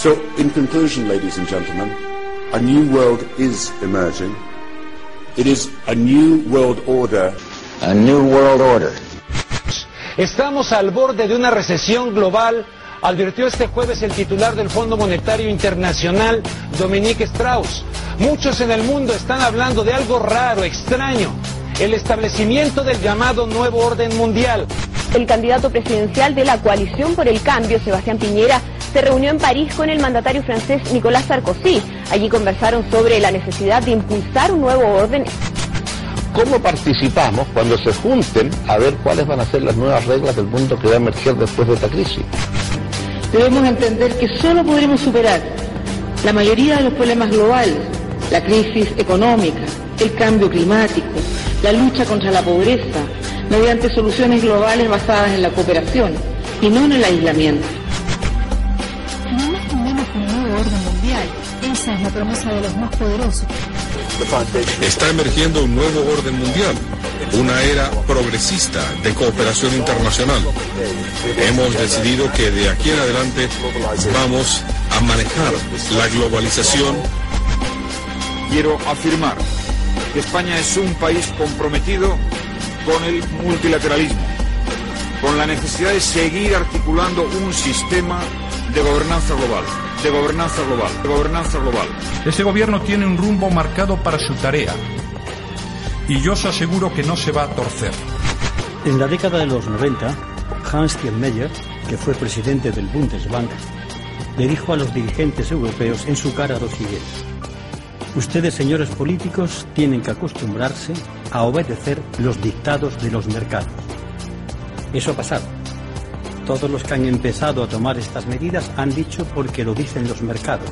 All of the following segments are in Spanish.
So, in conclusion, ladies and gentlemen, a new world is emerging. It is a new world order. A new world order. Estamos al borde de una recesión global, advirtió este jueves el titular del Fondo Monetario Internacional, Dominique Strauss. Muchos en el mundo están hablando de algo raro, extraño, el establecimiento del llamado nuevo orden mundial. El candidato presidencial de la coalición por el cambio, Sebastián Piñera, se reunió en París con el mandatario francés Nicolas Sarkozy. Allí conversaron sobre la necesidad de impulsar un nuevo orden. ¿Cómo participamos cuando se junten a ver cuáles van a ser las nuevas reglas del mundo que va a emerger después de esta crisis? Debemos entender que solo podremos superar la mayoría de los problemas globales, la crisis económica, el cambio climático, la lucha contra la pobreza, mediante soluciones globales basadas en la cooperación y no en el aislamiento. Orden mundial. Esa es la promesa de los más poderosos. Está emergiendo un nuevo orden mundial, una era progresista de cooperación internacional. Hemos decidido que de aquí en adelante vamos a manejar la globalización. Quiero afirmar que España es un país comprometido con el multilateralismo, con la necesidad de seguir articulando un sistema de gobernanza global, de gobernanza global, de gobernanza global. Ese gobierno tiene un rumbo marcado para su tarea y yo os aseguro que no se va a torcer. En la década de los 90, Hans Steinmeier, que fue presidente del Bundesbank, le dijo a los dirigentes europeos en su cara lo siguiente. Ustedes, señores políticos, tienen que acostumbrarse a obedecer los dictados de los mercados. Eso ha pasado. Todos los que han empezado a tomar estas medidas han dicho porque lo dicen los mercados.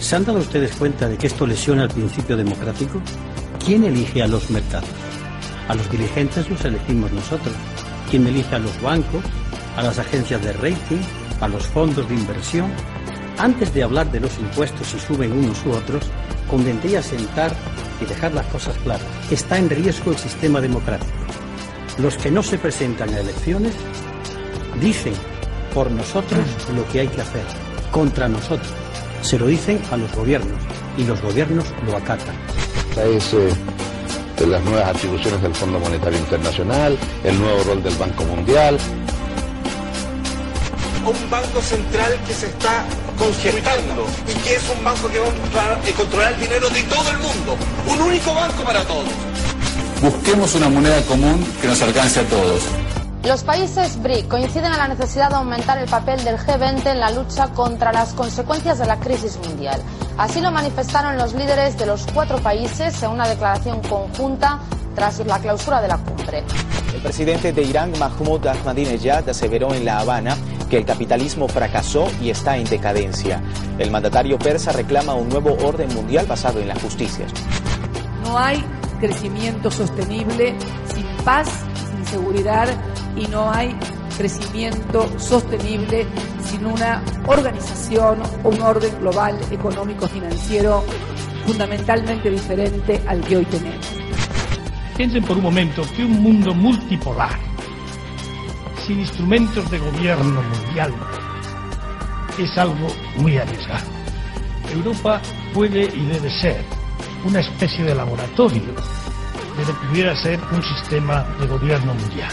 ¿Se han dado ustedes cuenta de que esto lesiona el principio democrático? ¿Quién elige a los mercados? A los dirigentes los elegimos nosotros. ¿Quién elige a los bancos, a las agencias de rating, a los fondos de inversión? Antes de hablar de los impuestos si suben unos u otros, convendría sentar y dejar las cosas claras. Está en riesgo el sistema democrático. Los que no se presentan a elecciones dicen por nosotros lo que hay que hacer, contra nosotros. Se lo dicen a los gobiernos y los gobiernos lo acatan. Es eh, de las nuevas atribuciones del Fondo Monetario Internacional, el nuevo rol del Banco Mundial. Un banco central que se está congestando y que es un banco que va a controlar el dinero de todo el mundo. Un único banco para todos. Busquemos una moneda común que nos alcance a todos. Los países BRIC coinciden en la necesidad de aumentar el papel del G20 en la lucha contra las consecuencias de la crisis mundial. Así lo manifestaron los líderes de los cuatro países en una declaración conjunta tras la clausura de la cumbre. El presidente de Irán, Mahmoud Ahmadinejad, aseveró en La Habana que el capitalismo fracasó y está en decadencia. El mandatario persa reclama un nuevo orden mundial basado en la justicia. No hay crecimiento sostenible sin paz, sin seguridad y no hay crecimiento sostenible sin una organización un orden global económico financiero fundamentalmente diferente al que hoy tenemos. Piensen por un momento que un mundo multipolar, sin instrumentos de gobierno mundial, es algo muy arriesgado. Europa puede y debe ser una especie de laboratorio de lo que pudiera ser un sistema de gobierno mundial.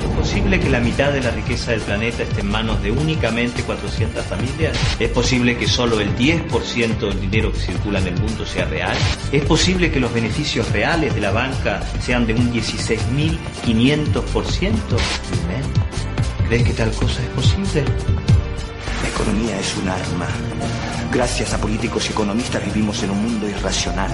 ¿Es posible que la mitad de la riqueza del planeta esté en manos de únicamente 400 familias? ¿Es posible que solo el 10% del dinero que circula en el mundo sea real? ¿Es posible que los beneficios reales de la banca sean de un 16.500%? ¿Crees que tal cosa es posible? La economía es un arma. Gracias a políticos y economistas vivimos en un mundo irracional.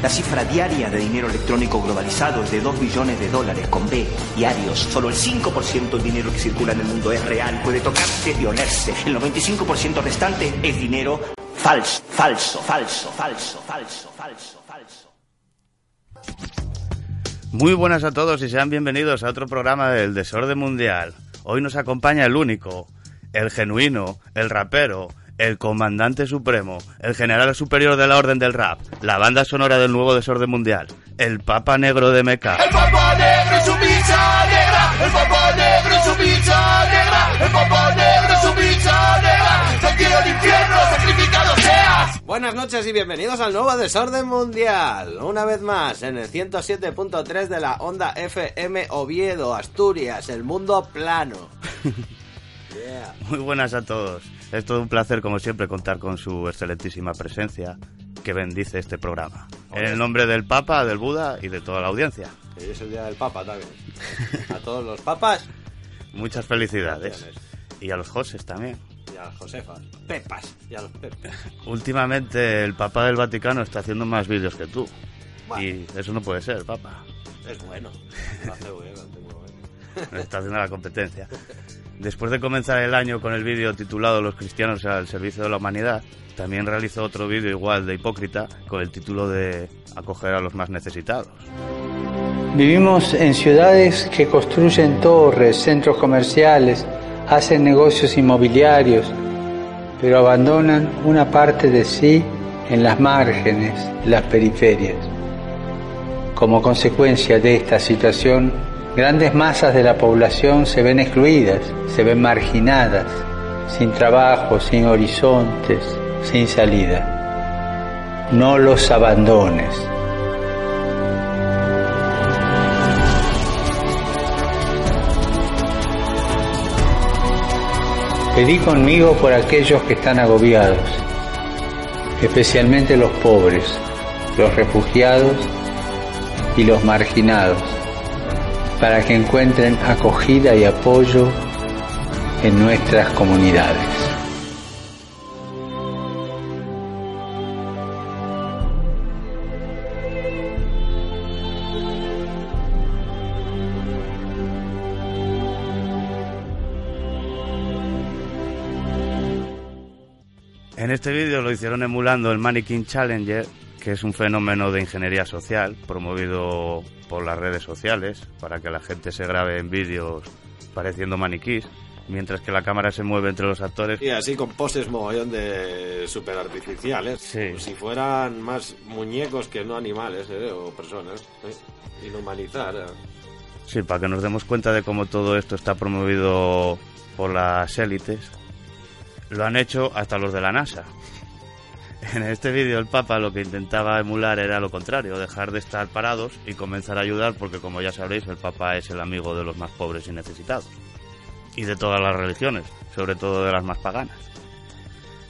La cifra diaria de dinero electrónico globalizado es de 2 billones de dólares con B, diarios. Solo el 5% del dinero que circula en el mundo es real, puede tocarse y olerse. El 95% restante es dinero falso, falso, falso, falso, falso, falso, falso. Muy buenas a todos y sean bienvenidos a otro programa del Desorden Mundial. Hoy nos acompaña el único, el genuino, el rapero, el comandante supremo, el general superior de la Orden del Rap, la banda sonora del nuevo desorden mundial, el Papa Negro de Meca. El Papa Negro es su misa negra, el Papa Negro es un bicho negra, el Papa Negro es un bicho negra, sentido del infierno, sacrificado seas. Buenas noches y bienvenidos al nuevo Desorden Mundial. Una vez más, en el 107.3 de la Onda FM Oviedo, Asturias, el mundo plano. Yeah. Muy buenas a todos. Es todo un placer, como siempre, contar con su excelentísima presencia que bendice este programa. En el nombre del Papa, del Buda y de toda la audiencia. Hoy es el día del Papa también. A todos los papas Muchas felicidades. Y a los Joses también. y a las Josefas. Pepas y a los Pepas. Últimamente el Papa del Vaticano está haciendo más vídeos que tú. Bueno. Y eso no puede ser, Papa. Es bueno. Lo hace bueno, lo hace bueno. Está haciendo la competencia. Después de comenzar el año con el vídeo titulado Los cristianos al servicio de la humanidad, también realizó otro vídeo igual de hipócrita con el título de Acoger a los más necesitados. Vivimos en ciudades que construyen torres, centros comerciales, hacen negocios inmobiliarios, pero abandonan una parte de sí en las márgenes, las periferias. Como consecuencia de esta situación, grandes masas de la población se ven excluidas, se ven marginadas, sin trabajo, sin horizontes, sin salida. No los abandones. Pedí conmigo por aquellos que están agobiados, especialmente los pobres, los refugiados y los marginados, para que encuentren acogida y apoyo en nuestras comunidades. En este vídeo lo hicieron emulando el Mannequin Challenger, que es un fenómeno de ingeniería social promovido por las redes sociales para que la gente se grabe en vídeos pareciendo maniquís, mientras que la cámara se mueve entre los actores. Y así con poses mogollón de super artificiales. Sí. Como si fueran más muñecos que no animales ¿eh? o personas. ¿eh? Inhumanizar. ¿eh? Sí, para que nos demos cuenta de cómo todo esto está promovido por las élites. Lo han hecho hasta los de la NASA. En este vídeo el Papa lo que intentaba emular era lo contrario, dejar de estar parados y comenzar a ayudar porque como ya sabréis el Papa es el amigo de los más pobres y necesitados. Y de todas las religiones, sobre todo de las más paganas.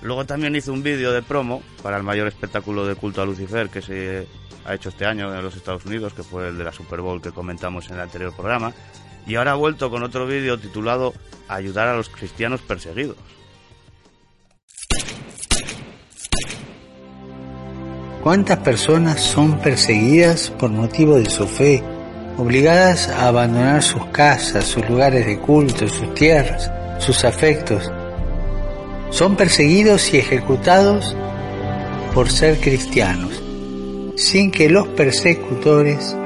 Luego también hizo un vídeo de promo para el mayor espectáculo de culto a Lucifer que se ha hecho este año en los Estados Unidos, que fue el de la Super Bowl que comentamos en el anterior programa. Y ahora ha vuelto con otro vídeo titulado Ayudar a los cristianos perseguidos. ¿Cuántas personas son perseguidas por motivo de su fe, obligadas a abandonar sus casas, sus lugares de culto, sus tierras, sus afectos? Son perseguidos y ejecutados por ser cristianos, sin que los persecutores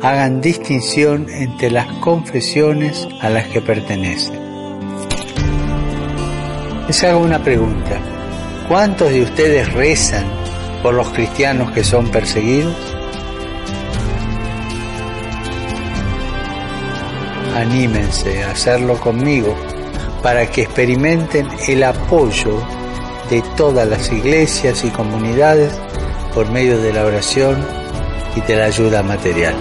hagan distinción entre las confesiones a las que pertenecen. Les hago una pregunta. ¿Cuántos de ustedes rezan por los cristianos que son perseguidos? Anímense a hacerlo conmigo para que experimenten el apoyo de todas las iglesias y comunidades por medio de la oración y de la ayuda material.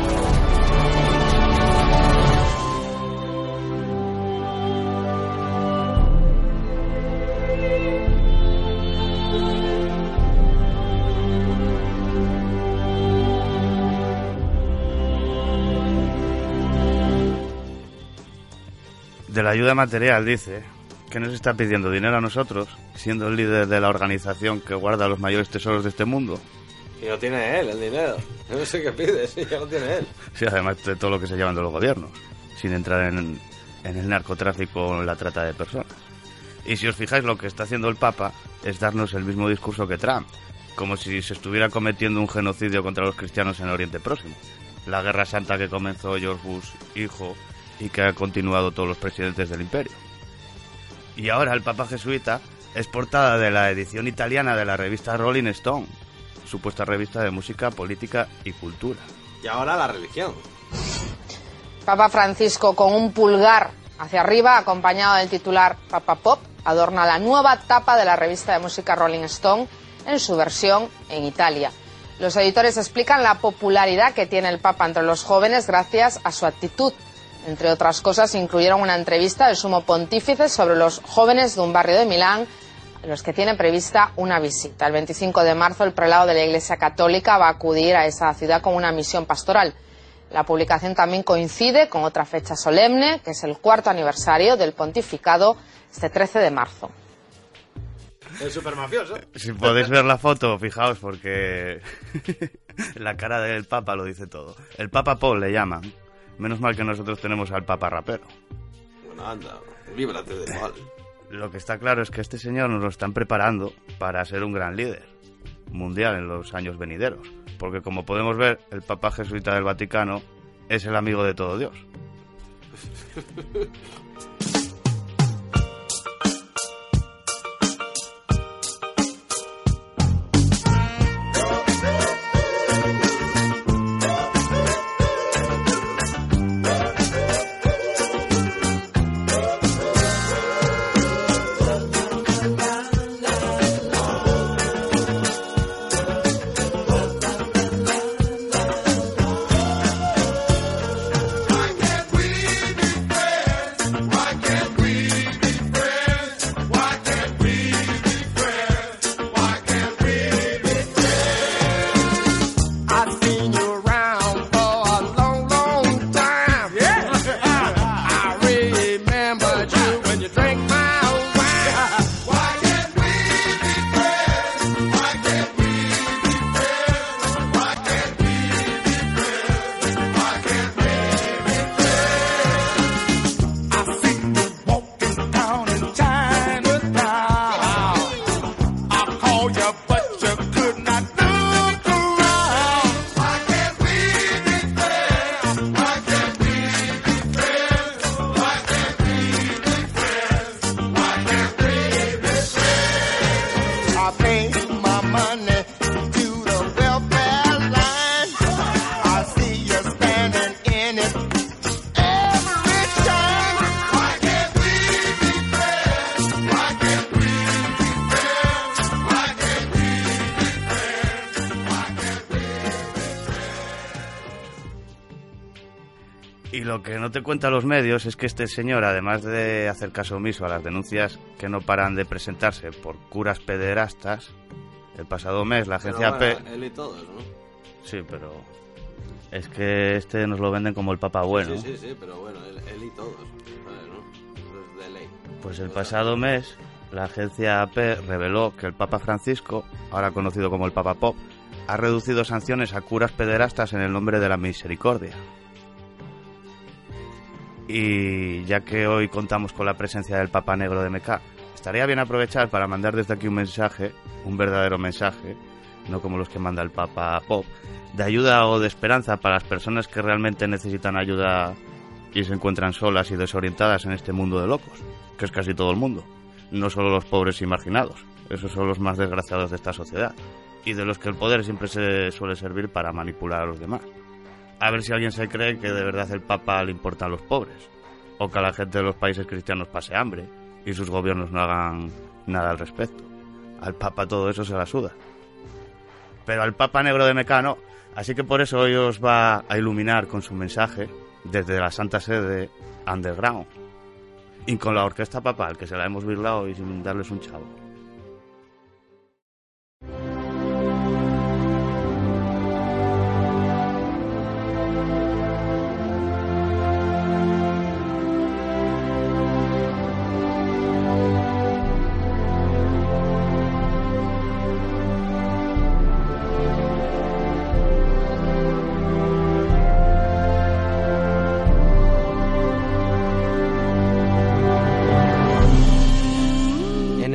Ayuda material dice que nos está pidiendo dinero a nosotros, siendo el líder de la organización que guarda los mayores tesoros de este mundo. Y no tiene él el dinero. Yo no sé qué pide, sí, ya lo tiene él. Sí, además de todo lo que se llevan de los gobiernos, sin entrar en, en el narcotráfico o en la trata de personas. Y si os fijáis, lo que está haciendo el Papa es darnos el mismo discurso que Trump, como si se estuviera cometiendo un genocidio contra los cristianos en el Oriente Próximo. La guerra santa que comenzó George Bush, hijo, y que ha continuado todos los presidentes del imperio. Y ahora el Papa jesuita es portada de la edición italiana de la revista Rolling Stone, supuesta revista de música, política y cultura. Y ahora la religión. Papa Francisco con un pulgar hacia arriba, acompañado del titular Papa Pop, adorna la nueva tapa de la revista de música Rolling Stone en su versión en Italia. Los editores explican la popularidad que tiene el Papa entre los jóvenes gracias a su actitud. Entre otras cosas, incluyeron una entrevista del sumo pontífice sobre los jóvenes de un barrio de Milán, a los que tiene prevista una visita. El 25 de marzo, el prelado de la Iglesia Católica va a acudir a esa ciudad con una misión pastoral. La publicación también coincide con otra fecha solemne, que es el cuarto aniversario del pontificado, este 13 de marzo. El supermafioso. Si podéis ver la foto, fijaos, porque la cara del Papa lo dice todo. El Papa Paul le llaman. Menos mal que nosotros tenemos al Papa rapero. Bueno, anda, líbrate de mal. Lo que está claro es que este señor nos lo están preparando para ser un gran líder mundial en los años venideros. Porque como podemos ver, el Papa Jesuita del Vaticano es el amigo de todo Dios. lo que no te cuentan los medios es que este señor, además de hacer caso omiso a las denuncias que no paran de presentarse por curas pederastas, el pasado mes la agencia Pero P... bueno, él y todos, ¿no? Sí, pero es que este nos lo venden como el papa bueno. Sí, sí, sí, pero bueno, él, él y todos. ¿sabes, no? De ley. Pues el pasado mes la agencia AP reveló que el Papa Francisco, ahora conocido como el Papa Pop, ha reducido sanciones a curas pederastas en el nombre de la misericordia. Y ya que hoy contamos con la presencia del Papa Negro de Meca, estaría bien aprovechar para mandar desde aquí un mensaje, un verdadero mensaje, no como los que manda el Papa Pop, de ayuda o de esperanza para las personas que realmente necesitan ayuda y se encuentran solas y desorientadas en este mundo de locos, que es casi todo el mundo, no solo los pobres y marginados, esos son los más desgraciados de esta sociedad, y de los que el poder siempre se suele servir para manipular a los demás. A ver si alguien se cree que de verdad el Papa le importan los pobres, o que a la gente de los países cristianos pase hambre y sus gobiernos no hagan nada al respecto. Al Papa todo eso se la suda. Pero al Papa Negro de Mecano, así que por eso hoy os va a iluminar con su mensaje desde la Santa Sede Underground. Y con la orquesta papal, que se la hemos virlado y sin darles un chavo.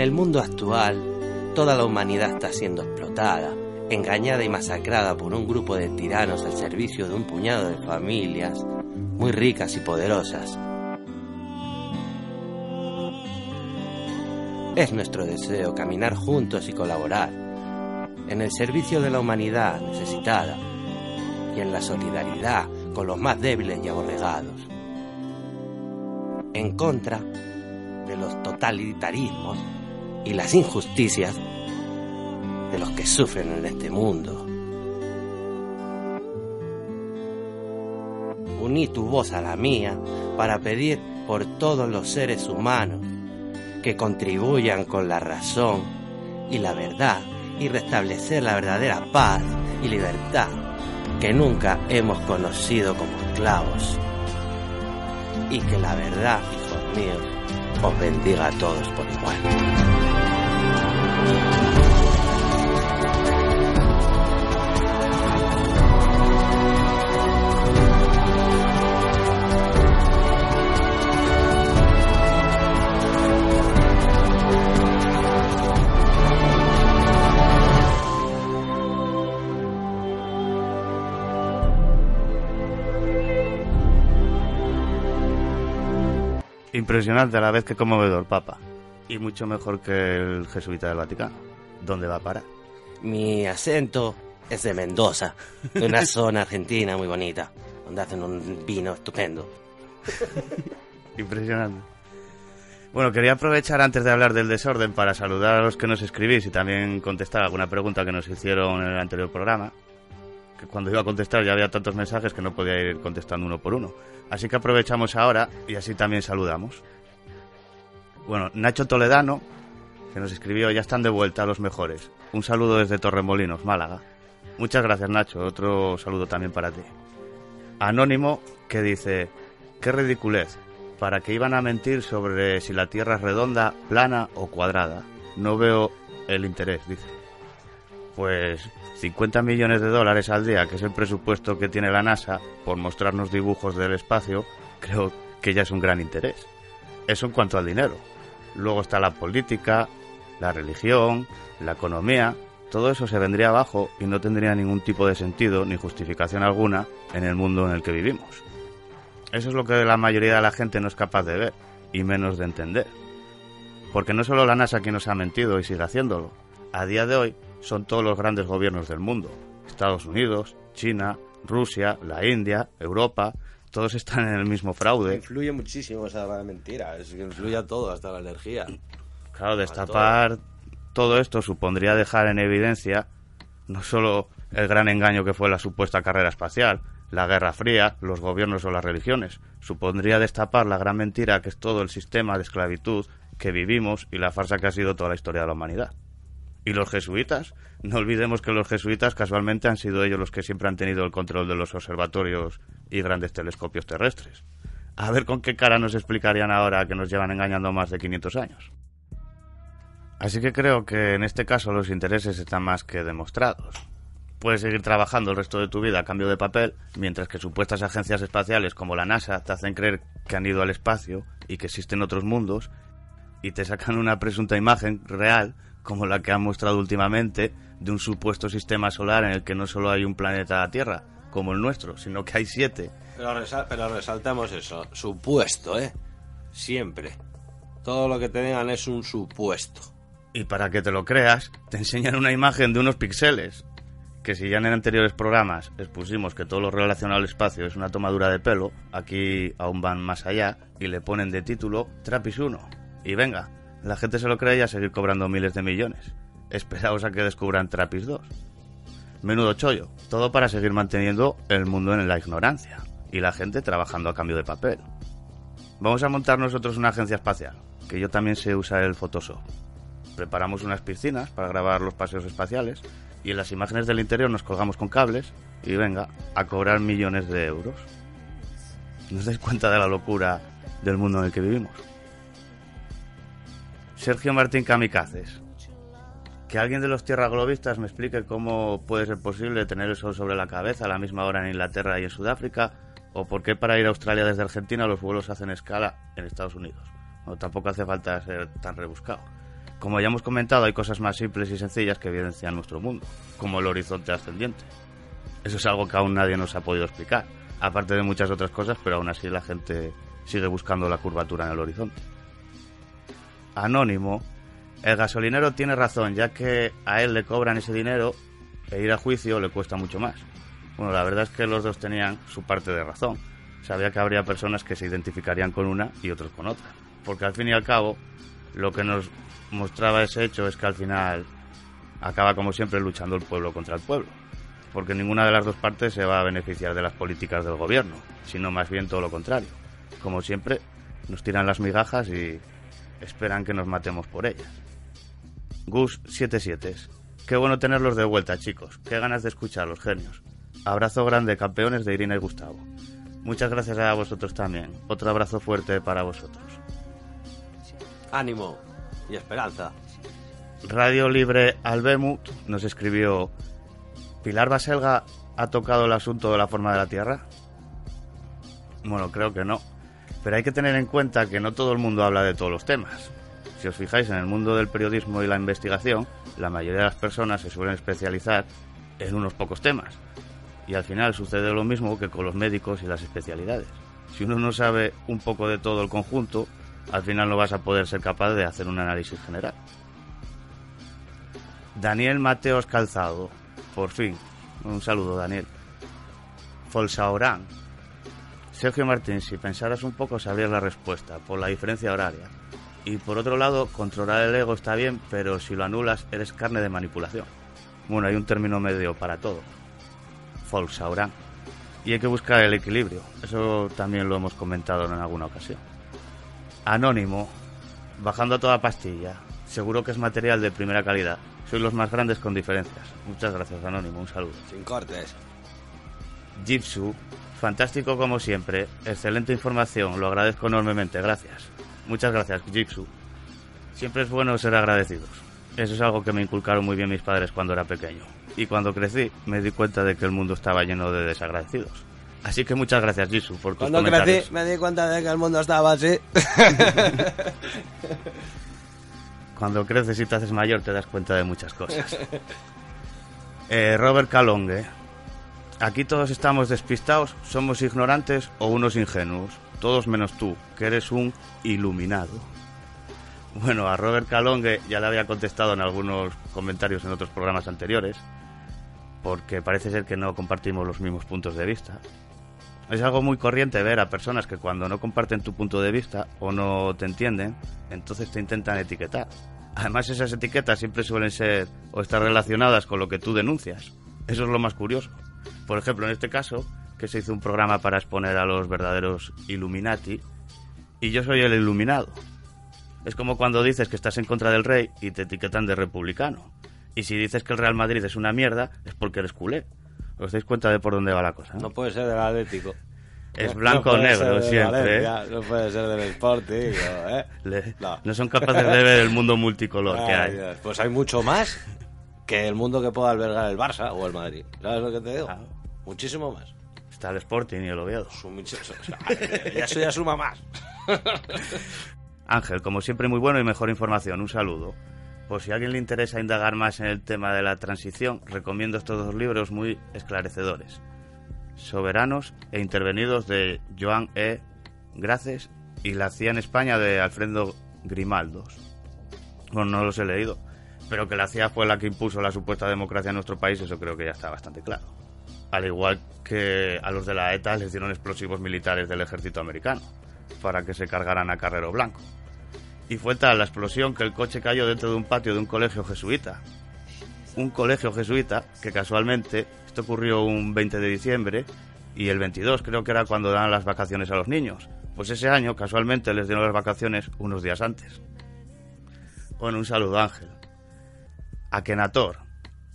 El mundo actual, toda la humanidad está siendo explotada, engañada y masacrada por un grupo de tiranos al servicio de un puñado de familias muy ricas y poderosas. Es nuestro deseo caminar juntos y colaborar en el servicio de la humanidad necesitada y en la solidaridad con los más débiles y aborregados. En contra de los totalitarismos y las injusticias de los que sufren en este mundo. Uní tu voz a la mía para pedir por todos los seres humanos que contribuyan con la razón y la verdad y restablecer la verdadera paz y libertad que nunca hemos conocido como esclavos. Y que la verdad, hijos míos, os bendiga a todos por igual. Impresionante a la vez que conmovedor, Papa. Y mucho mejor que el jesuita del Vaticano. ¿Dónde va a parar? Mi acento es de Mendoza, de una zona argentina muy bonita, donde hacen un vino estupendo. Impresionante. Bueno, quería aprovechar antes de hablar del desorden para saludar a los que nos escribís y también contestar alguna pregunta que nos hicieron en el anterior programa. Que cuando iba a contestar ya había tantos mensajes que no podía ir contestando uno por uno. Así que aprovechamos ahora y así también saludamos. Bueno, Nacho Toledano, que nos escribió, ya están de vuelta los mejores. Un saludo desde Torremolinos, Málaga. Muchas gracias, Nacho. Otro saludo también para ti. Anónimo, que dice, qué ridiculez. ¿Para que iban a mentir sobre si la Tierra es redonda, plana o cuadrada? No veo el interés, dice. Pues 50 millones de dólares al día, que es el presupuesto que tiene la NASA por mostrarnos dibujos del espacio, creo que ya es un gran interés. Eso en cuanto al dinero. Luego está la política, la religión, la economía, todo eso se vendría abajo y no tendría ningún tipo de sentido ni justificación alguna en el mundo en el que vivimos. Eso es lo que la mayoría de la gente no es capaz de ver y menos de entender. Porque no solo la NASA quien nos ha mentido y sigue haciéndolo. A día de hoy son todos los grandes gobiernos del mundo. Estados Unidos, China, Rusia, la India, Europa, todos están en el mismo fraude. Influye muchísimo esa mentira, es que influye a todo, hasta la energía. Claro, destapar todo esto supondría dejar en evidencia no solo el gran engaño que fue la supuesta carrera espacial, la Guerra Fría, los gobiernos o las religiones, supondría destapar la gran mentira que es todo el sistema de esclavitud que vivimos y la farsa que ha sido toda la historia de la humanidad. ¿Y los jesuitas? No olvidemos que los jesuitas casualmente han sido ellos los que siempre han tenido el control de los observatorios y grandes telescopios terrestres. A ver con qué cara nos explicarían ahora que nos llevan engañando más de 500 años. Así que creo que en este caso los intereses están más que demostrados. Puedes seguir trabajando el resto de tu vida a cambio de papel, mientras que supuestas agencias espaciales como la NASA te hacen creer que han ido al espacio y que existen otros mundos, y te sacan una presunta imagen real como la que han mostrado últimamente de un supuesto sistema solar en el que no solo hay un planeta Tierra, como el nuestro, sino que hay siete. Pero, resal- pero resaltamos eso, supuesto, ¿eh? Siempre. Todo lo que te digan es un supuesto. Y para que te lo creas, te enseñan una imagen de unos píxeles. Que si ya en anteriores programas expusimos que todo lo relacionado al espacio es una tomadura de pelo, aquí aún van más allá y le ponen de título Trapis 1. Y venga, la gente se lo cree y a seguir cobrando miles de millones. Esperaos a que descubran Trapis 2. Menudo chollo, todo para seguir manteniendo el mundo en la ignorancia y la gente trabajando a cambio de papel. Vamos a montar nosotros una agencia espacial, que yo también sé usar el Photoshop. Preparamos unas piscinas para grabar los paseos espaciales y en las imágenes del interior nos colgamos con cables y venga a cobrar millones de euros. ¿No os dais cuenta de la locura del mundo en el que vivimos? Sergio Martín Kamikazes. Que alguien de los tierra globistas me explique cómo puede ser posible tener el sol sobre la cabeza a la misma hora en Inglaterra y en Sudáfrica, o por qué para ir a Australia desde Argentina los vuelos hacen escala en Estados Unidos. No, tampoco hace falta ser tan rebuscado. Como ya hemos comentado, hay cosas más simples y sencillas que evidencian nuestro mundo, como el horizonte ascendiente. Eso es algo que aún nadie nos ha podido explicar, aparte de muchas otras cosas, pero aún así la gente sigue buscando la curvatura en el horizonte. Anónimo, el gasolinero tiene razón, ya que a él le cobran ese dinero e ir a juicio le cuesta mucho más. Bueno, la verdad es que los dos tenían su parte de razón. Sabía que habría personas que se identificarían con una y otros con otra. Porque al fin y al cabo, lo que nos mostraba ese hecho es que al final acaba como siempre luchando el pueblo contra el pueblo. Porque ninguna de las dos partes se va a beneficiar de las políticas del gobierno, sino más bien todo lo contrario. Como siempre, nos tiran las migajas y esperan que nos matemos por ellas. Gus 77. Qué bueno tenerlos de vuelta, chicos. Qué ganas de escuchar los genios. Abrazo grande, campeones de Irina y Gustavo. Muchas gracias a vosotros también. Otro abrazo fuerte para vosotros. Ánimo y esperanza. Radio Libre Albemut nos escribió: ¿Pilar Baselga ha tocado el asunto de la forma de la Tierra? Bueno, creo que no. Pero hay que tener en cuenta que no todo el mundo habla de todos los temas. Si os fijáis en el mundo del periodismo y la investigación, la mayoría de las personas se suelen especializar en unos pocos temas. Y al final sucede lo mismo que con los médicos y las especialidades. Si uno no sabe un poco de todo el conjunto, al final no vas a poder ser capaz de hacer un análisis general. Daniel Mateos Calzado, por fin. Un saludo, Daniel. Folsaorán. Sergio Martín, si pensaras un poco sabrías la respuesta, por la diferencia horaria. Y por otro lado, controlar el ego está bien, pero si lo anulas eres carne de manipulación. Bueno, hay un término medio para todo. Folsaurán. Y hay que buscar el equilibrio. Eso también lo hemos comentado en alguna ocasión. Anónimo. Bajando a toda pastilla. Seguro que es material de primera calidad. Sois los más grandes con diferencias. Muchas gracias, Anónimo. Un saludo. Sin cortes. Jitsu. Fantástico como siempre. Excelente información. Lo agradezco enormemente. Gracias. Muchas gracias, Jitsu. Siempre es bueno ser agradecidos. Eso es algo que me inculcaron muy bien mis padres cuando era pequeño. Y cuando crecí me di cuenta de que el mundo estaba lleno de desagradecidos. Así que muchas gracias, Jisoo, por tus Cuando comentarios. crecí me di cuenta de que el mundo estaba así. Cuando creces y te haces mayor te das cuenta de muchas cosas. Eh, Robert Calongue. Aquí todos estamos despistados, somos ignorantes o unos ingenuos. Todos menos tú, que eres un iluminado. Bueno, a Robert Calongue ya le había contestado en algunos comentarios en otros programas anteriores, porque parece ser que no compartimos los mismos puntos de vista. Es algo muy corriente ver a personas que cuando no comparten tu punto de vista o no te entienden, entonces te intentan etiquetar. Además esas etiquetas siempre suelen ser o estar relacionadas con lo que tú denuncias. Eso es lo más curioso. Por ejemplo, en este caso, que se hizo un programa para exponer a los verdaderos Illuminati, y yo soy el iluminado. Es como cuando dices que estás en contra del rey y te etiquetan de republicano. Y si dices que el Real Madrid es una mierda, es porque eres culé. ¿Os dais cuenta de por dónde va la cosa? no? No puede ser del Atlético. Es blanco o no puede negro siempre, ¿eh? Valencia, No puede ser del Sporting, no, ¿eh? Le- No. no. son capaces de ver el mundo multicolor que Ay, hay. Dios, Pues hay mucho más que el mundo que pueda albergar el Barça o el Madrid. ¿Sabes lo que te digo? Muchísimo más. Está el Sporting y el Oviedo. Ya eso ya suma más. Ángel, como siempre, muy bueno y mejor información. Un saludo. Por si a alguien le interesa indagar más en el tema de la transición, recomiendo estos dos libros muy esclarecedores. Soberanos e Intervenidos de Joan E. Graces y La CIA en España de Alfredo Grimaldos. Bueno, no los he leído, pero que la CIA fue la que impuso la supuesta democracia en nuestro país, eso creo que ya está bastante claro. Al igual que a los de la ETA les dieron explosivos militares del ejército americano para que se cargaran a Carrero Blanco. Y fue tal la explosión que el coche cayó dentro de un patio de un colegio jesuita. Un colegio jesuita que casualmente, esto ocurrió un 20 de diciembre y el 22 creo que era cuando dan las vacaciones a los niños. Pues ese año casualmente les dieron las vacaciones unos días antes. Bueno, un saludo Ángel. Akenator.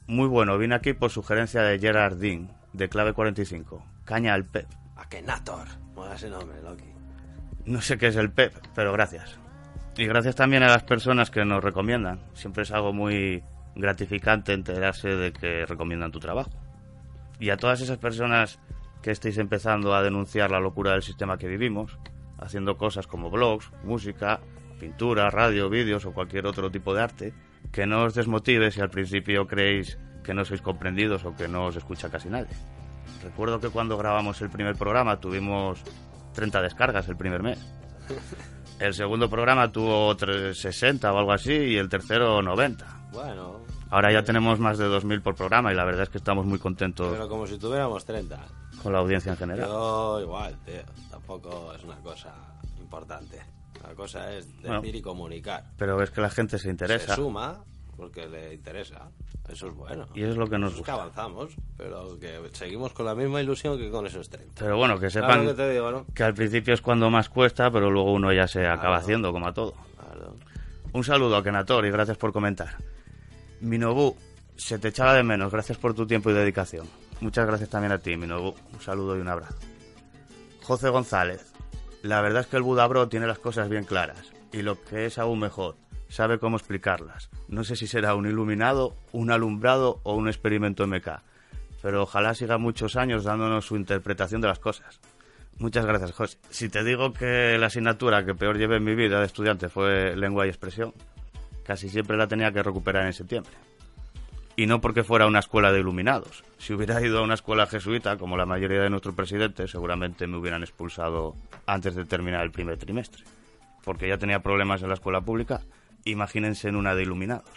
Muy bueno, vine aquí por sugerencia de Gerard Dean, de clave 45. Caña al Pep. Akenator. Mola ese nombre, Loki. No sé qué es el PEP, pero gracias. Y gracias también a las personas que nos recomiendan. Siempre es algo muy gratificante enterarse de que recomiendan tu trabajo. Y a todas esas personas que estéis empezando a denunciar la locura del sistema que vivimos, haciendo cosas como blogs, música, pintura, radio, vídeos o cualquier otro tipo de arte, que no os desmotive si al principio creéis que no sois comprendidos o que no os escucha casi nadie. Recuerdo que cuando grabamos el primer programa tuvimos 30 descargas el primer mes. El segundo programa tuvo tres- 60 o algo así y el tercero 90. Bueno, Ahora ya tenemos más de 2.000 por programa y la verdad es que estamos muy contentos Pero como si tuviéramos 30. con la audiencia en general. Yo igual, tío. Tampoco es una cosa importante. La cosa es decir Bueno. y comunicar. Pero es que la gente se interesa. Se suma porque le interesa. Eso es bueno. Y es lo que nos Es que gusta. avanzamos, pero que seguimos con la misma ilusión que con esos 30. Pero bueno, que ¿Sabes sepan que te digo, no? que al principio es cuando más cuesta, pero luego uno ya se acaba Claro. haciendo, como a todo. Claro. Un saludo a Kenator y gracias por comentar. Minobu, se te echaba de menos, gracias por tu tiempo y dedicación. Muchas gracias también a ti, Minobu. Un saludo y un abrazo. José González, la verdad es que el Budabro tiene las cosas bien claras y lo que es aún mejor, sabe cómo explicarlas. No sé si será un iluminado, un alumbrado o un experimento MK, pero ojalá siga muchos años dándonos su interpretación de las cosas. Muchas gracias, José. Si te digo que la asignatura que peor llevé en mi vida de estudiante fue lengua y expresión, casi siempre la tenía que recuperar en septiembre. Y no porque fuera una escuela de iluminados. Si hubiera ido a una escuela jesuita, como la mayoría de nuestros presidentes, seguramente me hubieran expulsado antes de terminar el primer trimestre. Porque ya tenía problemas en la escuela pública, imagínense en una de iluminados.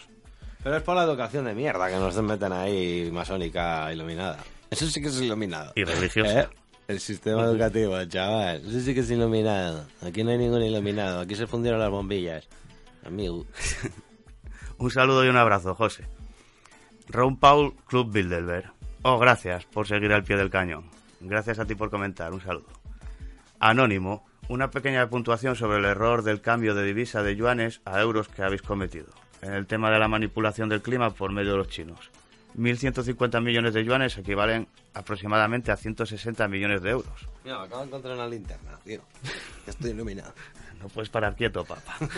Pero es por la educación de mierda que nos meten ahí masónica iluminada. Eso sí que es iluminado. Y religiosa. ¿Eh? El sistema educativo, chaval. Eso sí que es iluminado. Aquí no hay ningún iluminado. Aquí se fundieron las bombillas. Amigo. Un saludo y un abrazo, José. Ron Paul, Club Bilderberg. Oh, gracias por seguir al pie del cañón. Gracias a ti por comentar. Un saludo. Anónimo, una pequeña puntuación sobre el error del cambio de divisa de yuanes a euros que habéis cometido. En el tema de la manipulación del clima por medio de los chinos. 1.150 millones de yuanes equivalen aproximadamente a 160 millones de euros. Mira, me acabo de encontrar una linterna, tío. Estoy iluminado. No puedes parar quieto, papá.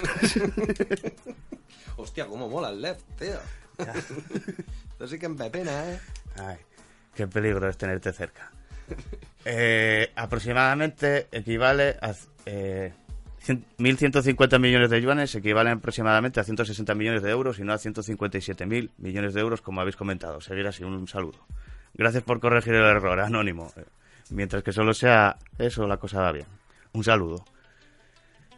Hostia, cómo mola el LED, tío. Esto sí que me pena, ¿eh? Ay, qué peligro es tenerte cerca. Eh, aproximadamente equivale a eh, 100 1.150 millones de yuanes, equivalen aproximadamente a 160 millones de euros y no a 157.000 millones de euros, como habéis comentado. Seguir así, un, saludo. Gracias por corregir el error, anónimo. Eh, Mientras que solo sea eso, la cosa va bien. Un saludo.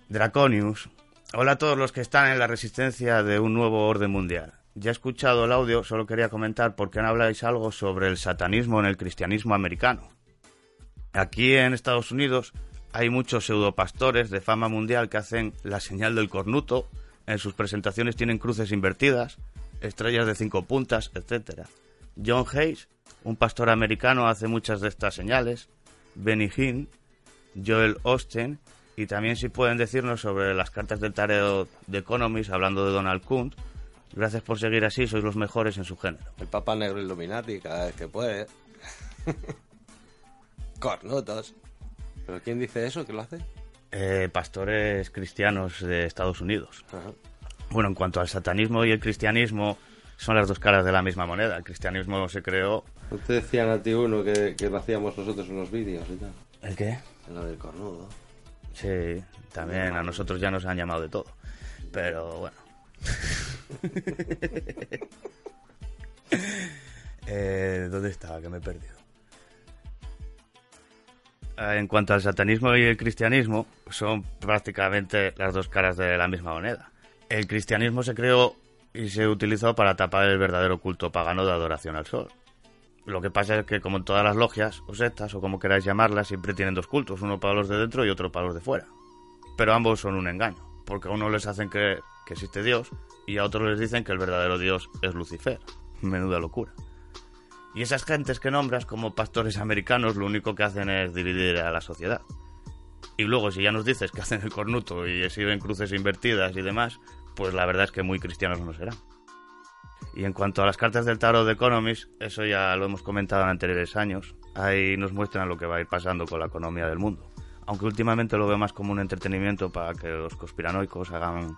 Draconius. Hola a todos los que están en la resistencia de un nuevo orden mundial. Ya he escuchado el audio, solo quería comentar por qué no habláis algo sobre el satanismo en el cristianismo americano. Aquí en Estados Unidos hay muchos pseudopastores de fama mundial que hacen la señal del cornuto, en sus presentaciones tienen cruces invertidas, estrellas de cinco puntas, etc. John Hayes, un pastor americano, hace muchas de estas señales, Benny Hinn, Joel Austin, y también si pueden decirnos sobre las cartas del tarot de Economist, hablando de Donald Kuhn. Gracias por seguir así, sois los mejores en su género. El Papa Negro Illuminati cada vez que puede. Cornutos. ¿Pero quién dice eso? ¿Que lo hace? Eh, pastores cristianos de Estados Unidos. Bueno, en cuanto al satanismo y el cristianismo, son las dos caras de la misma moneda. El cristianismo se creó... ¿No te decían a ti uno que, que lo hacíamos nosotros unos vídeos y tal? ¿El qué? Lo del cornudo. Sí, también a nosotros ya nos han llamado de todo. Pero bueno. Eh, ¿Dónde estaba? Que me he perdido. Eh, En cuanto al satanismo y el cristianismo, son prácticamente las dos caras de la misma moneda. El cristianismo se creó y se utilizó para tapar el verdadero culto pagano de adoración al sol. Lo que pasa es que, como en todas las logias, o sectas, o como queráis llamarlas, siempre tienen dos cultos, uno para los de dentro y otro para los de fuera. Pero ambos son un engaño, porque a uno les hacen creer que existe Dios y a otros les dicen que el verdadero Dios es Lucifer. Menuda locura. Y esas gentes que nombras como pastores americanos lo único que hacen es dividir a la sociedad. Y luego si ya nos dices que hacen el cornuto y exhiben cruces invertidas y demás, pues la verdad es que muy cristianos no serán. Y en cuanto a las cartas del tarot de Economist, eso ya lo hemos comentado en anteriores años. Ahí nos muestran lo que va a ir pasando con la economía del mundo. Aunque últimamente lo veo más como un entretenimiento para que los conspiranoicos hagan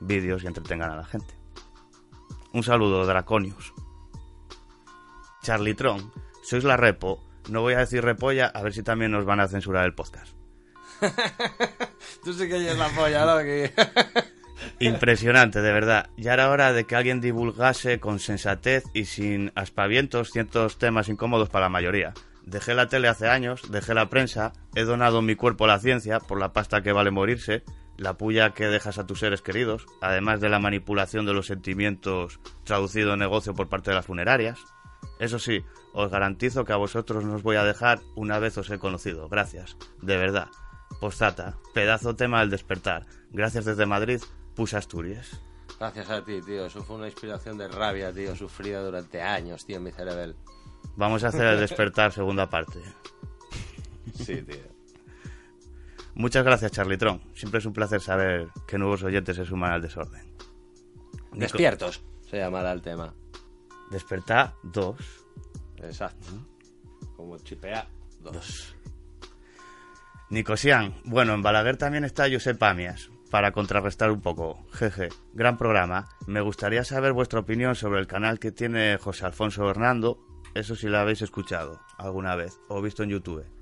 vídeos y entretengan a la gente. Un saludo, Draconius. Charlitron, sois la repo. No voy a decir repolla, a ver si también nos van a censurar el podcast. Tú sí que eres la polla, ¿no? Impresionante, de verdad. Ya era hora de que alguien divulgase con sensatez y sin aspavientos ciertos temas incómodos para la mayoría. Dejé la tele hace años, dejé la prensa, he donado mi cuerpo a la ciencia por la pasta que vale morirse, la puya que dejas a tus seres queridos, además de la manipulación de los sentimientos traducido en negocio por parte de las funerarias. Eso sí, os garantizo que a vosotros no os voy a dejar una vez os he conocido. Gracias, de verdad. Postata, pedazo tema del despertar. Gracias desde Madrid, Pus Asturias. Gracias a ti, tío. Eso fue una inspiración de rabia, tío, sufrida durante años, tío, en mi cerebel. Vamos a hacer el despertar segunda parte. Sí, tío. Muchas gracias, Charlitron. Siempre es un placer saber que nuevos oyentes se suman al desorden. Despiertos, se llamará el tema. Despertar 2. Exacto. Como chipea dos. Nicosian. Bueno, en Balaguer también está Josep Amias. Para contrarrestar un poco. Jeje. Gran programa. Me gustaría saber vuestra opinión sobre el canal que tiene José Alfonso Hernando. Eso si lo habéis escuchado alguna vez o visto en YouTube.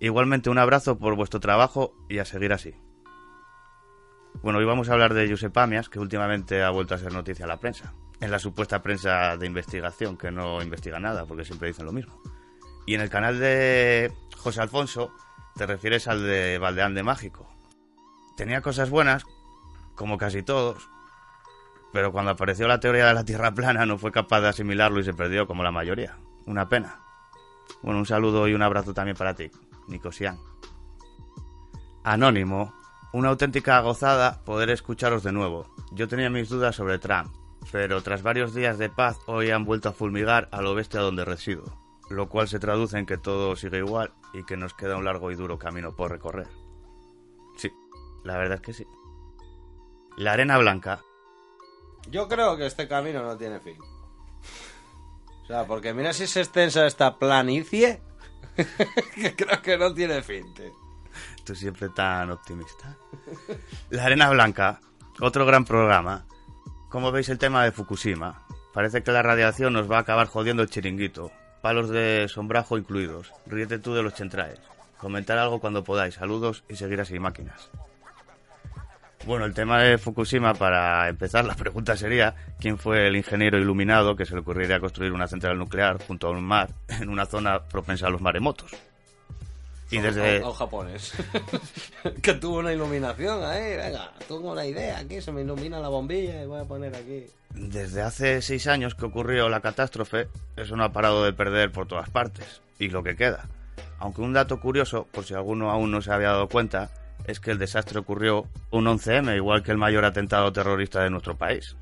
Igualmente un abrazo por vuestro trabajo y a seguir así. Bueno, hoy vamos a hablar de Josep Amias, que últimamente ha vuelto a ser noticia a la prensa. En la supuesta prensa de investigación, que no investiga nada, porque siempre dicen lo mismo. Y en el canal de José Alfonso, te refieres al de Valdeán de Mágico. Tenía cosas buenas, como casi todos, pero cuando apareció la teoría de la Tierra plana no fue capaz de asimilarlo y se perdió como la mayoría. Una pena. Bueno, un saludo y un abrazo también para ti, Nicosian. Anónimo. Una auténtica gozada poder escucharos de nuevo. Yo tenía mis dudas sobre Trump, pero tras varios días de paz hoy han vuelto a fulmigar al oeste a donde resido, lo cual se traduce en que todo sigue igual y que nos queda un largo y duro camino por recorrer. Sí, la verdad es que sí. La arena blanca. Yo creo que este camino no tiene fin. O sea, porque mira si es extensa esta planicie, que creo que no tiene fin. Tú siempre tan optimista. La arena blanca, otro gran programa. Como veis el tema de Fukushima? Parece que la radiación nos va a acabar jodiendo el chiringuito. Palos de sombrajo incluidos. Ríete tú de los centrales. Comentar algo cuando podáis. Saludos y seguir así máquinas. Bueno, el tema de Fukushima, para empezar, la pregunta sería quién fue el ingeniero iluminado que se le ocurriría construir una central nuclear junto a un mar en una zona propensa a los maremotos. Y desde... A un japonés. que tuvo una iluminación ahí, venga, tengo una idea aquí, se me ilumina la bombilla y voy a poner aquí. Desde hace seis años que ocurrió la catástrofe, eso no ha parado de perder por todas partes. Y lo que queda. Aunque un dato curioso, por si alguno aún no se había dado cuenta, es que el desastre ocurrió un 11M, igual que el mayor atentado terrorista de nuestro país.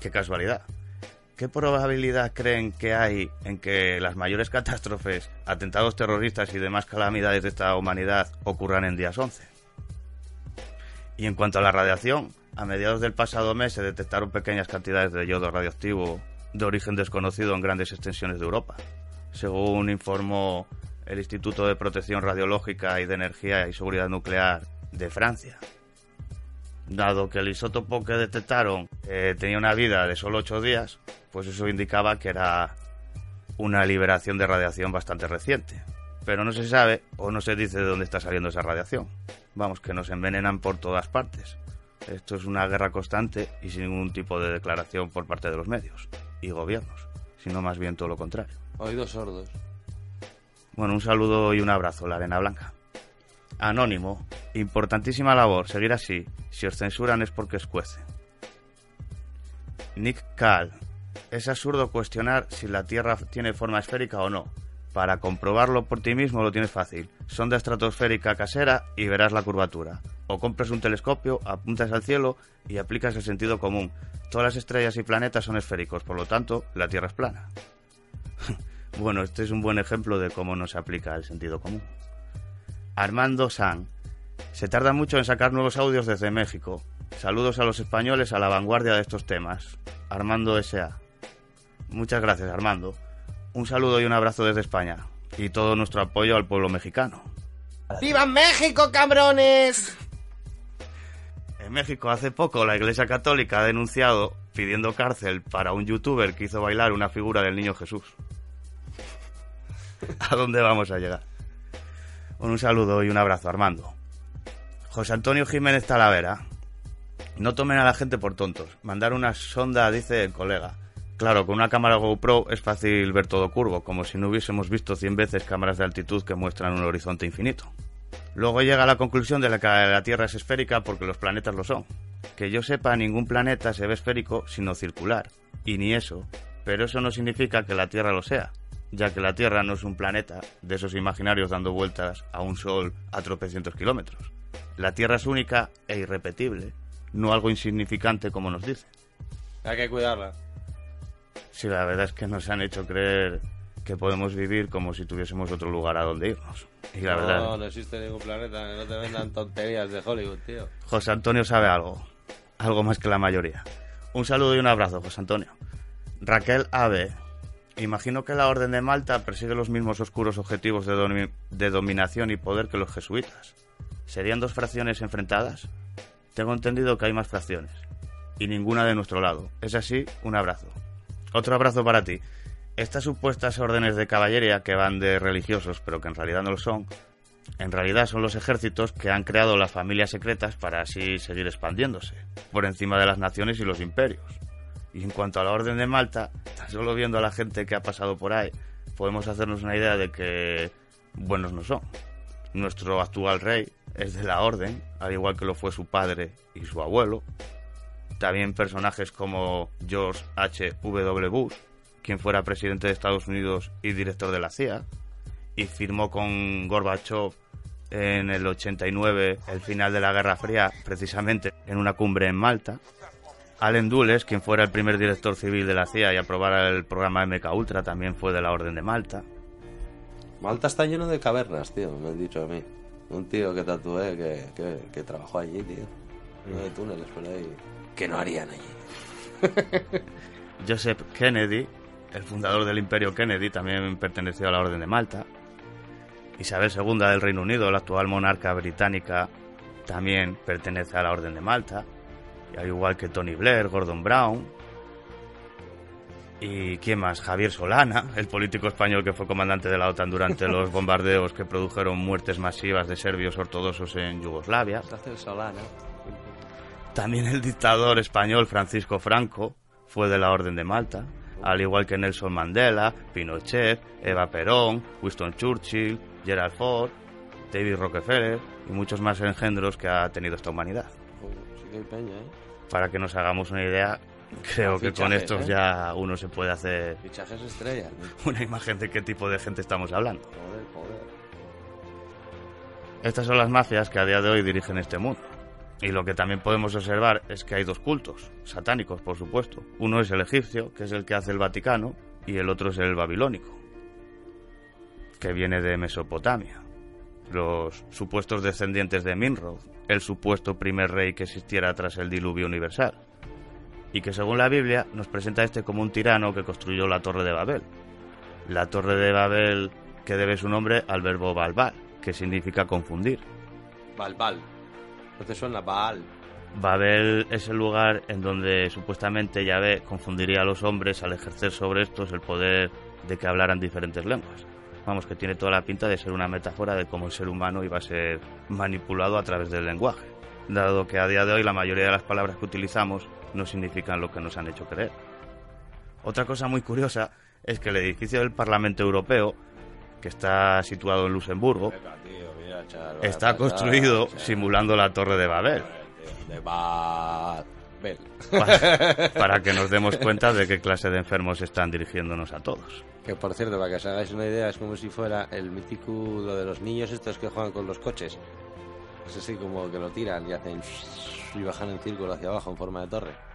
Qué casualidad. ¿Qué probabilidad creen que hay en que las mayores catástrofes, atentados terroristas y demás calamidades de esta humanidad ocurran en días 11? Y en cuanto a la radiación, a mediados del pasado mes se detectaron pequeñas cantidades de yodo radioactivo de origen desconocido en grandes extensiones de Europa, según informó el Instituto de Protección Radiológica y de Energía y Seguridad Nuclear de Francia. Dado que el isótopo que detectaron eh, tenía una vida de solo 8 días, pues eso indicaba que era una liberación de radiación bastante reciente. Pero no se sabe o no se dice de dónde está saliendo esa radiación. Vamos, que nos envenenan por todas partes. Esto es una guerra constante y sin ningún tipo de declaración por parte de los medios y gobiernos, sino más bien todo lo contrario. Oídos sordos. Bueno, un saludo y un abrazo, la arena blanca. Anónimo, importantísima labor, seguir así. Si os censuran es porque escuece. Nick Kahl, es absurdo cuestionar si la Tierra tiene forma esférica o no. Para comprobarlo por ti mismo lo tienes fácil. Sonda estratosférica casera y verás la curvatura. O compras un telescopio, apuntas al cielo y aplicas el sentido común. Todas las estrellas y planetas son esféricos, por lo tanto, la Tierra es plana. bueno, este es un buen ejemplo de cómo no se aplica el sentido común. Armando San. Se tarda mucho en sacar nuevos audios desde México. Saludos a los españoles a la vanguardia de estos temas. Armando S.A. Muchas gracias, Armando. Un saludo y un abrazo desde España. Y todo nuestro apoyo al pueblo mexicano. ¡Viva México, cabrones! En México hace poco la Iglesia Católica ha denunciado pidiendo cárcel para un youtuber que hizo bailar una figura del niño Jesús. ¿A dónde vamos a llegar? Un saludo y un abrazo, Armando. José Antonio Jiménez Talavera. No tomen a la gente por tontos. Mandar una sonda, dice el colega. Claro, con una cámara GoPro es fácil ver todo curvo, como si no hubiésemos visto 100 veces cámaras de altitud que muestran un horizonte infinito. Luego llega la conclusión de la que la Tierra es esférica porque los planetas lo son. Que yo sepa, ningún planeta se ve esférico sino circular. Y ni eso. Pero eso no significa que la Tierra lo sea, ya que la Tierra no es un planeta de esos imaginarios dando vueltas a un Sol a tropecientos kilómetros. La Tierra es única e irrepetible, no algo insignificante como nos dicen. Hay que cuidarla. Sí, la verdad es que nos han hecho creer que podemos vivir como si tuviésemos otro lugar a donde irnos. Y la no, verdad, no existe ningún planeta no te vendan tonterías de Hollywood, tío. José Antonio sabe algo, algo más que la mayoría. Un saludo y un abrazo, José Antonio. Raquel AB. Imagino que la Orden de Malta persigue los mismos oscuros objetivos de, de dominación y poder que los jesuitas. ¿Serían dos fracciones enfrentadas? Tengo entendido que hay más fracciones. Y ninguna de nuestro lado. Es así, un abrazo. Otro abrazo para ti. Estas supuestas órdenes de caballería que van de religiosos, pero que en realidad no lo son, en realidad son los ejércitos que han creado las familias secretas para así seguir expandiéndose, por encima de las naciones y los imperios. Y en cuanto a la Orden de Malta, solo viendo a la gente que ha pasado por ahí, podemos hacernos una idea de que buenos no son. Nuestro actual rey es de la Orden, al igual que lo fue su padre y su abuelo. También personajes como George H. W. Bush, quien fuera presidente de Estados Unidos y director de la CIA, y firmó con Gorbachev en el 89 el final de la Guerra Fría, precisamente en una cumbre en Malta. Allen Dulles, quien fuera el primer director civil de la CIA y aprobara el programa MK Ultra, también fue de la Orden de Malta. Malta está lleno de cavernas, tío, me han dicho a mí. Un tío que tatué que, que, que trabajó allí, tío. Uno de túneles por ahí. Que no harían allí. Joseph Kennedy, el fundador del Imperio Kennedy, también perteneció a la Orden de Malta. Isabel II del Reino Unido, la actual monarca británica, también pertenece a la Orden de Malta. Al igual que Tony Blair, Gordon Brown. ¿Y quién más? Javier Solana, el político español que fue comandante de la OTAN durante los bombardeos que produjeron muertes masivas de serbios ortodoxos en Yugoslavia. Solana. También el dictador español Francisco Franco fue de la Orden de Malta, al igual que Nelson Mandela, Pinochet, Eva Perón, Winston Churchill, Gerald Ford, David Rockefeller y muchos más engendros que ha tenido esta humanidad. Peña, ¿eh? Para que nos hagamos una idea, creo que con estos ¿eh? ya uno se puede hacer Fichajes estrellas. ¿no? una imagen de qué tipo de gente estamos hablando. Joder, joder. Estas son las mafias que a día de hoy dirigen este mundo. Y lo que también podemos observar es que hay dos cultos, satánicos por supuesto. Uno es el egipcio, que es el que hace el Vaticano, y el otro es el babilónico, que viene de Mesopotamia. Los supuestos descendientes de Nimrod, el supuesto primer rey que existiera tras el diluvio universal. Y que según la Biblia nos presenta a este como un tirano que construyó la Torre de Babel. La Torre de Babel que debe su nombre al verbo balbal, que significa confundir. ¿No te suena? Val. Babel es el lugar en donde supuestamente Yahvé confundiría a los hombres al ejercer sobre estos el poder de que hablaran diferentes lenguas. Vamos, que tiene toda la pinta de ser una metáfora de cómo el ser humano iba a ser manipulado a través del lenguaje, dado que a día de hoy la mayoría de las palabras que utilizamos no significan lo que nos han hecho creer. Otra cosa muy curiosa es que el edificio del Parlamento Europeo, que está situado en Luxemburgo, está construido simulando la Torre de Babel. Para, para que nos demos cuenta de qué clase de enfermos están dirigiéndonos a todos. Que por cierto, para que os hagáis una idea, es como si fuera el mítico lo de los niños estos que juegan con los coches. Es así como que lo tiran y hacen y bajan en círculo hacia abajo en forma de torre.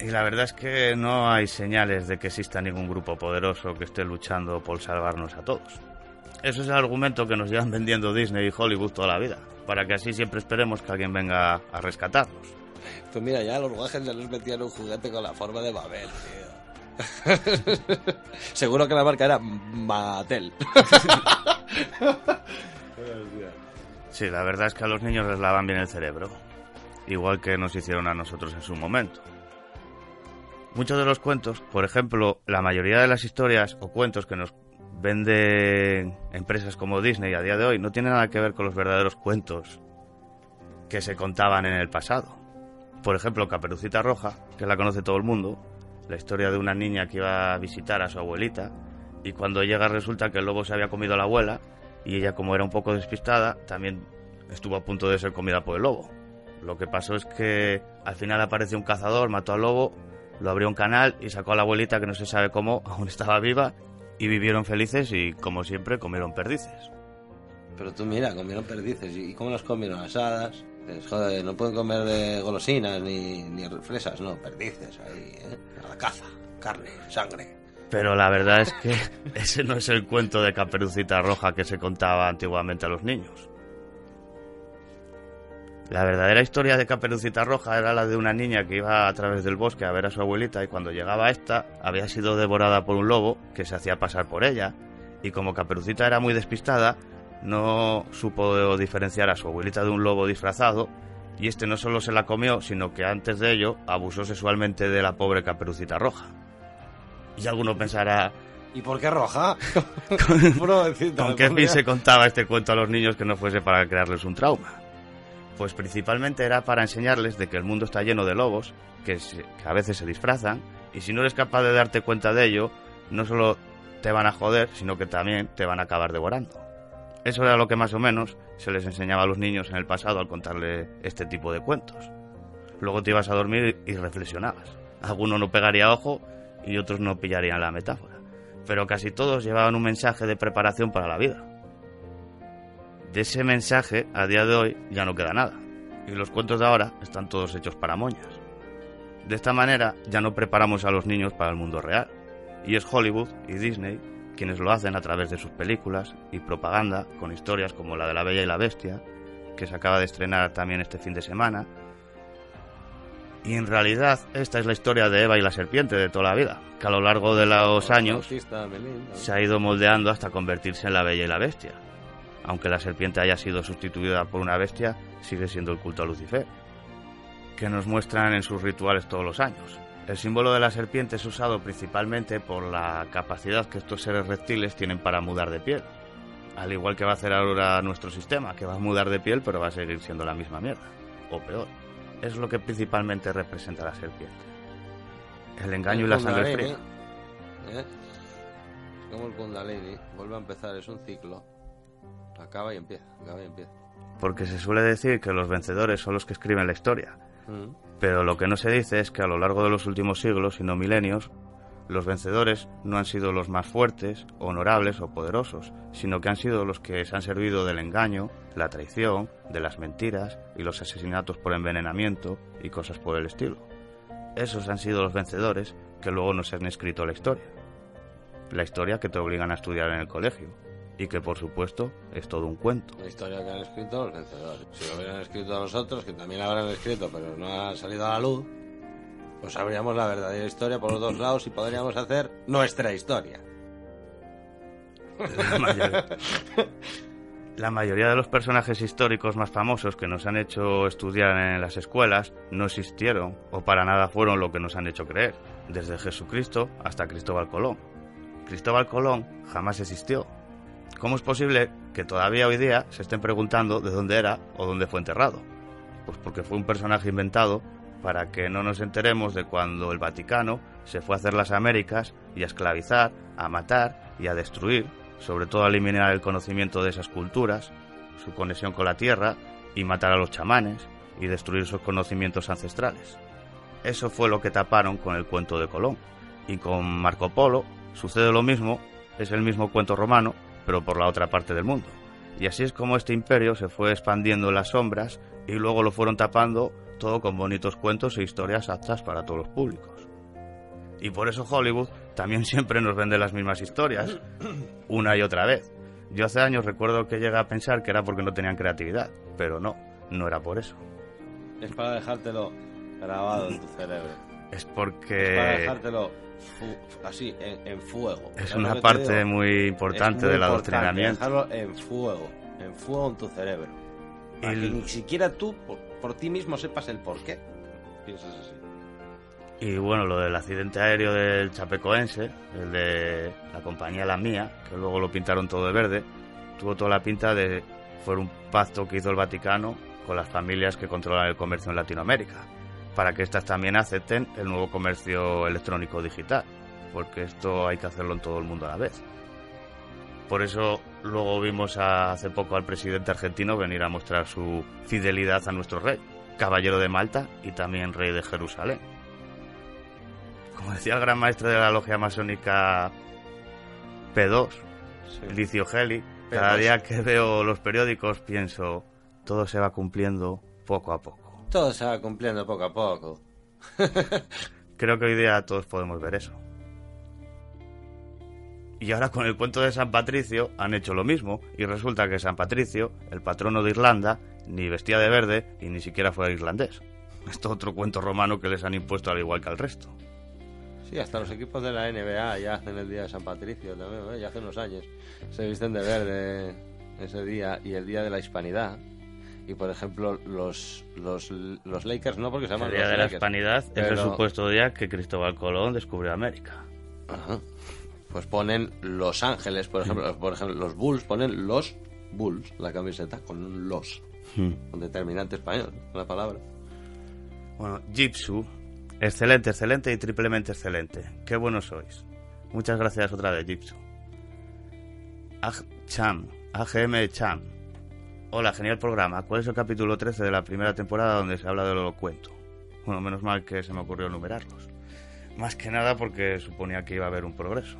Y la verdad es que no hay señales de que exista ningún grupo poderoso que esté luchando por salvarnos a todos. Eso es el argumento que nos llevan vendiendo Disney y Hollywood toda la vida, para que así siempre esperemos que alguien venga a rescatarnos. Pues mira, ya los guajes ya les metían un juguete con la forma de Babel, tío. Seguro que la marca era Mattel. Sí, la verdad es que a los niños les lavan bien el cerebro, igual que nos hicieron a nosotros en su momento. Muchos de los cuentos, por ejemplo, la mayoría de las historias o cuentos que nos venden empresas como Disney a día de hoy no tienen nada que ver con los verdaderos cuentos que se contaban en el pasado. Por ejemplo, Caperucita Roja, que la conoce todo el mundo, la historia de una niña que iba a visitar a su abuelita y cuando llega resulta que el lobo se había comido a la abuela y ella como era un poco despistada también estuvo a punto de ser comida por el lobo. Lo que pasó es que al final apareció un cazador, mató al lobo, lo abrió un canal y sacó a la abuelita que no se sabe cómo, aún estaba viva, y vivieron felices y como siempre comieron perdices. Pero tú mira, comieron perdices. ¿Y cómo las comieron? Asadas. Joder, no pueden comer golosinas ni, ni fresas, no, perdices ahí, ¿eh? A la caza, carne, sangre. Pero la verdad es que ese no es el cuento de Caperucita Roja que se contaba antiguamente a los niños. La verdadera historia de Caperucita Roja era la de una niña que iba a través del bosque a ver a su abuelita y cuando llegaba a esta había sido devorada por un lobo que se hacía pasar por ella y como Caperucita era muy despistada no supo diferenciar a su abuelita de un lobo disfrazado y este no solo se la comió sino que antes de ello abusó sexualmente de la pobre Caperucita Roja. Y alguno pensará, ¿Y por qué roja? ¿Con qué fin se contaba este cuento a los niños que no fuese para crearles un trauma? Pues principalmente era para enseñarles de que el mundo está lleno de lobos, que, se- que a veces se disfrazan, y si no eres capaz de darte cuenta de ello, no solo te van a joder, sino que también te van a acabar devorando. Eso era lo que más o menos se les enseñaba a los niños en el pasado al contarle este tipo de cuentos. Luego te ibas a dormir y reflexionabas. Alguno no pegaría ojo y otros no pillarían la metáfora. Pero casi todos llevaban un mensaje de preparación para la vida. De ese mensaje, a día de hoy, ya no queda nada. Y los cuentos de ahora están todos hechos para moñas. De esta manera, ya no preparamos a los niños para el mundo real. Y es Hollywood y Disney quienes lo hacen a través de sus películas y propaganda con historias como la de La Bella y la Bestia, que se acaba de estrenar también este fin de semana. Y en realidad, esta es la historia de Eva y la serpiente de toda la vida, que a lo largo de los años se ha ido moldeando hasta convertirse en la Bella y la Bestia. Aunque la serpiente haya sido sustituida por una bestia, sigue siendo el culto a Lucifer, que nos muestran en sus rituales todos los años. El símbolo de la serpiente es usado principalmente por la capacidad que estos seres reptiles tienen para mudar de piel. Al igual que va a hacer ahora nuestro sistema, que va a mudar de piel pero va a seguir siendo la misma mierda. O peor. Es lo que principalmente representa la serpiente. El engaño y la sangre fría. ¿eh? Es como el Kundalini, vuelve a empezar, es un ciclo. Acaba y empieza, acaba y empieza. Porque se suele decir que los vencedores son los que escriben la historia. Mm. Pero lo que no se dice es que a lo largo de los últimos siglos y no milenios, los vencedores no han sido los más fuertes, honorables o poderosos, sino que han sido los que se han servido del engaño, la traición, de las mentiras y los asesinatos por envenenamiento y cosas por el estilo. Esos han sido los vencedores que luego nos han escrito la historia. La historia que te obligan a estudiar en el colegio y que por supuesto es todo un cuento. La historia que han escrito los vencedores. Si lo hubieran escrito a nosotros, que también la habrán escrito, pero no ha salido a la luz, pues sabríamos la verdadera historia por los dos lados y podríamos hacer nuestra historia. La mayoría, la mayoría de los personajes históricos más famosos que nos han hecho estudiar en las escuelas no existieron o para nada fueron lo que nos han hecho creer, desde Jesucristo hasta Cristóbal Colón. Cristóbal Colón jamás existió. ¿Cómo es posible que todavía hoy día se estén preguntando de dónde era o dónde fue enterrado? Pues porque fue un personaje inventado para que no nos enteremos de cuando el Vaticano se fue a hacer las Américas y a esclavizar, a matar y a destruir, sobre todo a eliminar el conocimiento de esas culturas, su conexión con la tierra y matar a los chamanes y destruir sus conocimientos ancestrales. Eso fue lo que taparon con el cuento de Colón. Y con Marco Polo sucede lo mismo, es el mismo cuento romano, pero por la otra parte del mundo. Y así es como este imperio se fue expandiendo en las sombras y luego lo fueron tapando todo con bonitos cuentos e historias aptas para todos los públicos. Y por eso Hollywood también siempre nos vende las mismas historias, una y otra vez. Yo hace años recuerdo que llegué a pensar que era porque no tenían creatividad, pero no, no era por eso. Es para dejártelo grabado en tu cerebro. Es Es para porque dejártelo así, en, en fuego. es ¿Sabes una parte muy importante muy del adoctrinamiento. Dejarlo en fuego, en fuego en tu cerebro. Para que ni siquiera tú, por, por ti mismo, sepas el por qué. Piensas así. Y bueno, lo del accidente aéreo del Chapecoense, el de la compañía La Mía, que luego lo pintaron todo de verde, tuvo toda la pinta de fue un pacto que hizo el Vaticano con las familias que controlan el comercio en Latinoamérica, para que éstas también acepten el nuevo comercio electrónico digital, porque esto hay que hacerlo en todo el mundo a la vez. Por eso luego vimos a- hace poco al presidente argentino venir a mostrar su fidelidad a nuestro rey, caballero de Malta y también rey de Jerusalén. Como decía el gran maestro de la logia masónica P2, Licio Geli, cada P2. día que veo los periódicos pienso, todo se va cumpliendo poco a poco. Todo se va cumpliendo poco a poco. Creo que hoy día todos podemos ver eso. Y ahora con el cuento de San Patricio han hecho lo mismo y resulta que San Patricio, el patrono de Irlanda, ni vestía de verde y ni siquiera fue irlandés. Esto es otro cuento romano que les han impuesto al igual que al resto. Sí, hasta los equipos de la NBA ya hacen el día de San Patricio también, ¿eh? ya hace unos años. Se visten de verde ese día y el día de la hispanidad. Y por ejemplo, los, los, los Lakers no, porque se llaman El día los de la hispanidad es el supuesto día que Cristóbal Colón descubrió América. Ajá. Pues ponen Los Ángeles, por ejemplo, por ejemplo, los Bulls ponen los Bulls, la camiseta, con un los, Hmm. un determinante español, una palabra. Bueno, Jipsu, excelente, excelente y triplemente excelente. Qué buenos sois. Muchas gracias otra vez, Jipsu. Ag Cham, AGM Cham. Hola, genial programa. ¿Cuál es el capítulo 13 de la primera temporada donde se habla del holocuento? Bueno, menos mal que se me ocurrió enumerarlos. Más que nada porque suponía que iba a haber un progreso.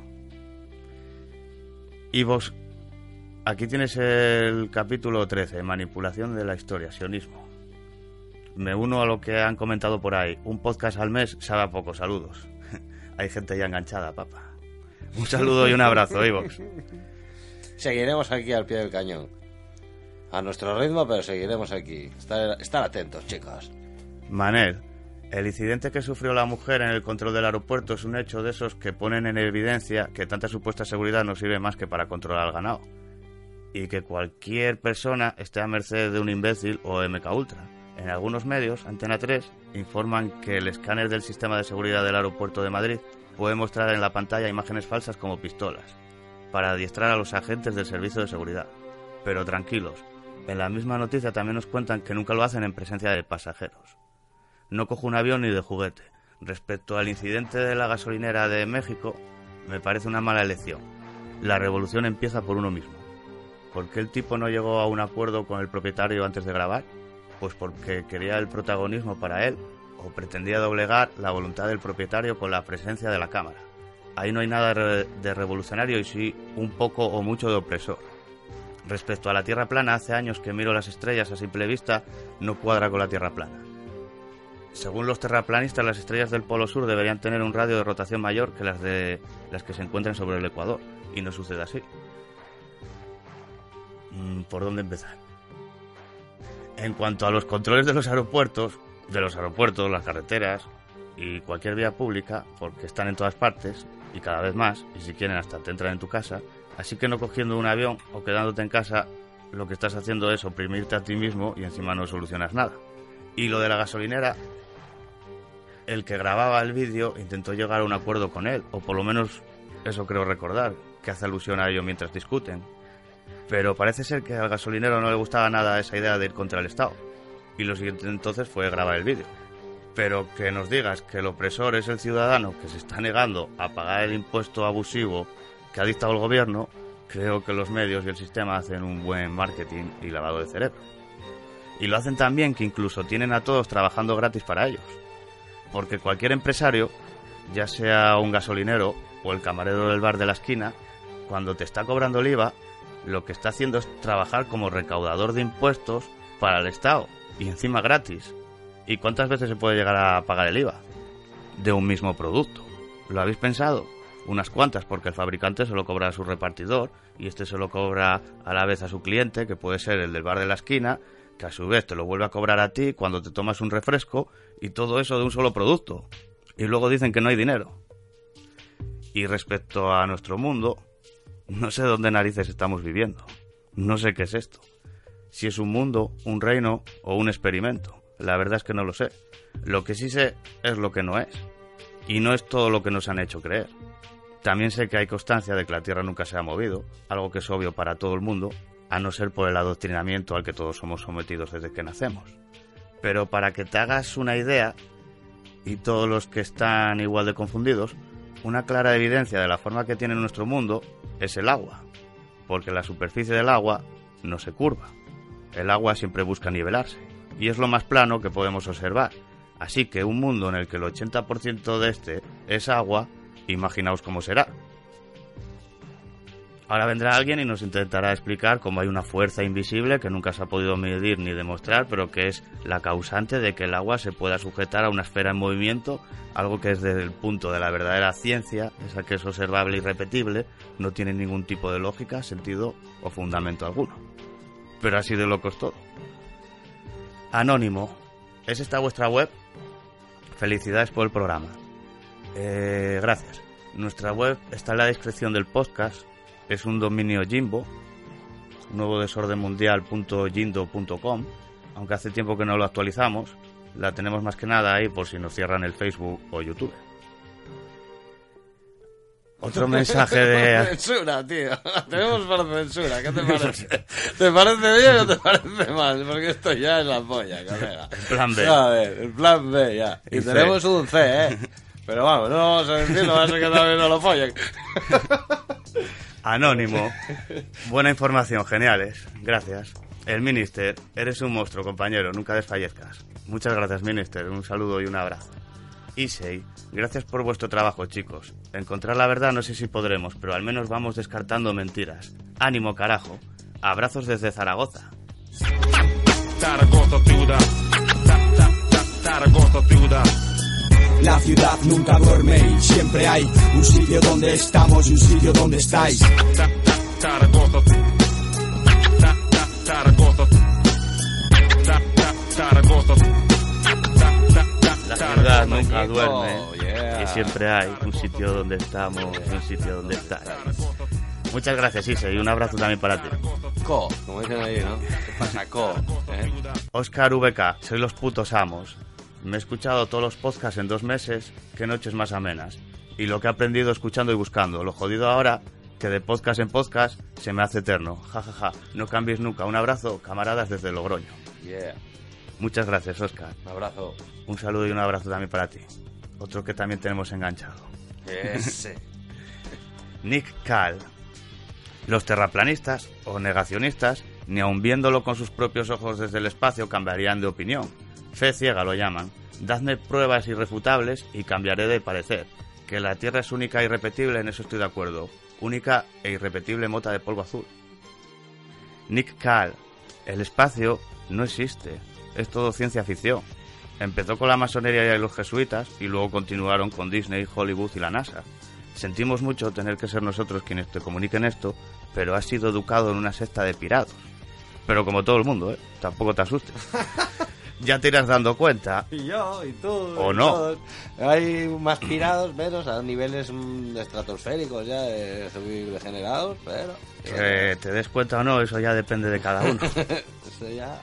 Y vos, aquí tienes el capítulo 13, manipulación de la historia, sionismo. Me uno a lo que han comentado por ahí. Un podcast al mes sabe a poco. Saludos. Hay gente ya enganchada, papá. Un saludo y un abrazo, Ivox. Seguiremos aquí al pie del cañón. A nuestro ritmo, pero seguiremos aquí. Estar, atentos, chicos. Manel, el incidente que sufrió la mujer en el control del aeropuerto es un hecho de esos que ponen en evidencia que tanta supuesta seguridad no sirve más que para controlar al ganado. Y que cualquier persona esté a merced de un imbécil o MK Ultra. En algunos medios, Antena 3, informan que el escáner del sistema de seguridad del aeropuerto de Madrid puede mostrar en la pantalla imágenes falsas como pistolas, para adiestrar a los agentes del servicio de seguridad. Pero tranquilos, en la misma noticia también nos cuentan que nunca lo hacen en presencia de pasajeros. No cojo un avión ni de juguete. Respecto al incidente de la gasolinera de México, me parece una mala elección. La revolución empieza por uno mismo. ¿Por qué el tipo no llegó a un acuerdo con el propietario antes de grabar? Pues porque quería el protagonismo para él o pretendía doblegar la voluntad del propietario con la presencia de la cámara. Ahí no hay nada de revolucionario y sí un poco o mucho de opresor. Respecto a la Tierra plana, hace años que miro las estrellas a simple vista, no cuadra con la Tierra plana. Según los terraplanistas, las estrellas del Polo Sur deberían tener un radio de rotación mayor que las de las que se encuentran sobre el Ecuador, y no sucede así. Mm, ¿Por dónde empezar? En cuanto a los controles de los aeropuertos, de los aeropuertos, las carreteras y cualquier vía pública, porque están en todas partes y cada vez más, y si quieren hasta te entran en tu casa, así que no cogiendo un avión o quedándote en casa, lo que estás haciendo es oprimirte a ti mismo y encima no solucionas nada. Y lo de la gasolinera, el que grababa el vídeo intentó llegar a un acuerdo con él, o por lo menos eso creo recordar, que hace alusión a ello mientras discuten. Pero parece ser que al gasolinero no le gustaba nada esa idea de ir contra el Estado. Y lo siguiente entonces fue grabar el vídeo. Pero que nos digas que el opresor es el ciudadano que se está negando a pagar el impuesto abusivo que ha dictado el gobierno, creo que los medios y el sistema hacen un buen marketing y lavado de cerebro. Y lo hacen tan bien que incluso tienen a todos trabajando gratis para ellos. Porque cualquier empresario, ya sea un gasolinero o el camarero del bar de la esquina, cuando te está cobrando el IVA, lo que está haciendo es trabajar como recaudador de impuestos para el Estado y encima gratis. ¿Y cuántas veces se puede llegar a pagar el IVA? De un mismo producto. ¿Lo habéis pensado? Unas cuantas, porque el fabricante se lo cobra a su repartidor y este se lo cobra a la vez a su cliente, que puede ser el del bar de la esquina, que a su vez te lo vuelve a cobrar a ti cuando te tomas un refresco y todo eso de un solo producto. Y luego dicen que no hay dinero. Y respecto a nuestro mundo, no sé dónde narices estamos viviendo. No sé qué es esto. Si es un mundo, un reino o un experimento. La verdad es que no lo sé. Lo que sí sé es lo que no es. Y no es todo lo que nos han hecho creer. También sé que hay constancia de que la Tierra nunca se ha movido, algo que es obvio para todo el mundo, a no ser por el adoctrinamiento al que todos somos sometidos desde que nacemos. Pero para que te hagas una idea, y todos los que están igual de confundidos, una clara evidencia de la forma que tiene nuestro mundo es el agua. porque la superficie del agua no se curva. El agua siempre busca nivelarse, y es lo más plano que podemos observar. Así que un mundo en el que el 80% de este es agua, imaginaos cómo será. Ahora vendrá alguien y nos intentará explicar cómo hay una fuerza invisible que nunca se ha podido medir ni demostrar, pero que es la causante de que el agua se pueda sujetar a una esfera en movimiento, algo que desde el punto de la verdadera ciencia, esa que es observable y repetible, no tiene ningún tipo de lógica, sentido o fundamento alguno. Pero así de loco es todo. Anónimo, ¿es esta vuestra web? Felicidades por el programa. Eh, gracias. Nuestra web está en la descripción del podcast es un dominio Jimbo, nuevo desordenmundial.jindo.com, aunque hace tiempo que no lo actualizamos, la tenemos más que nada ahí por si nos cierran el Facebook o YouTube. Otro mensaje de... Censura, tío. La tenemos por censura. ¿Qué te parece? ¿Te parece bien o te parece mal? Porque esto ya es la polla, colega. El plan B. A ver, el plan B, ya. Y, Y C. tenemos un C, ¿eh? Pero vamos, no vamos a decirlo, va a ser que también no lo follen. Anónimo. Buena información, geniales. Gracias. El Minister, eres un monstruo, compañero, nunca desfallezcas. Muchas gracias, Minister. Un saludo y un abrazo. Isei, gracias por vuestro trabajo, chicos. Encontrar la verdad no sé si podremos, pero al menos vamos descartando mentiras. Ánimo, carajo. Abrazos desde Zaragoza. Zaragoza ciudad. Zaragoza ciudad. La ciudad nunca duerme y siempre hay un sitio donde estamos y un sitio donde estáis. La ciudad nunca duerme yeah. y siempre hay un sitio donde estamos y un sitio donde estáis. Muchas gracias, Isei, y un abrazo también para ti. Co, como dicen ahí, ¿no? ¿Qué pasa, co? ¿Eh? Oscar VK, soy los putos amos. Me he escuchado todos los podcasts en dos meses, qué noches más amenas. Y lo que he aprendido escuchando y buscando. Lo jodido ahora, que de podcast en podcast se me hace eterno. Ja, ja, ja. No cambies nunca. Un abrazo, camaradas desde Logroño. Yeah. Muchas gracias, Oscar. Un abrazo. Un saludo y un abrazo también para ti. Otro que también tenemos enganchado. Ese. Nick Kahl. Los terraplanistas o negacionistas, ni aun viéndolo con sus propios ojos desde el espacio, cambiarían de opinión. Fe ciega lo llaman. Dadme pruebas irrefutables y cambiaré de parecer. Que la Tierra es única e irrepetible, en eso estoy de acuerdo. Única e irrepetible mota de polvo azul. Nick Kahl. El espacio no existe. Es todo ciencia ficción. Empezó con la masonería y los jesuitas y luego continuaron con Disney, Hollywood y la NASA. Sentimos mucho tener que ser nosotros quienes te comuniquen esto, pero has sido educado en una secta de pirados. Pero como todo el mundo, ¿eh? Tampoco te asustes. ya te irás dando cuenta. Y yo, y tú. ¿O y no? todos. Hay más pirados, menos, a niveles mm, estratosféricos ya, de subir degenerados, pero... Que te des cuenta o no, eso ya depende de cada uno. Eso ya...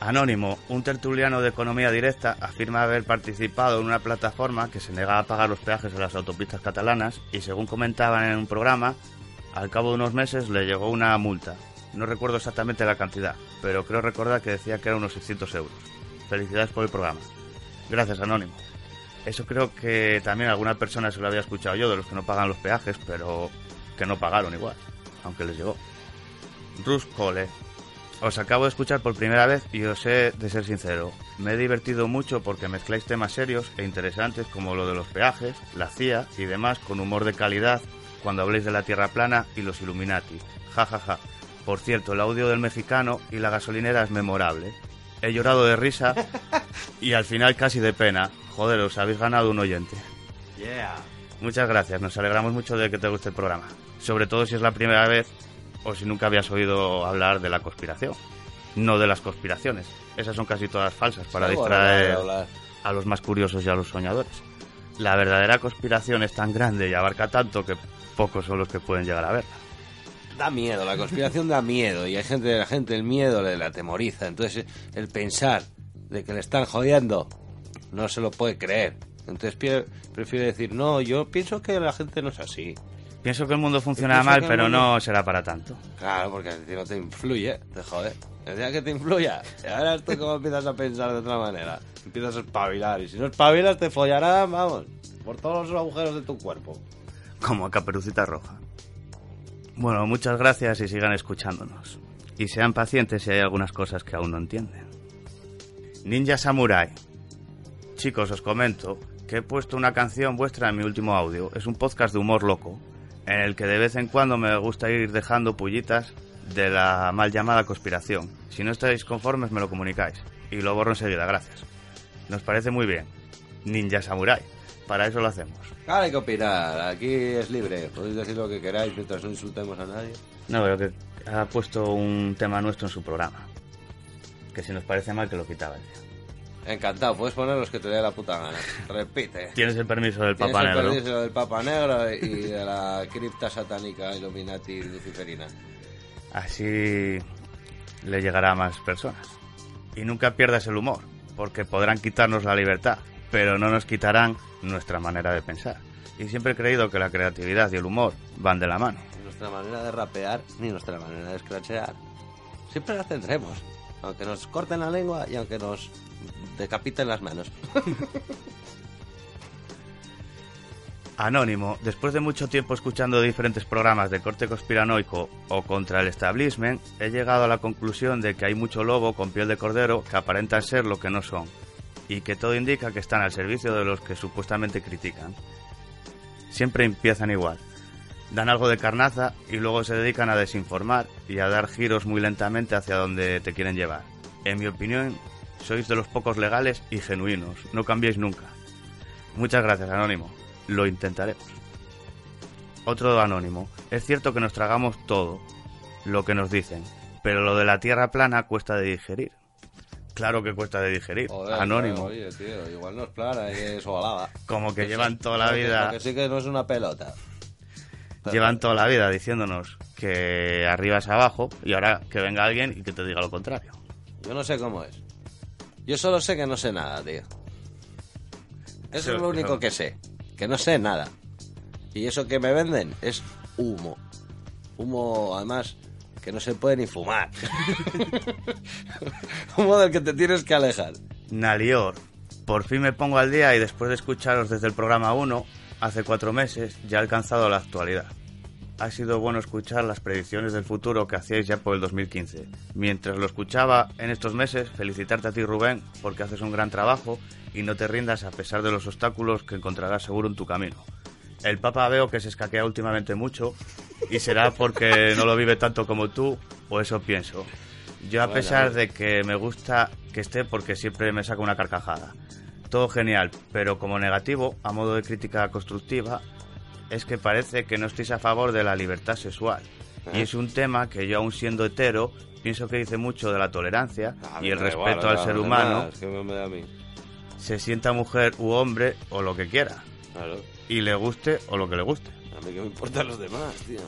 Anónimo, un tertuliano de economía directa, afirma haber participado en una plataforma que se negaba a pagar los peajes en las autopistas catalanas y según comentaban en un programa, al cabo de unos meses le llegó una multa. No recuerdo exactamente la cantidad, pero creo recordar que decía que era unos 600 euros. Felicidades por el programa. Gracias, Anónimo. Eso creo que también alguna persona se lo había escuchado yo, de los que no pagan los peajes, pero que no pagaron igual, aunque les llegó. Rus Cole, os acabo de escuchar por primera vez y os he de ser sincero. Me he divertido mucho porque mezcláis temas serios e interesantes como lo de los peajes, la CIA y demás con humor de calidad cuando habléis de la Tierra plana y los Illuminati. Ja, ja, ja. Por cierto, el audio del mexicano y la gasolinera es memorable. He llorado de risa y al final casi de pena. Joder, os habéis ganado un oyente. Yeah. Muchas gracias, nos alegramos mucho de que te guste el programa. Sobre todo si es la primera vez o si nunca habías oído hablar de la conspiración. No de las conspiraciones. Esas son casi todas falsas para distraer a los más curiosos y a los soñadores. La verdadera conspiración es tan grande y abarca tanto que pocos son los que pueden llegar a verla. Da miedo, la conspiración da miedo y hay gente, la gente el miedo le la atemoriza. Entonces el pensar de que le están jodiendo no se lo puede creer. Entonces prefiere decir, no, yo pienso que la gente no es así. Pienso que el mundo funciona mal, pero mundo- no será para tanto. Claro, porque ti no te influye, te jode. El día que te influya, ya verás tú cómo empiezas a pensar de otra manera. Empiezas a espabilar y si no espabilas te follarán, vamos, por todos los agujeros de tu cuerpo. Como a Caperucita Roja. Bueno, muchas gracias y sigan escuchándonos. Y sean pacientes si hay algunas cosas que aún no entienden. Ninja Samurai. Chicos, os comento que he puesto una canción vuestra en mi último audio. Es un podcast de humor loco, en el que de vez en cuando me gusta ir dejando pullitas de la mal llamada conspiración. Si no estáis conformes, me lo comunicáis. Y lo borro enseguida, gracias. Nos parece muy bien. Ninja Samurai. Para eso lo hacemos. Claro, hay que opinar. Aquí es libre. Podéis decir lo que queráis mientras no insultemos a nadie. No, veo que ha puesto un tema nuestro en su programa. Que si nos parece mal, que lo quitaba el día. Encantado, puedes poner los que te dé la puta gana. Repite. Tienes el permiso del Tienes Papa el Negro. permiso del Papa Negro y de la cripta satánica Illuminati luciferina. Así le llegará a más personas. Y nunca pierdas el humor, porque podrán quitarnos la libertad, pero no nos quitarán nuestra manera de pensar. Y siempre he creído que la creatividad y el humor van de la mano. Ni nuestra manera de rapear ni nuestra manera de escrachear. Siempre las tendremos. Aunque nos corten la lengua y aunque nos decapiten las manos. Anónimo, después de mucho tiempo escuchando diferentes programas de corte conspiranoico o contra el establishment, he llegado a la conclusión de que hay mucho lobo con piel de cordero que aparentan ser lo que no son, y que todo indica que están al servicio de los que supuestamente critican. Siempre empiezan igual. Dan algo de carnaza y luego se dedican a desinformar y a dar giros muy lentamente hacia donde te quieren llevar. En mi opinión, sois de los pocos legales y genuinos, no cambiéis nunca. Muchas gracias, Anónimo. Lo intentaremos. Otro anónimo. Es cierto que nos tragamos todo lo que nos dicen, pero lo de la tierra plana cuesta de digerir. Claro que cuesta de digerir. Joder, anónimo. oye, tío, igual no es plana y es ovalada. Como que llevan toda la vida- que sí que no es una pelota. Llevan toda la vida diciéndonos que arriba es abajo y ahora que venga alguien y que te diga lo contrario. Yo no sé cómo es. Yo solo sé que no sé nada, tío. Eso Sí, es lo único que sé. Que no sé nada. Y eso que me venden es humo. Humo, además, que no se puede ni fumar. humo del que te tienes que alejar. Nalior, por fin me pongo al día y después de escucharos desde el programa 1, hace cuatro meses, ya he alcanzado la actualidad. Ha sido bueno escuchar las predicciones del futuro que hacíais ya por el 2015. Mientras lo escuchaba en estos meses, felicitarte a ti Rubén porque haces un gran trabajo y no te rindas a pesar de los obstáculos que encontrarás seguro en tu camino. El Papa veo que se escaquea últimamente mucho y será porque no lo vive tanto como tú, o eso pienso. Yo a pesar de que me gusta que esté porque siempre me saca una carcajada. Todo genial, pero como negativo, a modo de crítica constructiva, es que parece que no estéis a favor de la libertad sexual. Y ¿Eh? es un tema que yo aún siendo hetero, pienso que dice mucho de la tolerancia y el respeto al ser humano, se sienta mujer u hombre o lo que quiera. Y le guste o lo que le guste. A mí que me importan los demás, tío.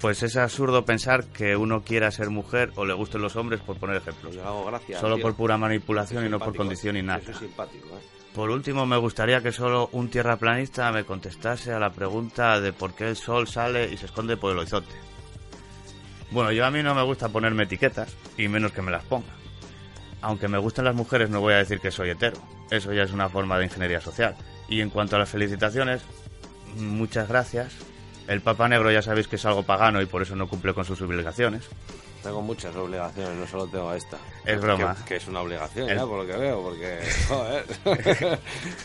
Pues es absurdo pensar que uno quiera ser mujer o le gusten los hombres, por poner ejemplos. Yo hago gracia, Solo tío. por pura manipulación y no por condición innata. simpático, ¿eh? Por último, me gustaría que solo un tierraplanista me contestase a la pregunta de por qué el sol sale y se esconde por el horizonte. Bueno, yo a mí no me gusta ponerme etiquetas, y menos que me las ponga. Aunque me gusten las mujeres, no voy a decir que soy hetero. Eso ya es una forma de ingeniería social. Y en cuanto a las felicitaciones, muchas gracias. El Papa Negro ya sabéis que es algo pagano y por eso no cumple con sus obligaciones. Tengo muchas obligaciones, no solo tengo esta. Es broma. Que, que es una obligación, El- ya, por lo que veo, porque, joder,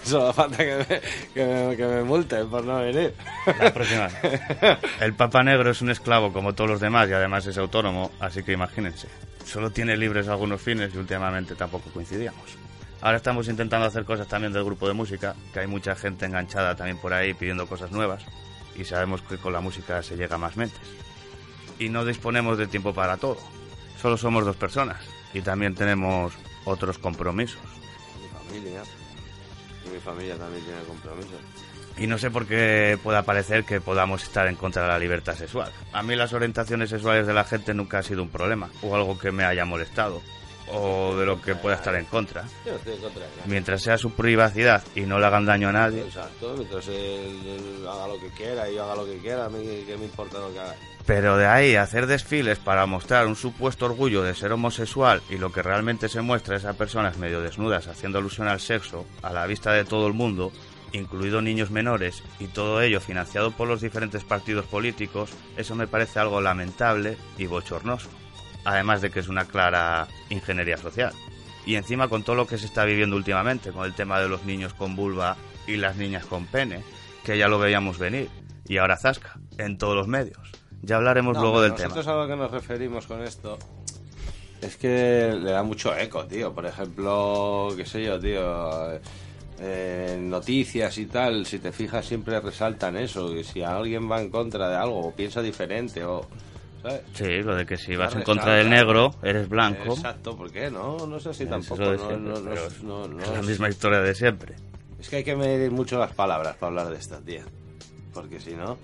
solo falta que me, que, me, que me multen por no venir. La próxima. El Papa Negro es un esclavo como todos los demás y además es autónomo, así que imagínense. Solo tiene libres algunos fines y últimamente tampoco coincidíamos. Ahora estamos intentando hacer cosas también del grupo de música, que hay mucha gente enganchada también por ahí pidiendo cosas nuevas y sabemos que con la música se llega a más mentes. Y no disponemos de tiempo para todo. Solo somos dos personas y también tenemos otros compromisos. Mi familia, y mi familia también tiene compromisos. Y no sé por qué pueda parecer que podamos estar en contra de la libertad sexual. A mí las orientaciones sexuales de la gente nunca ha sido un problema, o algo que me haya molestado, o de lo que pueda estar en contra. Yo no estoy en contra de nada. Mientras sea su privacidad y no le hagan daño a nadie, Exacto, mientras él, haga lo que quiera y yo haga lo que quiera, a mí que me importa lo que haga. pero de ahí hacer desfiles para mostrar un supuesto orgullo de ser homosexual y lo que realmente se muestra es a personas medio desnudas haciendo alusión al sexo a la vista de todo el mundo, incluidos niños menores, y todo ello financiado por los diferentes partidos políticos, eso me parece algo lamentable y bochornoso. Además de que es una clara ingeniería social. Y encima con todo lo que se está viviendo últimamente, con el tema de los niños con vulva y las niñas con pene, que ya lo veíamos venir, y ahora zasca, en todos los medios. Ya hablaremos No, luego del tema. Nosotros a lo que nos referimos con esto es que le da mucho eco, tío. Por ejemplo, qué sé yo, tío. eh, noticias y tal, si te fijas, siempre resaltan eso. Que si alguien va en contra de algo o piensa diferente o. ¿Sabes? Sí, lo de que si vas en contra del negro, eres blanco. Exacto, ¿por qué? No, no es así tampoco. es- la misma historia de siempre. Es que hay que medir mucho las palabras para hablar de esta tía. Porque si no,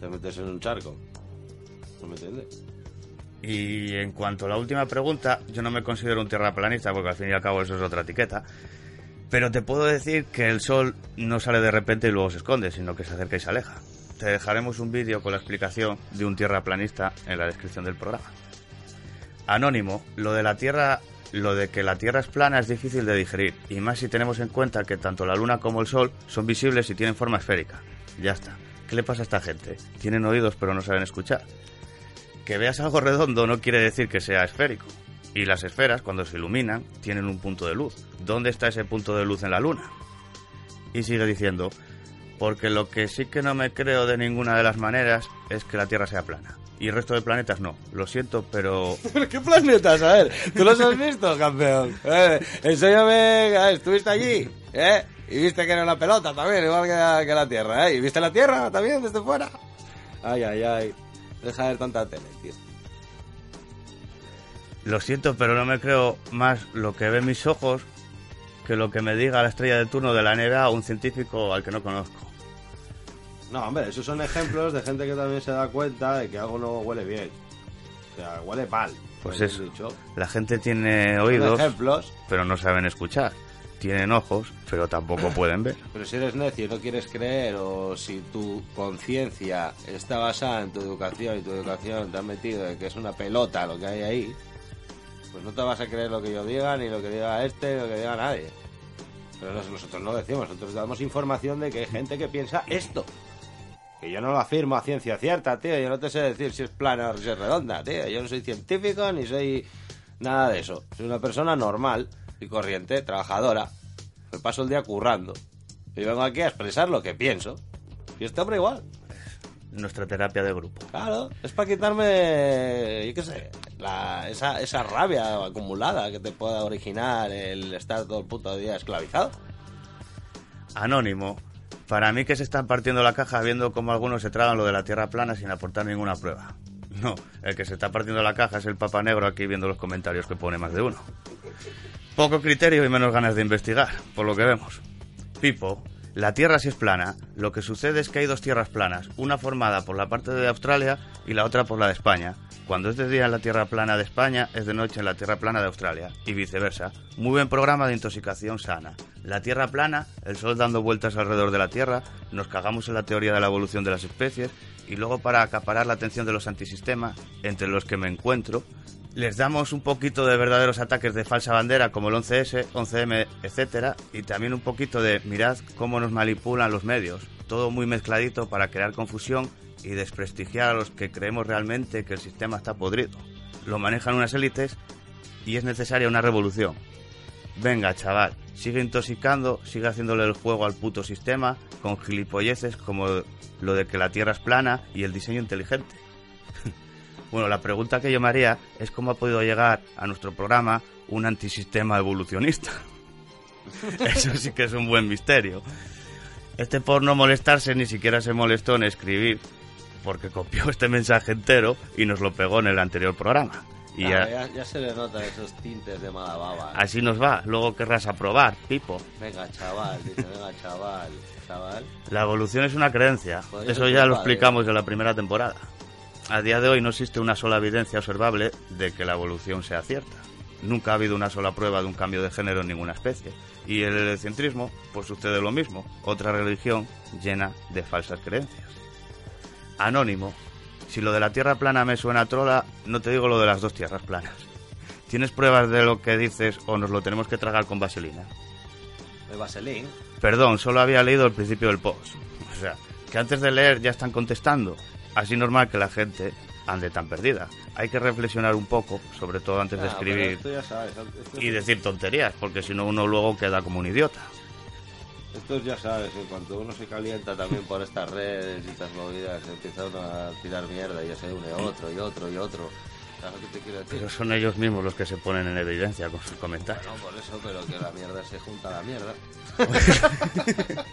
te metes en un charco. ¿No me entiendes? Y en cuanto a la última pregunta, yo no me considero un tierraplanista porque al fin y al cabo eso es otra etiqueta. Pero te puedo decir que el sol no sale de repente y luego se esconde, sino que se acerca y se aleja. Te dejaremos un vídeo con la explicación de un tierraplanista en la descripción del programa. Anónimo, lo de la Tierra, lo de que la Tierra es plana es difícil de digerir, y más si tenemos en cuenta que tanto la Luna como el Sol son visibles y tienen forma esférica. Ya está. ¿Qué le pasa a esta gente? Tienen oídos pero no saben escuchar. Que veas algo redondo no quiere decir que sea esférico. Y las esferas, cuando se iluminan, tienen un punto de luz. ¿Dónde está ese punto de luz en la Luna? Y sigue diciendo, porque lo que sí que no me creo de ninguna de las maneras es que la Tierra sea plana. Y el resto de planetas no. Lo siento, pero... ¿Pero qué planetas? A ver, ¿tú los has visto, campeón? Eh, enséñame, ¿estuviste allí? ¿Eh? Y viste que era una pelota también, igual que la, que la Tierra, ¿eh? ¿Y viste la Tierra también desde fuera? Ay, ay, ay. Deja de ver tanta tele, tío. Lo siento, pero no me creo más lo que ven mis ojos que lo que me diga la estrella de turno de la NBA o un científico al que no conozco. No, hombre, esos son ejemplos de gente que también se da cuenta de que algo no huele bien. O sea, huele mal. Pues eso, dicho. la gente tiene oídos, ejemplos. pero no saben escuchar. Tienen ojos, pero tampoco pueden ver. Pero si eres necio y no quieres creer, o si tu conciencia está basada en tu educación y tu educación te ha metido de que es una pelota lo que hay ahí, pues no te vas a creer lo que yo diga, ni lo que diga este, ni lo que diga nadie. Pero nos- nosotros no decimos, nosotros damos información de que hay gente que piensa esto. Que yo no lo afirmo a ciencia cierta, tío. Yo no te sé decir si es plana o si es redonda, tío. Yo no soy científico ni soy nada de eso. Soy una persona normal y corriente, trabajadora. Me paso el día currando. Y vengo aquí a expresar lo que pienso. Y este hombre igual. Nuestra terapia de grupo. Claro, es para quitarme, yo qué sé, la- esa, esa rabia acumulada que te pueda originar el estar todo el puto día esclavizado. Anónimo. Para mí que se están partiendo la caja viendo cómo algunos se tragan lo de la Tierra plana sin aportar ninguna prueba. No, el que se está partiendo la caja es el Papa Negro aquí viendo los comentarios que pone más de uno. Poco criterio y menos ganas de investigar, por lo que vemos. Pipo, la Tierra sí es plana. Lo que sucede es que hay dos tierras planas, una formada por la parte de Australia y la otra por la de España. Cuando es de día en la Tierra plana de España, es de noche en la Tierra plana de Australia, y viceversa. Muy buen programa de intoxicación sana. La Tierra plana, el Sol dando vueltas alrededor de la Tierra, nos cagamos en la teoría de la evolución de las especies, y luego para acaparar la atención de los antisistemas, entre los que me encuentro, les damos un poquito de verdaderos ataques de falsa bandera como el 11S, 11M, etcétera, y también un poquito de mirad cómo nos manipulan los medios, todo muy mezcladito para crear confusión y desprestigiar a los que creemos realmente que el sistema está podrido. Lo manejan unas élites y es necesaria una revolución. Venga, chaval, sigue intoxicando, sigue haciéndole el juego al puto sistema con gilipolleces como lo de que la Tierra es plana y el diseño inteligente. Bueno, la pregunta que yo me haría es cómo ha podido llegar a nuestro programa un antisistema evolucionista. Eso sí que es un buen misterio. Este por no molestarse ni siquiera se molestó en escribir, porque copió este mensaje entero y nos lo pegó en el anterior programa. Y Ah, ya- ya, se le notan esos tintes de mala baba. así nos va. Luego querrás aprobar, Pipo. Venga, chaval, dice, venga, chaval, chaval. La evolución es una creencia. Podría Eso ya lo padre. explicamos en la primera temporada. A día de hoy no existe una sola evidencia observable de que la evolución sea cierta. Nunca ha habido una sola prueba de un cambio de género en ninguna especie. Y el heliocentrismo, pues sucede lo mismo. Otra religión llena de falsas creencias. Anónimo. Si lo de la tierra plana me suena a trola, no te digo lo de las dos tierras planas. ¿Tienes pruebas de lo que dices o nos lo tenemos que tragar con vaselina? De Vaseline. Perdón, solo había leído el principio del post. O sea, que antes de leer ya están contestando. Así normal que la gente ande tan perdida. Hay que reflexionar un poco, sobre todo antes de Ah, escribir sabes, y decir tonterías, porque si no uno luego queda como un idiota. Esto ya sabes, en cuanto uno se calienta también por estas redes y estas movidas, empieza uno a tirar mierda y ya se une otro y otro y otro. ¿Sabes lo que te quiero decir? Pero son ellos mismos los que se ponen en evidencia con sus comentarios. No, por eso, pero que la mierda se junta a la mierda.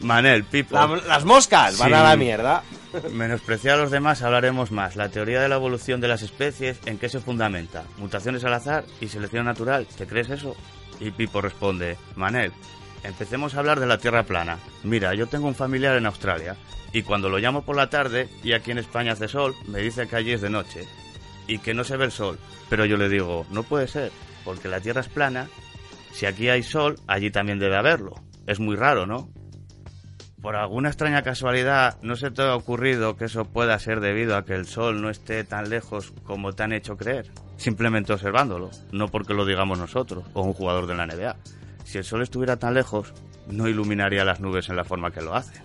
Manel, Pipo. La- las moscas van a la mierda. Menospreciar a los demás hablaremos más. La teoría de la evolución de las especies, ¿en qué se fundamenta? ¿Mutaciones al azar y selección natural? ¿Te crees eso? Y Pipo responde, Manel, empecemos a hablar de la Tierra plana. Mira, yo tengo un familiar en Australia y cuando lo llamo por la tarde y aquí en España hace sol, me dice que allí es de noche y que no se ve el sol. Pero yo le digo, no puede ser, porque la Tierra es plana. Si aquí hay sol, allí también debe haberlo. Es muy raro, ¿no? Por alguna extraña casualidad, ¿no se te ha ocurrido que eso pueda ser debido a que el Sol no esté tan lejos como te han hecho creer? Simplemente observándolo, no porque lo digamos nosotros o un jugador de la NBA. Si el Sol estuviera tan lejos, no iluminaría las nubes en la forma que lo hace.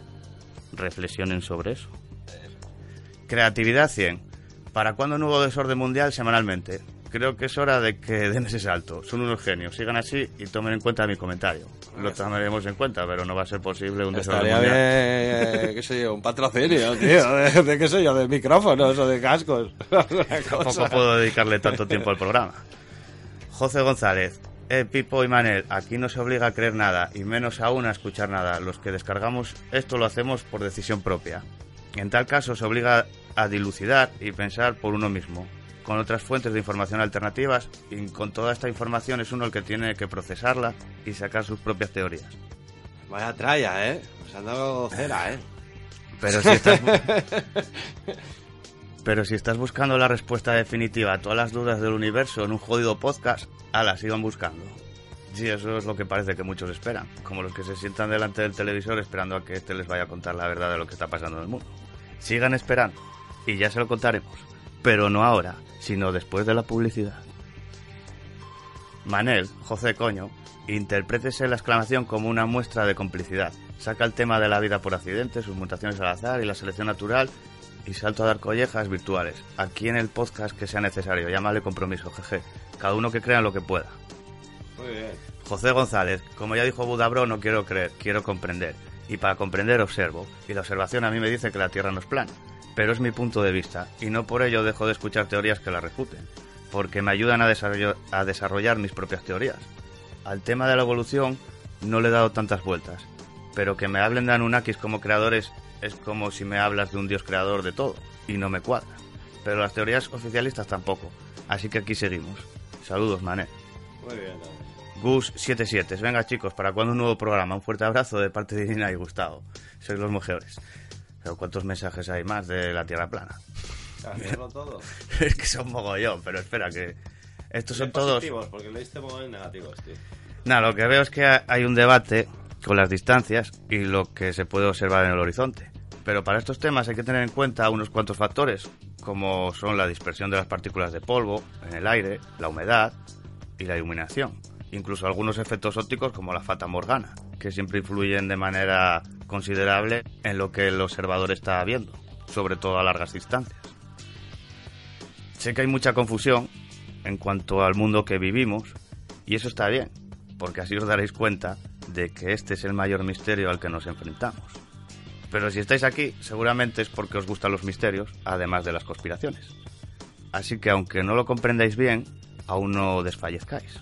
Reflexionen sobre eso. Creatividad 100. ¿Para cuándo nuevo desorden mundial semanalmente? Creo que es hora de que den ese salto. Son unos genios. Sigan así y tomen en cuenta mi comentario. Lo tomaremos en cuenta, pero no va a ser posible un desorden Estaría mundial. bien, eh, qué sé yo, un patrocinio, tío, de, de qué sé yo, de micrófonos o de cascos. Tampoco puedo dedicarle tanto tiempo al programa. José González. Eh, Pipo y Manel, aquí no se obliga a creer nada, y menos aún a escuchar nada. Los que descargamos esto lo hacemos por decisión propia. En tal caso se obliga a dilucidar y pensar por uno mismo, con otras fuentes de información alternativas, y con toda esta información es uno el que tiene que procesarla y sacar sus propias teorías. Vaya tralla, ¿eh? Nos han dado cera, ¿eh? Pero si estás, pero si estás buscando la respuesta definitiva a todas las dudas del universo en un jodido podcast, ala, sigan buscando. Sí, eso es lo que parece que muchos esperan, como los que se sientan delante del televisor esperando a que este les vaya a contar la verdad de lo que está pasando en el mundo. Sigan esperando, y ya se lo contaremos, pero no ahora, sino después de la publicidad. Manel, José Coño, interprétese la exclamación como una muestra de complicidad. Saca el tema de la vida por accidente, sus mutaciones al azar y la selección natural y salto a dar collejas virtuales. Aquí en el podcast que sea necesario. Llámale compromiso, jeje. Cada uno que crea en lo que pueda. Muy bien. José González, como ya dijo Budabro, no quiero creer, quiero comprender. Y para comprender observo. Y la observación a mí me dice que la Tierra no es plana. Pero es mi punto de vista, y no por ello dejo de escuchar teorías que la refuten, porque me ayudan a, desarrollo- a desarrollar mis propias teorías. Al tema de la evolución no le he dado tantas vueltas, pero que me hablen de Anunnakis como creadores es como si me hablas de un dios creador de todo, y no me cuadra. Pero las teorías oficialistas tampoco, así que aquí seguimos. Saludos, Mané. Muy bien. Gus77. Venga, chicos, ¿para cuándo un nuevo programa? Un fuerte abrazo de parte de Irina y Gustavo. Sois los mejores. Pero ¿cuántos mensajes hay más de la Tierra plana? ¿Hacerlo todo? es que son mogollón, pero espera que... Estos son todos... porque leíste muy negativos, tío. Nada, lo que veo es que ha- hay un debate con las distancias y lo que se puede observar en el horizonte. Pero para estos temas hay que tener en cuenta unos cuantos factores, como son la dispersión de las partículas de polvo en el aire, la humedad y la iluminación. Incluso algunos efectos ópticos como la fata morgana, que siempre influyen de manera considerable en lo que el observador está viendo, sobre todo a largas distancias. Sé que hay mucha confusión en cuanto al mundo que vivimos, y eso está bien, porque así os daréis cuenta de que este es el mayor misterio al que nos enfrentamos. Pero si estáis aquí, seguramente es porque os gustan los misterios, además de las conspiraciones. Así que aunque no lo comprendáis bien, aún no desfallezcáis.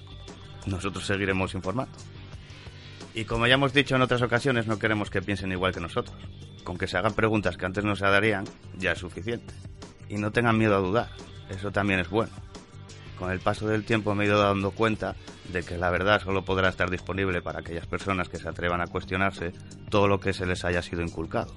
Nosotros seguiremos informando. Y como ya hemos dicho en otras ocasiones, no queremos que piensen igual que nosotros. Con que se hagan preguntas que antes no se darían, ya es suficiente. Y no tengan miedo a dudar, eso también es bueno. Con el paso del tiempo me he ido dando cuenta de que la verdad solo podrá estar disponible para aquellas personas que se atrevan a cuestionarse todo lo que se les haya sido inculcado.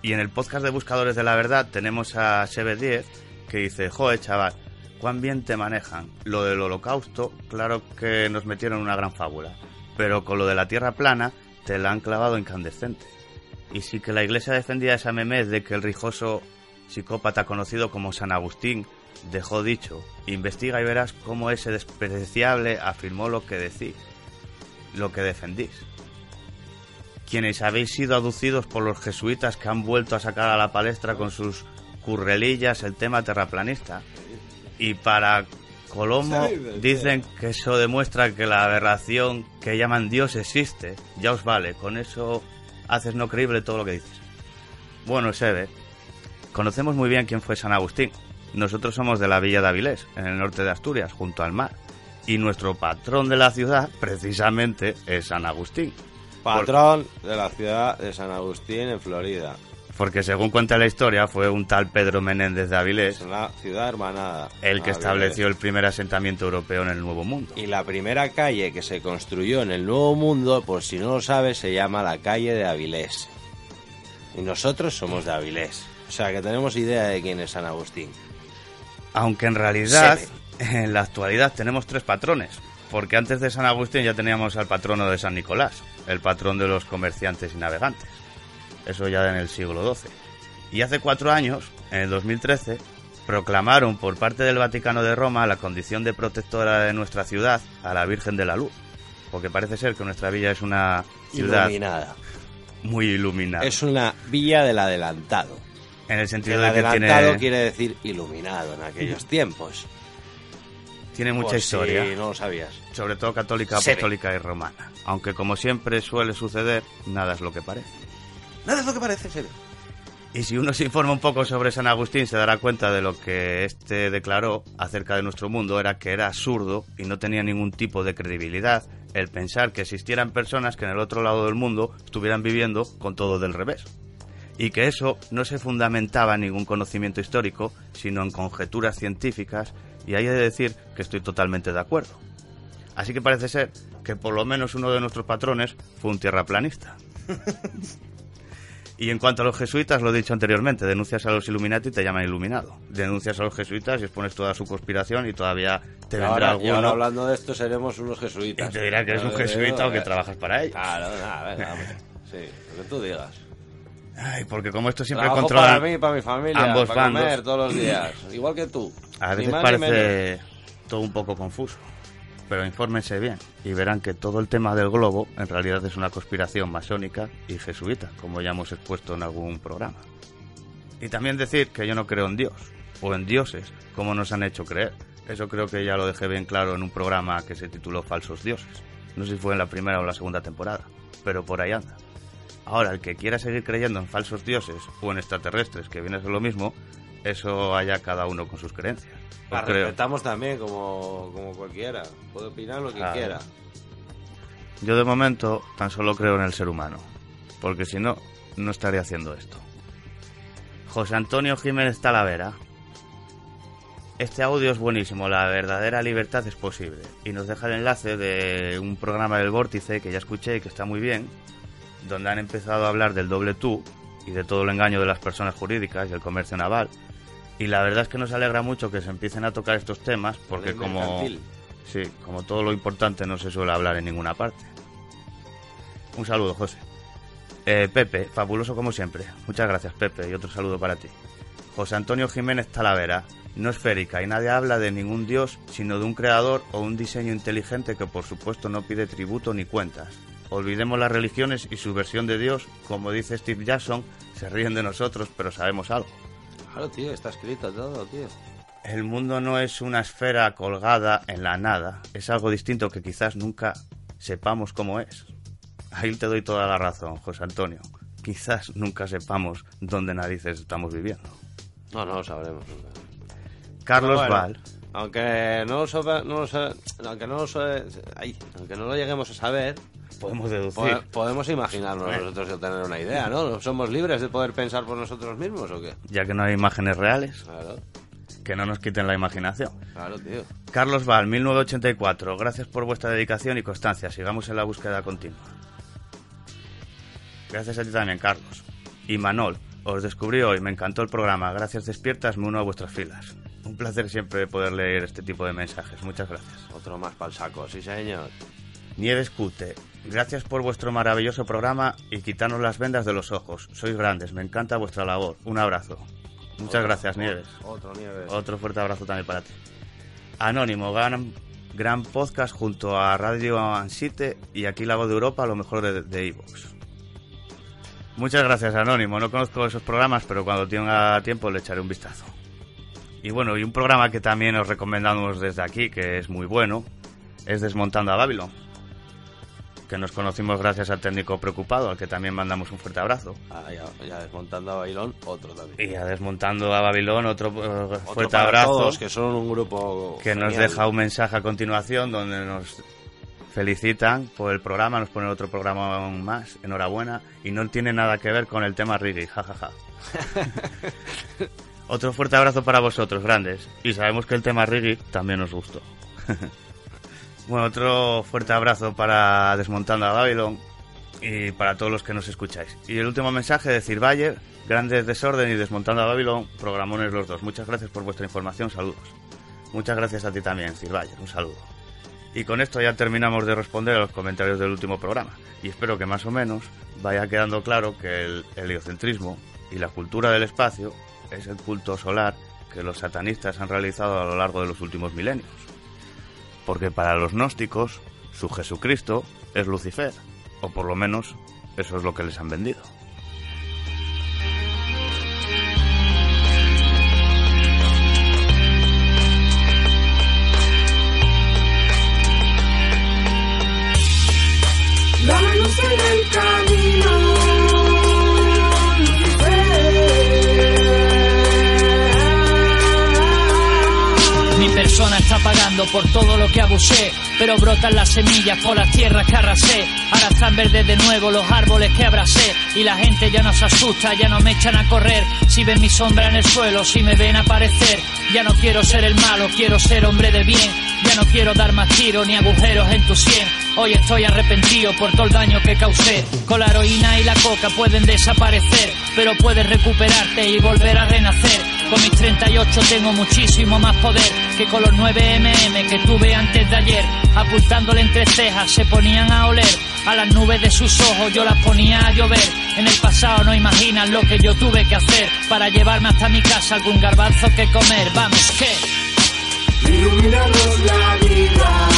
Y en el podcast de Buscadores de la Verdad tenemos a Sebe10 que dice, joder chaval, cuán bien te manejan. Lo del holocausto, claro que nos metieron una gran fábula, pero con lo de la tierra plana te la han clavado incandescente. Y sí que la iglesia defendía esa memez de que el rijoso psicópata conocido como San Agustín dejó dicho, investiga y verás cómo ese despreciable afirmó lo que decís. lo que defendís. Quienes habéis sido aducidos por los jesuitas que han vuelto a sacar a la palestra con sus currelillas el tema terraplanista. Y para Colomo dicen que eso demuestra que la aberración que llaman Dios existe. Ya os vale, con eso haces no creíble todo lo que dices. Bueno, Sebe, conocemos muy bien quién fue San Agustín. Nosotros somos de la villa de Avilés, en el norte de Asturias, junto al mar. Y nuestro patrón de la ciudad, precisamente, es San Agustín. Patrón de la ciudad de San Agustín, en Florida. Porque según cuenta la historia, fue un tal Pedro Menéndez de Avilés Es una ciudad hermanada. el que Avilés. estableció el primer asentamiento europeo en el Nuevo Mundo. Y la primera calle que se construyó en el Nuevo Mundo, por si no lo sabes, se llama la calle de Avilés. Y nosotros somos de Avilés. O sea que tenemos idea de quién es San Agustín. Aunque en realidad, en la actualidad tenemos tres patrones. Porque antes de San Agustín ya teníamos al patrono de San Nicolás, el patrón de los comerciantes y navegantes. Eso ya en el siglo XII. Y hace cuatro años, en el 2013, proclamaron por parte del Vaticano de Roma la condición de protectora de nuestra ciudad a la Virgen de la Luz. Porque parece ser que nuestra villa es una ciudad Iluminada. muy iluminada. Es una villa del adelantado. En el El sentido de que tiene, quiere decir iluminado en aquellos tiempos. tiene mucha historia. si no lo sabías. sobre todo católica, Sebe. apostólica y romana. Aunque como siempre suele suceder, nada es lo que parece. Nada es lo que parece, Sebe. Y si uno se informa un poco sobre San Agustín, se dará cuenta de lo que éste declaró acerca de nuestro mundo, era que era absurdo y no tenía ningún tipo de credibilidad el pensar que existieran personas que en el otro lado del mundo estuvieran viviendo con todo del revés. Y que eso no se fundamentaba en ningún conocimiento histórico, sino en conjeturas científicas, y hay de decir que estoy totalmente de acuerdo. Así que parece ser que por lo menos uno de nuestros patrones fue un tierraplanista. Y en cuanto a los jesuitas, lo he dicho anteriormente, denuncias a los Illuminati y te llaman iluminado. Denuncias a los jesuitas y expones toda su conspiración y todavía te Y vendrá ahora, y alguno ahora hablando de esto seremos unos jesuitas. y te dirá que eres un Claro, jesuita o que trabajas para ellos. Claro, nada, venga. Sí, lo que tú digas. Ay, porque como esto siempre Trabajo controla para mí, para mi familia, ambos para bandos, comer todos los días. Igual que tú. a veces parece todo un poco confuso. Pero infórmense bien y verán que todo el tema del globo en realidad es una conspiración masónica y jesuita, como ya hemos expuesto en algún programa. Y también decir que yo no creo en Dios, o en dioses, como nos han hecho creer. Eso creo que ya lo dejé bien claro en un programa que se tituló Falsos Dioses. No sé si fue en la primera o la segunda temporada, pero por ahí anda. Ahora, el que quiera seguir creyendo en falsos dioses o en extraterrestres, que viene a ser lo mismo, eso haya cada uno con sus creencias. La creo. respetamos también como, como cualquiera. Puede opinar lo que Claro. quiera. Yo de momento tan solo creo en el ser humano, porque si no, no estaría haciendo esto. José Antonio Jiménez Talavera. Este audio es buenísimo, la verdadera libertad es posible. Y nos deja el enlace de un programa del Vórtice que ya escuché y que está muy bien, donde han empezado a hablar del doble tú y de todo el engaño de las personas jurídicas y el comercio naval. Y la verdad es que nos alegra mucho que se empiecen a tocar estos temas, porque como, sí, como todo lo importante no se suele hablar en ninguna parte. Un saludo, José. Eh, Pepe, fabuloso como siempre. Muchas gracias, Pepe, y otro saludo para ti. José Antonio Jiménez Talavera, no esférica y nadie habla de ningún dios, sino de un creador o un diseño inteligente que por supuesto no pide tributo ni cuentas. Olvidemos las religiones y su versión de Dios, como dice Steve Jackson, se ríen de nosotros, pero sabemos algo. Claro, tío, está escrito todo, tío. El mundo no es una esfera colgada en la nada, es algo distinto que quizás nunca sepamos cómo es. Ahí te doy toda la razón, José Antonio. Quizás nunca sepamos dónde narices estamos viviendo. No, no lo sabremos. nunca. Carlos bueno, Val. Aunque no lo sabe- no lo sabe- aunque no lo sabe- ay, aunque no lo lleguemos a saber, podemos deducir. Pode- podemos imaginarnos Bueno. nosotros y tener una idea, ¿no? ¿Somos libres de poder pensar por nosotros mismos o qué? Ya que no hay imágenes reales, Claro, que no nos quiten la imaginación. claro, tío. Carlos Val, 1984. Gracias por vuestra dedicación y constancia. Sigamos en la búsqueda continua. Gracias a ti también, Carlos. Y Manol, os descubrí hoy, me encantó el programa. Gracias despiertas, me uno a vuestras filas. Un placer siempre poder leer este tipo de mensajes. Muchas gracias. Otro más para el saco, sí señor. Nieves Cute, gracias por vuestro maravilloso programa y quitarnos las vendas de los ojos. Sois grandes, me encanta vuestra labor. Un abrazo. Muchas Otro- gracias, Nieves. Otro Nieves. Otro fuerte abrazo también para ti. Anónimo, gran, gran podcast junto a Radio Ansite y aquí La Voz de Europa, lo mejor de iVoox. Muchas gracias, Anónimo. No conozco esos programas, pero cuando tenga tiempo le echaré un vistazo. Y bueno, y un programa que también os recomendamos desde aquí, que es muy bueno, es Desmontando a Babylon. Que nos conocimos gracias al técnico preocupado, al que también mandamos un fuerte abrazo. Ah, ya, ya desmontando a Bailón, otro también. Y a Desmontando a Babilón, otro, eh, Otro fuerte abrazo. todos, que son un grupo que nos genial. deja un mensaje a continuación donde nos felicitan por el programa, nos ponen otro programa aún más, enhorabuena, y no tiene nada que ver con el tema reggae, jajaja. otro fuerte abrazo para vosotros, grandes, y sabemos que el tema reggae también os gustó. bueno, otro fuerte abrazo para Desmontando a Babylon y para todos los que nos escucháis. Y el último mensaje de Bayer, Grandes Desorden y Desmontando a Babylon, programones los dos. Muchas gracias por vuestra información, saludos. Muchas gracias a ti también, Bayer, un saludo. Y con esto ya terminamos de responder a los comentarios del último programa. Y espero que más o menos vaya quedando claro que el heliocentrismo y la cultura del espacio es el culto solar que los satanistas han realizado a lo largo de los últimos milenios. Porque para los gnósticos, su Jesucristo es Lucifer, o por lo menos eso es lo que les han vendido. Persona está pagando por todo lo que abusé, pero brotan las semillas por las tierras que arrasé. Ahora están verdes de nuevo los árboles que abracé y la gente ya no se asusta, ya no me echan a correr. Si ven mi sombra en el suelo, si me ven aparecer, ya no quiero ser el malo, quiero ser hombre de bien. Ya no quiero dar más tiros ni agujeros en tu sien. Hoy estoy arrepentido por todo el daño que causé. Con la heroína y la coca pueden desaparecer, pero puedes recuperarte y volver a renacer. Con mis 38 tengo muchísimo más poder que con los 9 mm que tuve antes de ayer. Apuntándole entre cejas se ponían a oler. A las nubes de sus ojos yo las ponía a llover. En el pasado no imaginan lo que yo tuve que hacer para llevarme hasta mi casa algún garbanzo que comer. Vamos, que. La vida.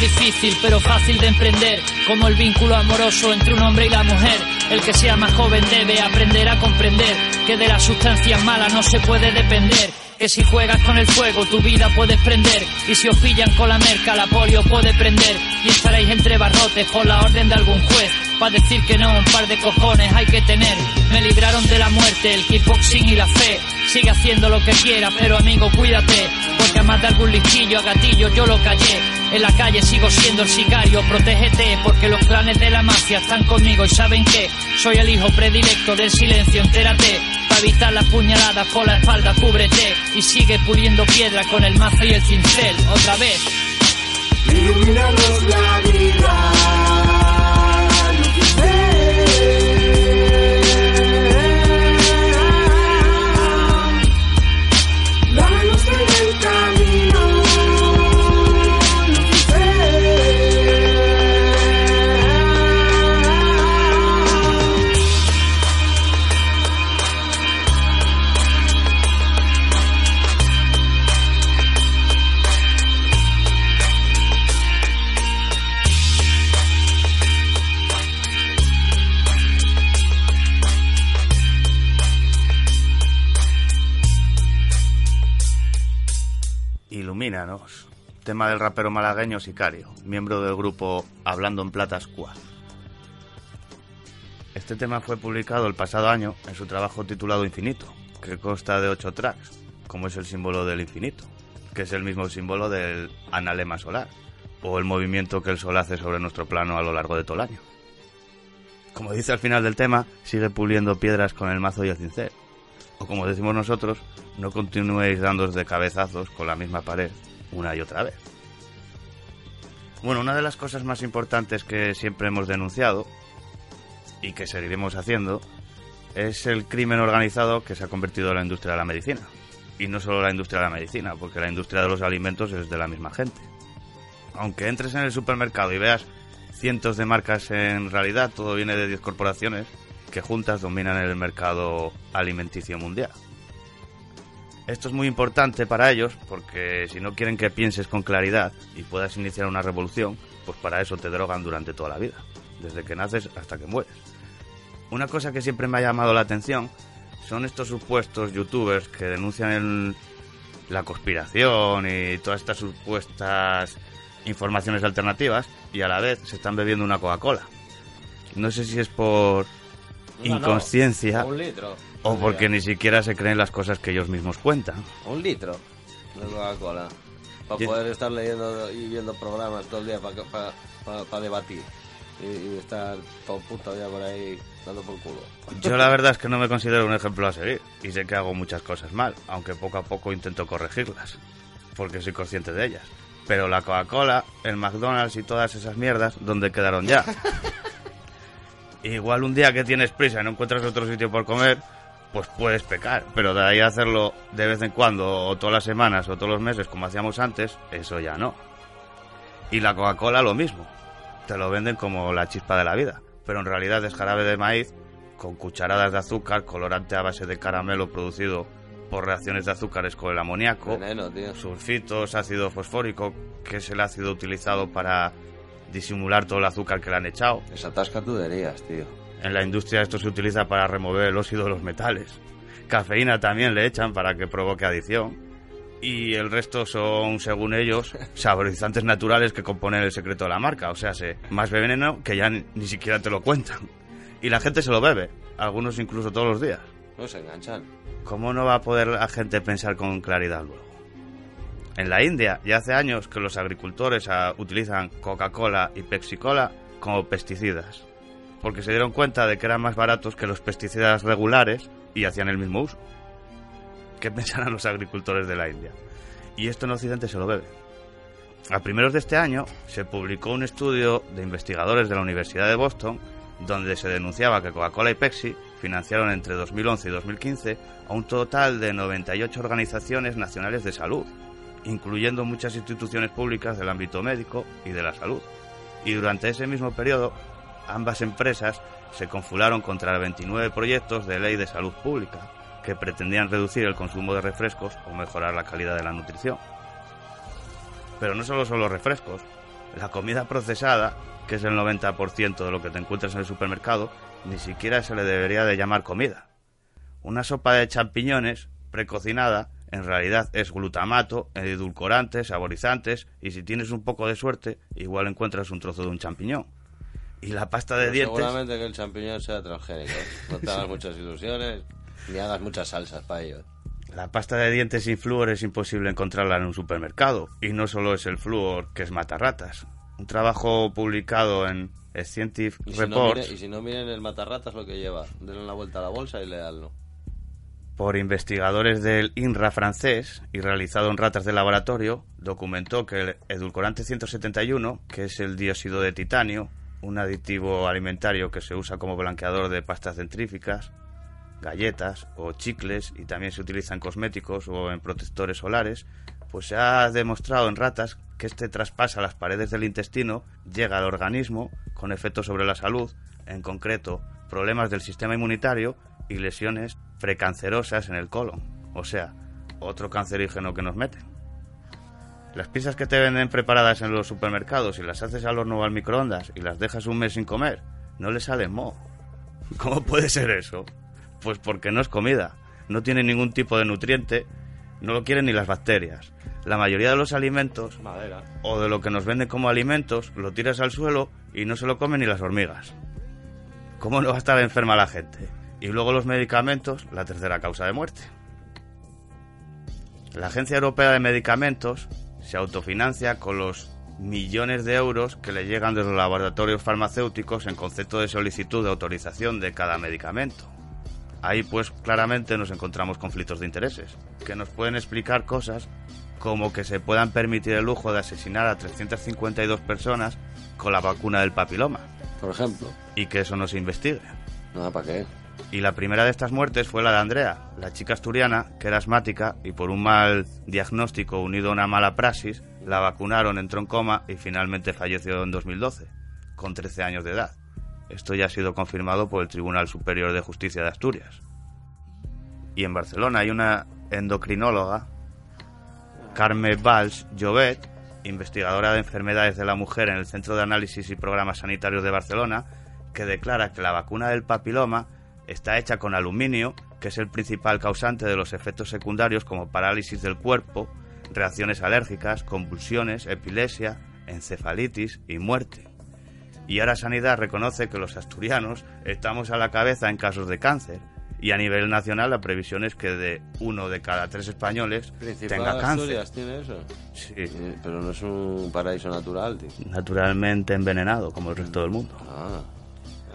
Difícil, pero fácil de emprender, como el vínculo amoroso entre un hombre y la mujer. El que sea más joven debe aprender a comprender que de las sustancias malas no se puede depender. Que si juegas con el fuego tu vida puedes prender y si os pillan con la merca la polio puede prender y estaréis entre barrotes por la orden de algún juez para decir que no un par de cojones hay que tener me libraron de la muerte el kickboxing y la fe sigue haciendo lo que quiera pero amigo cuídate más de algún listillo a gatillo yo lo callé. En la calle sigo siendo el sicario protégete porque los clanes de la mafia están conmigo y saben que soy el hijo predilecto del silencio entérate. Para evitar las puñaladas por la espalda cúbrete y sigue puliendo piedra con el mazo y el cincel. Otra vez. Iluminanos la vida. Tema del rapero malagueño Sicario, miembro del grupo Hablando en Plata Squad. Este tema fue publicado el pasado año en su trabajo titulado Infinito, que consta de ocho tracks, como es el símbolo del infinito, que es el mismo símbolo del analema solar, o el movimiento que el sol hace sobre nuestro plano a lo largo de todo el año. Como dice al final del tema, sigue puliendo piedras con el mazo y el cincel. O como decimos nosotros, no continuéis dándos de cabezazos con la misma pared una y otra vez. Bueno, una de las cosas más importantes que siempre hemos denunciado y que seguiremos haciendo es el crimen organizado que se ha convertido en la industria de la medicina. Y no solo la industria de la medicina, porque la industria de los alimentos es de la misma gente. Aunque entres en el supermercado y veas cientos de marcas en realidad, todo viene de 10 corporaciones que juntas dominan el mercado alimenticio mundial. Esto es muy importante para ellos porque si no quieren que pienses con claridad y puedas iniciar una revolución, pues para eso te drogan durante toda la vida, desde que naces hasta que mueres. Una cosa que siempre me ha llamado la atención son estos supuestos youtubers que denuncian el- la conspiración y todas estas supuestas informaciones alternativas y a la vez se están bebiendo una Coca-Cola. No sé si es por No, no, inconsciencia un litro. O porque ni siquiera se creen las cosas que ellos mismos cuentan. Un litro de Coca-Cola. Para poder estar leyendo y viendo programas todo el día para debatir. Y, y estar todo puto ya por ahí dando por culo. Yo la verdad es que no me considero un ejemplo a seguir y sé que hago muchas cosas mal, aunque poco a poco intento corregirlas, porque soy consciente de ellas. Pero la Coca-Cola, el McDonald's y todas esas mierdas, ¿dónde quedaron ya? Igual un día que tienes prisa y no encuentras otro sitio por comer, pues puedes pecar, pero de ahí a hacerlo de vez en cuando, o todas las semanas, o todos los meses, como hacíamos antes, eso ya no. Y la Coca-Cola lo mismo. Te lo venden como la chispa de la vida, pero en realidad es jarabe de maíz con cucharadas de azúcar, colorante a base de caramelo producido por reacciones de azúcares con el amoníaco, Veneno, tío. sulfitos, ácido fosfórico, que es el ácido utilizado para disimular todo el azúcar que le han echado. Es atasca tuberías, tío. En la industria esto se utiliza para remover el óxido de los metales. Cafeína también le echan para que provoque adicción. Y el resto son, según ellos, saborizantes naturales que componen el secreto de la marca. O sea, se, más veneno que ya ni, ni siquiera te lo cuentan. Y la gente se lo bebe, algunos incluso todos los días. No se enganchan. ¿Cómo no va a poder la gente pensar con claridad luego? En la India ya hace años que los agricultores ah, utilizan Coca-Cola y Pepsi-Cola como pesticidas, porque se dieron cuenta de que eran más baratos que los pesticidas regulares y hacían el mismo uso. ¿Qué pensarán los agricultores de la India? Y esto en Occidente se lo bebe. A primeros de este año se publicó un estudio de investigadores de la Universidad de Boston donde se denunciaba que Coca-Cola y Pepsi financiaron entre 2011 y 2015 a un total de 98 organizaciones nacionales de salud, incluyendo muchas instituciones públicas del ámbito médico y de la salud. Y durante ese mismo periodo, ambas empresas se confularon contra 29 proyectos de ley de salud pública que pretendían reducir el consumo de refrescos o mejorar la calidad de la nutrición. Pero no solo son los refrescos, la comida procesada, que es el 90% de lo que te encuentras en el supermercado, ni siquiera se le debería de llamar comida. Una sopa de champiñones precocinada en realidad es glutamato, edulcorantes, saborizantes y si tienes un poco de suerte igual encuentras un trozo de un champiñón. Y la pasta de Pero dientes... Seguramente que el champiñón sea transgénico. No te hagas muchas ilusiones ni hagas muchas salsas para ello. La pasta de dientes sin flúor es imposible encontrarla en un supermercado. Y no solo es el flúor que es matarratas. Un trabajo publicado en Scientific Y si, no Reports y si no miren el matarratas lo que lleva, denle la vuelta a la bolsa y leallo. por investigadores del INRA francés y realizado en ratas de laboratorio, documentó que el edulcorante 171, que es el dióxido de titanio, un aditivo alimentario que se usa como blanqueador de pastas dentríficas, galletas o chicles y también se utiliza en cosméticos o en protectores solares, pues se ha demostrado en ratas que este traspasa las paredes del intestino, llega al organismo con efectos sobre la salud, en concreto problemas del sistema inmunitario y lesiones precancerosas en el colon, o sea, otro cancerígeno que nos meten. Las pizzas que te venden preparadas en los supermercados y las haces al horno o al microondas y las dejas un mes sin comer, no le sale moho. ¿Cómo puede ser eso? Pues porque no es comida, no tiene ningún tipo de nutriente, no lo quieren ni las bacterias. La mayoría de los alimentos, o de lo que nos venden como alimentos, lo tiras al suelo y no se lo comen ni las hormigas. ¿Cómo no va a estar enferma la gente? Y luego los medicamentos, la tercera causa de muerte. La Agencia Europea de Medicamentos se autofinancia con los millones de euros que le llegan de los laboratorios farmacéuticos en concepto de solicitud de autorización de cada medicamento. Ahí pues claramente nos encontramos conflictos de intereses, que nos pueden explicar cosas como que se puedan permitir el lujo de asesinar a 352 personas con la vacuna del papiloma. Por ejemplo. Y que eso no se investigue. Nada, ¿para qué? Y la primera de estas muertes fue la de Andrea, la chica asturiana que era asmática y por un mal diagnóstico unido a una mala praxis, la vacunaron, entró en coma y finalmente falleció en 2012, con 13 años de edad. Esto ya ha sido confirmado por el Tribunal Superior de Justicia de Asturias. Y en Barcelona hay una endocrinóloga, Carmen Valls Llobet, investigadora de enfermedades de la mujer en el Centro de Análisis y Programas Sanitarios de Barcelona, que declara que la vacuna del papiloma está hecha con aluminio, que es el principal causante de los efectos secundarios como parálisis del cuerpo, reacciones alérgicas, convulsiones, epilepsia, encefalitis y muerte. Y ahora Sanidad reconoce que los asturianos estamos a la cabeza en casos de cáncer. Y a nivel nacional la previsión es que de uno de cada tres españoles Principal tenga cáncer. Asturias tiene eso. Sí. Pero no es un paraíso natural, tío. Naturalmente envenenado, como el resto del mundo. Ah.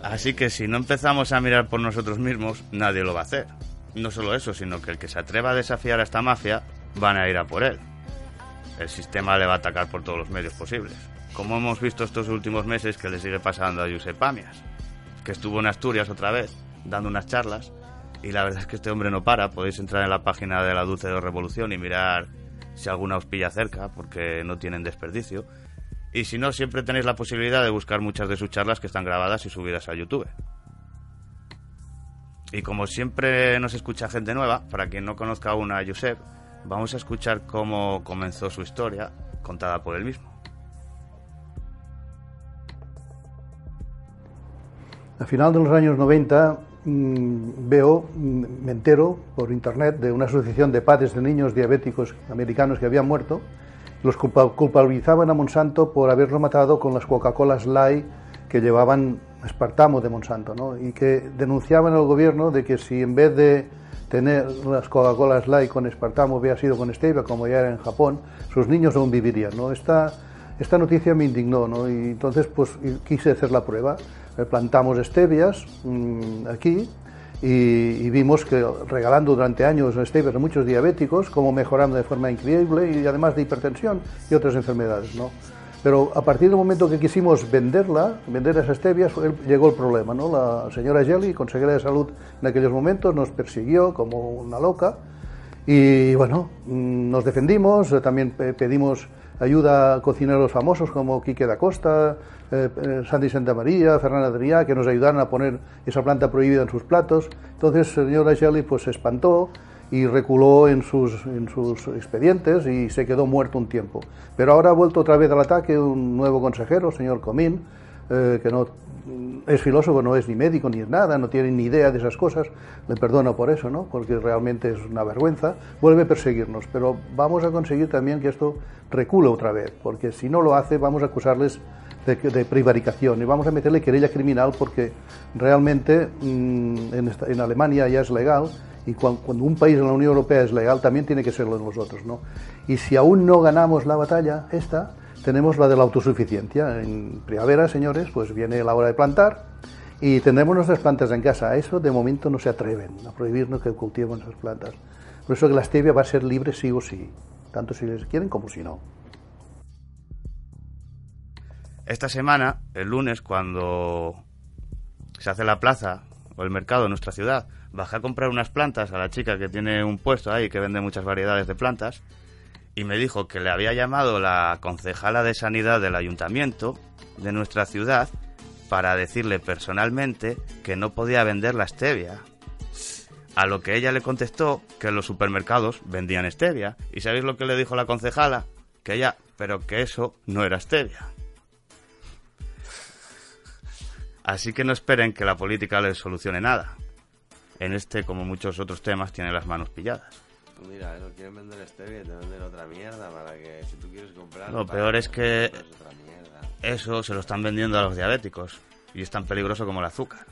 Así que si no empezamos a mirar por nosotros mismos, nadie lo va a hacer. No solo eso, sino que el que se atreva a desafiar a esta mafia van a ir a por él. El sistema le va a atacar por todos los medios posibles. Como hemos visto estos últimos meses que le sigue pasando a Josep Pamias, que estuvo en Asturias otra vez, dando unas charlas, y la verdad es que este hombre no para. Podéis entrar en la página de la Dulce de Revolución y mirar si alguna os pilla cerca, porque no tienen desperdicio. Y si no, siempre tenéis la posibilidad de buscar muchas de sus charlas que están grabadas y subidas a YouTube. Y como siempre nos escucha gente nueva, para quien no conozca aún a Josep, vamos a escuchar cómo comenzó su historia, contada por él mismo. A final de los años 90 mm, veo, mm, me entero por internet de una asociación de padres de niños diabéticos americanos que habían muerto. Los culpa- culpabilizaban a Monsanto por haberlo matado con las Coca-Colas Light que llevaban espartamo de Monsanto. Y que denunciaban al gobierno de que si en vez de tener las Coca-Colas Light con espartamo hubiera sido con stevia, como ya era en Japón, sus niños aún vivirían, ¿no? Esta, esta noticia me indignó, ¿no? Y entonces, pues, quise hacer la prueba. Plantamos stevias mm, aquí y, vimos que regalando durante años stevias a muchos diabéticos, cómo mejoraron de forma increíble y además de hipertensión y otras enfermedades, ¿no? Pero a partir del momento que quisimos venderla, vender esas stevias, llegó el problema, ¿no? La señora Gelli, consejera de salud en aquellos momentos, nos persiguió como una loca y bueno, mm, nos defendimos, también pe- pedimos ayuda a cocineros famosos como Quique da Costa, eh, eh, Sandy Santa María, Fernanda Adrià, que nos ayudaron a poner esa planta prohibida en sus platos. Entonces, señora Shelley pues se espantó y reculó en sus, en sus expedientes y se quedó muerto un tiempo. Pero ahora ha vuelto otra vez al ataque un nuevo consejero, señor Comín, eh, que no es filósofo, no es ni médico ni es nada, no tiene ni idea de esas cosas, le perdono por eso, ¿no? porque realmente es una vergüenza, vuelve a perseguirnos, pero vamos a conseguir también que esto recule otra vez, porque si no lo hace vamos a acusarles de, de prevaricación y vamos a meterle querella criminal porque realmente mm, en, Alemania ya es legal y cuan- cuando un país en la Unión Europea es legal también tiene que serlo en los otros. ¿no? Y si aún no ganamos la batalla esta, tenemos la de la autosuficiencia. En primavera, señores, pues viene la hora de plantar y tendremos nuestras plantas en casa. Eso de momento no se atreven a prohibirnos que cultivemos esas plantas. Por eso que la stevia va a ser libre sí o sí, tanto si les quieren como si no. Esta semana, el lunes, cuando se hace la plaza o el mercado en nuestra ciudad, bajé a comprar unas plantas a la chica que tiene un puesto ahí que vende muchas variedades de plantas y me dijo que le había llamado la concejala de sanidad del ayuntamiento de nuestra ciudad para decirle personalmente que no podía vender la stevia. A lo que ella le contestó que los supermercados vendían stevia. ¿Y sabéis lo que le dijo la concejala? Que ella, pero que eso no era stevia. Así que no esperen que la política les solucione nada. En este, como muchos otros temas, tiene las manos pilladas. Pues Mira, no quieren vender stevia te venden otra mierda para que si tú quieres comprar... Lo peor es que eso se lo están vendiendo a los diabéticos y es tan peligroso como el azúcar.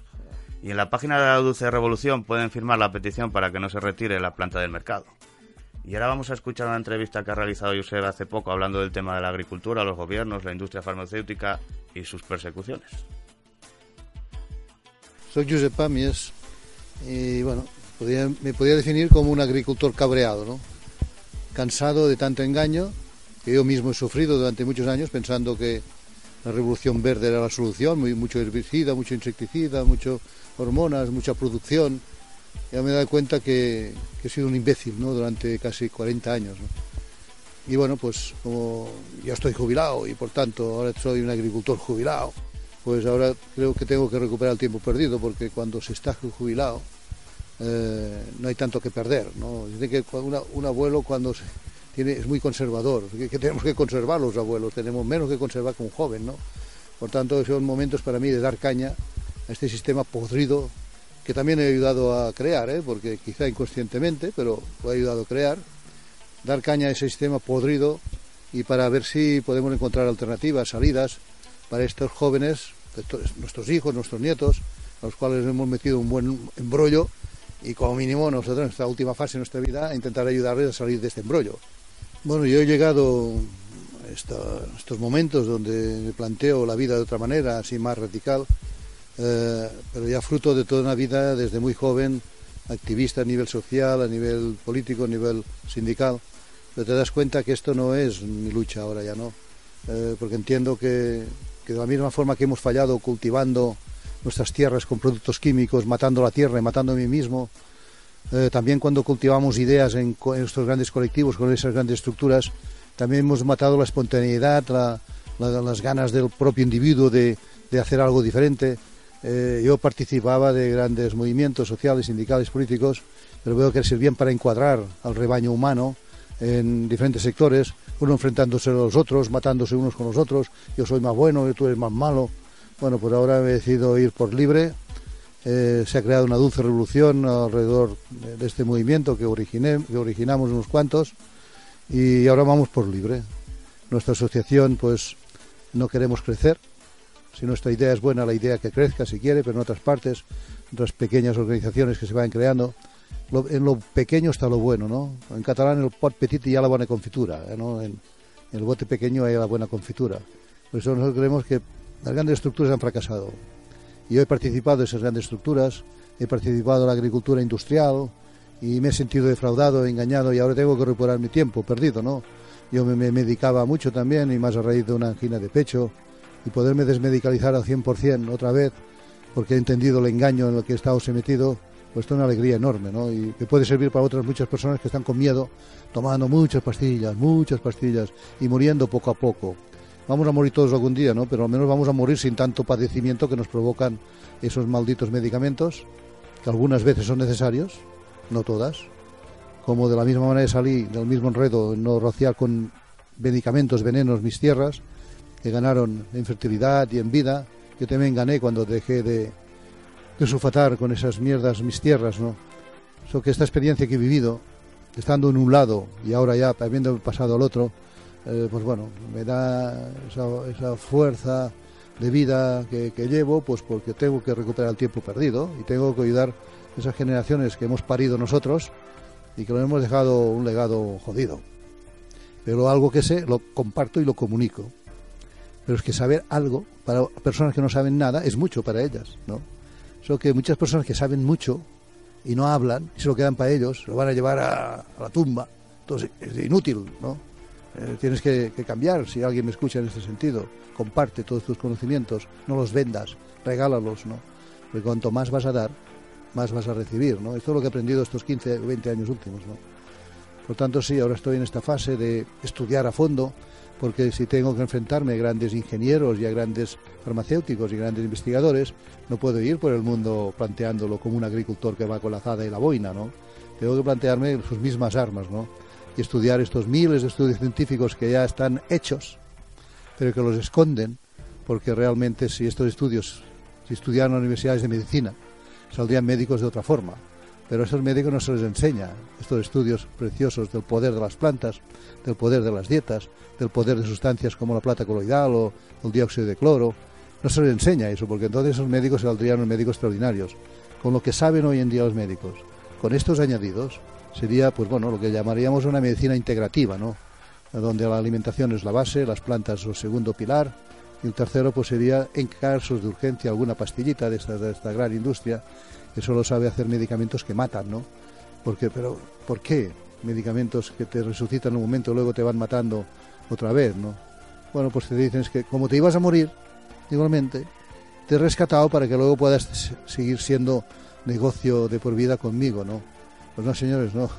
Y en la página de la Dulce Revolución pueden firmar la petición para que no se retire la planta del mercado. Y ahora vamos a escuchar una entrevista que ha realizado Josep hace poco hablando del tema de la agricultura, los gobiernos, la industria farmacéutica y sus persecuciones. Soy Josep Pamies y bueno, podía- me podría definir como un agricultor cabreado, ¿no? Cansado de tanto engaño que yo mismo he sufrido durante muchos años pensando que la revolución verde era la solución, muy, mucho herbicida, mucho insecticida, mucho hormonas, mucha producción. Ya me he dado cuenta que, he sido un imbécil ¿no? durante casi 40 años. Y bueno, pues como ya estoy jubilado y por tanto ahora soy un agricultor jubilado, pues ahora creo que tengo que recuperar el tiempo perdido porque cuando se está jubilado eh, no hay tanto que perder. ¿no? Dice que un abuelo cuando es muy conservador, que tenemos que conservar los abuelos, tenemos menos que conservar que un joven. ¿no? Por tanto, son momentos para mí de dar caña a este sistema podrido que también he ayudado a crear, ¿eh? porque quizá inconscientemente, pero lo he ayudado a crear, dar caña a ese sistema podrido y para ver si podemos encontrar alternativas, salidas para estos jóvenes, estos- nuestros hijos, nuestros nietos, a los cuales hemos metido un buen embrollo y como mínimo nosotros en esta última fase de nuestra vida intentar ayudarles a salir de este embrollo. Bueno, yo he llegado a estos momentos donde me planteo la vida de otra manera, así más radical, eh, pero ya fruto de toda una vida desde muy joven, activista a nivel social, a nivel político, a nivel sindical. Pero te das cuenta que esto no es mi lucha ahora ya, ¿no? Eh, porque entiendo que, que de la misma forma que hemos fallado cultivando nuestras tierras con productos químicos, matando la tierra y matando a mí mismo, eh, también cuando cultivamos ideas en, en estos grandes colectivos, con esas grandes estructuras, también hemos matado la espontaneidad, la- la- las ganas del propio individuo de, de hacer algo diferente. Eh, yo participaba de grandes movimientos sociales, sindicales, políticos, pero veo que servían para encuadrar al rebaño humano en diferentes sectores, uno enfrentándose a los otros, matándose unos con los otros, yo soy más bueno, tú eres más malo. Bueno, pues ahora he decidido ir por libre. Eh, se ha creado una dulce revolución alrededor de- este movimiento que, originé, que originamos unos cuantos y ahora vamos por libre. Nuestra asociación, pues, no queremos crecer. Si nuestra idea es buena, la idea que crezca, si quiere, pero en otras partes, otras pequeñas organizaciones que se van creando, lo- en lo pequeño está lo bueno, ¿no? En catalán el pot petit y ya la buena confitura, ¿eh? ¿no? En, en el bote pequeño hay la buena confitura. Por eso nosotros creemos que las grandes estructuras han fracasado. Yo he participado de esas grandes estructuras, he participado en la agricultura industrial y me he sentido defraudado, engañado y ahora tengo que recuperar mi tiempo perdido, ¿no? Yo me, me medicaba mucho también y más a raíz de una angina de pecho y poderme desmedicalizar al 100% otra vez porque he entendido el engaño en el que he estado sometido, pues es una alegría enorme, ¿no? Y que puede servir para otras muchas personas que están con miedo, tomando muchas pastillas, muchas pastillas y muriendo poco a poco. Vamos a morir todos algún día, ¿no? Pero al menos vamos a morir sin tanto padecimiento que nos provocan esos malditos medicamentos, que algunas veces son necesarios, no todas. Como de la misma manera salí del mismo enredo, en no rociar con medicamentos, venenos mis tierras, que ganaron en fertilidad y en vida. Yo también gané cuando dejé de, de sulfatar con esas mierdas mis tierras, ¿no? So que esta experiencia que he vivido, estando en un lado y ahora ya habiendo pasado al otro, eh, pues bueno, me da esa, fuerza de vida que, llevo, pues porque tengo que recuperar el tiempo perdido y tengo que ayudar a esas generaciones que hemos parido nosotros y que lo hemos dejado un legado jodido. Pero algo que sé, lo comparto y lo comunico. Pero es que saber algo para personas que no saben nada es mucho para ellas, ¿no? Eso que muchas personas que saben mucho y no hablan, se lo quedan para ellos, lo van a llevar a, a la tumba. Entonces es inútil, ¿no? Eh, tienes que, que cambiar si alguien me escucha en este sentido. Comparte todos tus conocimientos, no los vendas, regálalos, ¿no? Porque cuanto más vas a dar, más vas a recibir, ¿no? Esto es lo que he aprendido estos 15 o 20 años últimos, ¿no? Por tanto, sí, ahora estoy en esta fase de estudiar a fondo, porque si tengo que enfrentarme a grandes ingenieros y a grandes farmacéuticos y grandes investigadores, no puedo ir por el mundo planteándolo como un agricultor que va con la azada y la boina, ¿no? Tengo que plantearme sus mismas armas, ¿no? Y estudiar estos miles de estudios científicos que ya están hechos, pero que los esconden, porque realmente si estos estudios, si estudiaran en universidades de medicina, saldrían médicos de otra forma. Pero a esos médicos no se les enseña estos estudios preciosos del poder de las plantas, del poder de las dietas, del poder de sustancias como la plata coloidal o el dióxido de cloro. No se les enseña eso, porque entonces esos médicos saldrían los médicos extraordinarios. Con lo que saben hoy en día los médicos, con estos añadidos, sería, pues bueno, lo que llamaríamos una medicina integrativa, ¿no? Donde la alimentación es la base, las plantas el segundo pilar, y el tercero pues sería en casos de urgencia alguna pastillita de esta gran industria que solo sabe hacer medicamentos que matan, ¿no? Porque, pero, ¿por qué medicamentos que te resucitan un momento y luego te van matando otra vez, ¿no? bueno, pues te dicen que como te ibas a morir, igualmente, te he rescatado para que luego puedas seguir siendo negocio de por vida conmigo, ¿no? Pues no, señores, no.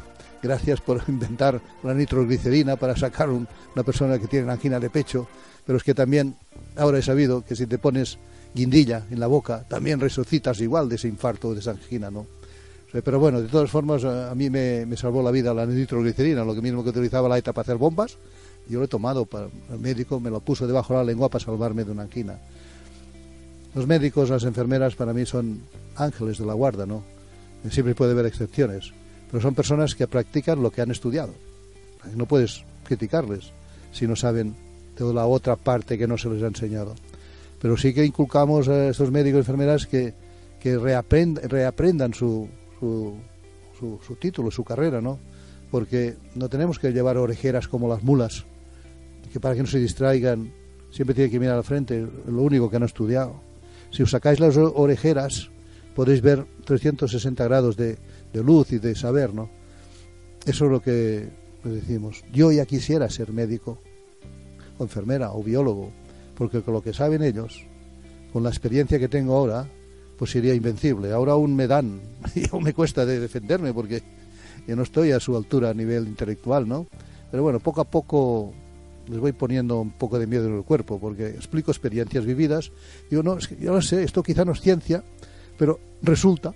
Gracias por inventar la nitroglicerina para sacar un- una persona que tiene angina de pecho, pero es que también ahora he sabido que si te pones guindilla en la boca, también resucitas igual de ese infarto de esa angina, ¿no? Pero bueno, de todas formas, a a mí me, salvó la vida la nitroglicerina, lo que mismo que utilizaba la ETA para hacer bombas. Yo lo he tomado, para, el médico me lo puso debajo de la lengua para salvarme de una angina. Los médicos, las enfermeras, para mí son ángeles de la guarda, ¿no? Siempre puede haber excepciones, pero son personas que practican lo que han estudiado. No puedes criticarles si no saben de la otra parte que no se les ha enseñado. Pero sí que inculcamos a estos médicos y enfermeras que, que reaprend- reaprendan su, su, su, título, su carrera, ¿no? Porque no tenemos que llevar orejeras como las mulas, que para que no se distraigan siempre tienen que mirar al frente, lo único que han estudiado. Si os sacáis las orejeras, podéis ver 360 grados de, de luz y de saber, ¿no? Eso es lo que decimos. Yo ya quisiera ser médico, o enfermera, o biólogo, porque con lo que saben ellos, con la experiencia que tengo ahora, pues sería invencible. Ahora aún me dan, y aún me cuesta de defenderme, porque yo no estoy a su altura a nivel intelectual, ¿no? Pero bueno, poco a poco les voy poniendo un poco de miedo en el cuerpo, porque explico experiencias vividas. Digo, no, yo no sé, esto quizá no es ciencia, pero resulta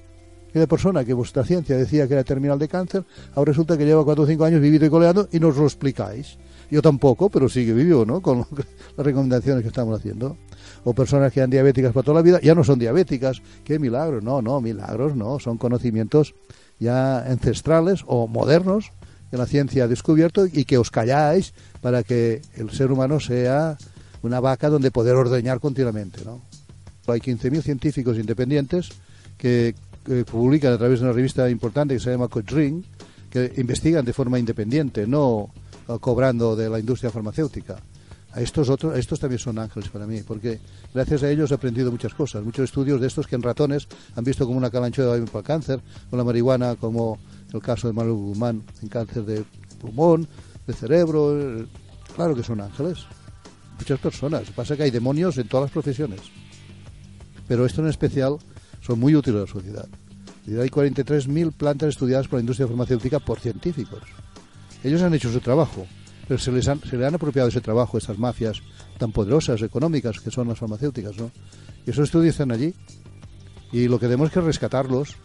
que la persona que vuestra ciencia decía que era terminal de cáncer, ahora resulta que lleva cuatro o cinco años vivido y coleando y nos lo explicáis. Yo tampoco, pero sigue vivo, ¿no? Con las recomendaciones que estamos haciendo. O personas que eran diabéticas para toda la vida, ya no son diabéticas. ¡Qué milagros! No, no, milagros no. Son conocimientos ya ancestrales o modernos que la ciencia ha descubierto y que os calláis para que el ser humano sea una vaca donde poder ordeñar continuamente, ¿no? Hay 15.000 científicos independientes que, publican a través de una revista importante que se llama Cochrane, que investigan de forma independiente, no cobrando de la industria farmacéutica. A estos otros, a estos también son ángeles para mí, porque gracias a ellos he aprendido muchas cosas, muchos estudios de estos que en ratones han visto como una calanchoa de para el cáncer, con la marihuana como el caso de Manuel Guzmán en cáncer de pulmón, de cerebro, eh, claro que son ángeles, muchas personas. Pasa que hay demonios en todas las profesiones pero esto en especial son muy útiles a la sociedad. Y hay 43.000 plantas estudiadas por la industria farmacéutica por científicos. Ellos han hecho su trabajo, pero se les han, apropiado ese trabajo a estas mafias tan poderosas, económicas, que son las farmacéuticas, ¿no? Y esos estudios están allí. Y lo que tenemos que rescatarlos.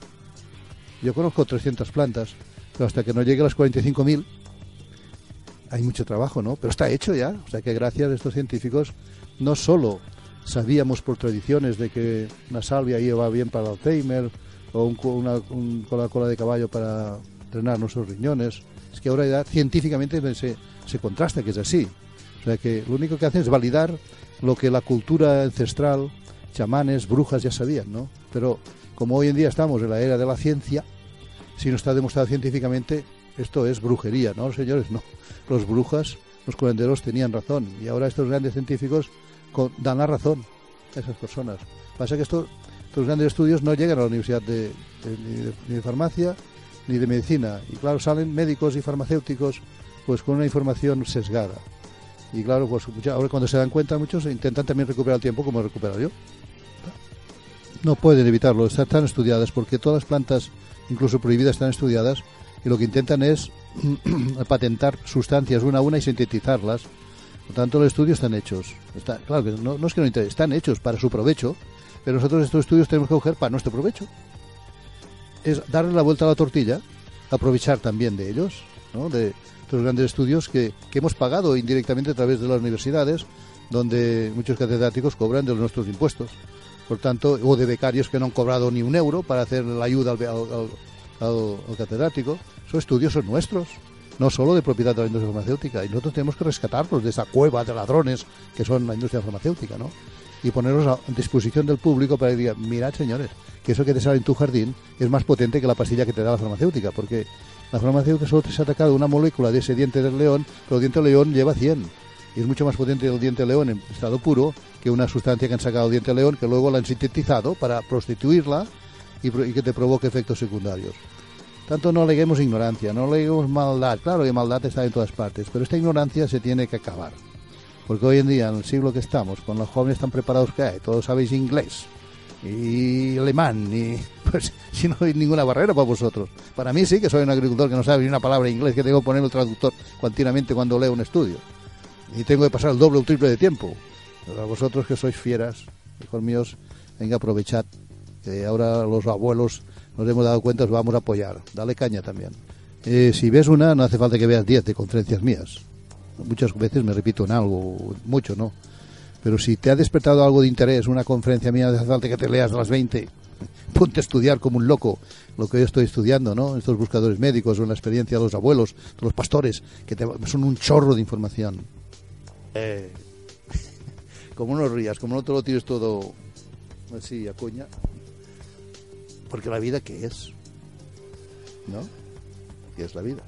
Yo conozco 300 plantas, pero hasta que no llegue a las 45.000 hay mucho trabajo, ¿no? Pero está hecho ya. O sea que gracias a estos científicos no solo sabíamos por tradiciones de que una salvia iba bien para Alzheimer o un, una un cola cola de caballo para drenar nuestros riñones. Es que ahora científicamente se, se contrasta que es así. O sea que lo único que hacen es validar lo que la cultura ancestral, chamanes, brujas ya sabían, ¿no? Pero como hoy en día estamos en la era de la ciencia, si no está demostrado científicamente, esto es brujería, ¿no, señores? No. Los brujas, los curanderos tenían razón y ahora estos grandes científicos dan la razón a esas personas. Pasa que estos, estos grandes estudios no llegan a la universidad de, de- ni, de, ni de farmacia ni de medicina. Y claro, salen médicos y farmacéuticos pues con una información sesgada. Y claro, pues ahora cuando se dan cuenta muchos intentan también recuperar el tiempo como he recuperado yo. No pueden evitarlo, están tan estudiadas porque todas las plantas, incluso prohibidas, están estudiadas y lo que intentan es patentar sustancias una a una y sintetizarlas. Por tanto, los estudios están hechos. Está, claro que no, no es que no interese, están hechos para su provecho, pero nosotros estos estudios tenemos que coger para nuestro provecho. Es darle la vuelta a la tortilla, aprovechar también de ellos, ¿no? de estos grandes estudios que, que hemos pagado indirectamente a través de las universidades, donde muchos catedráticos cobran de los nuestros impuestos. Por tanto, o de becarios que no han cobrado ni un euro para hacer la ayuda al- al catedrático. Esos estudios son nuestros, no solo de propiedad de la industria farmacéutica. Y nosotros tenemos que rescatarlos de esa cueva de ladrones que son la industria farmacéutica, ¿no? Y ponerlos a disposición del público para que digan, mirad señores, que eso que te sale en tu jardín es más potente que la pastilla que te da la farmacéutica, porque la farmacéutica solo te ha atacado una molécula de ese diente del león, pero el diente del león lleva 100. Y es mucho más potente el diente león en estado puro que una sustancia que han sacado del diente de león que luego la han sintetizado para prostituirla y, y que te provoque efectos secundarios. Tanto no aleguemos ignorancia, no aleguemos maldad. Claro que maldad está en todas partes, pero esta ignorancia se tiene que acabar. Porque hoy en día, en el siglo que estamos, con los jóvenes tan preparados que hay, todos sabéis inglés y alemán, y pues si no hay ninguna barrera para vosotros. Para mí sí que soy un agricultor que no sabe ni una palabra de inglés, que tengo que poner el traductor continuamente cuando leo un estudio. Y tengo que pasar el doble o triple de tiempo. Pero a vosotros que sois fieras, hijos míos, venga, aprovechad. Que ahora los abuelos nos hemos dado cuenta, os vamos a apoyar. Dale caña también. Eh, si ves una, no hace falta que veas 10 de conferencias mías. Muchas veces me repito en algo, mucho, ¿no? Pero si te ha despertado algo de interés, una conferencia mía, hace falta que te leas a las 20. Ponte a estudiar como un loco lo que yo estoy estudiando, ¿no? Estos buscadores médicos o la experiencia de los abuelos, de los pastores, que te- son un chorro de información. Eh, como no rías, como no te lo tires todo así a coña. Porque la vida, ¿qué es? ¿No? ¿Qué es la vida?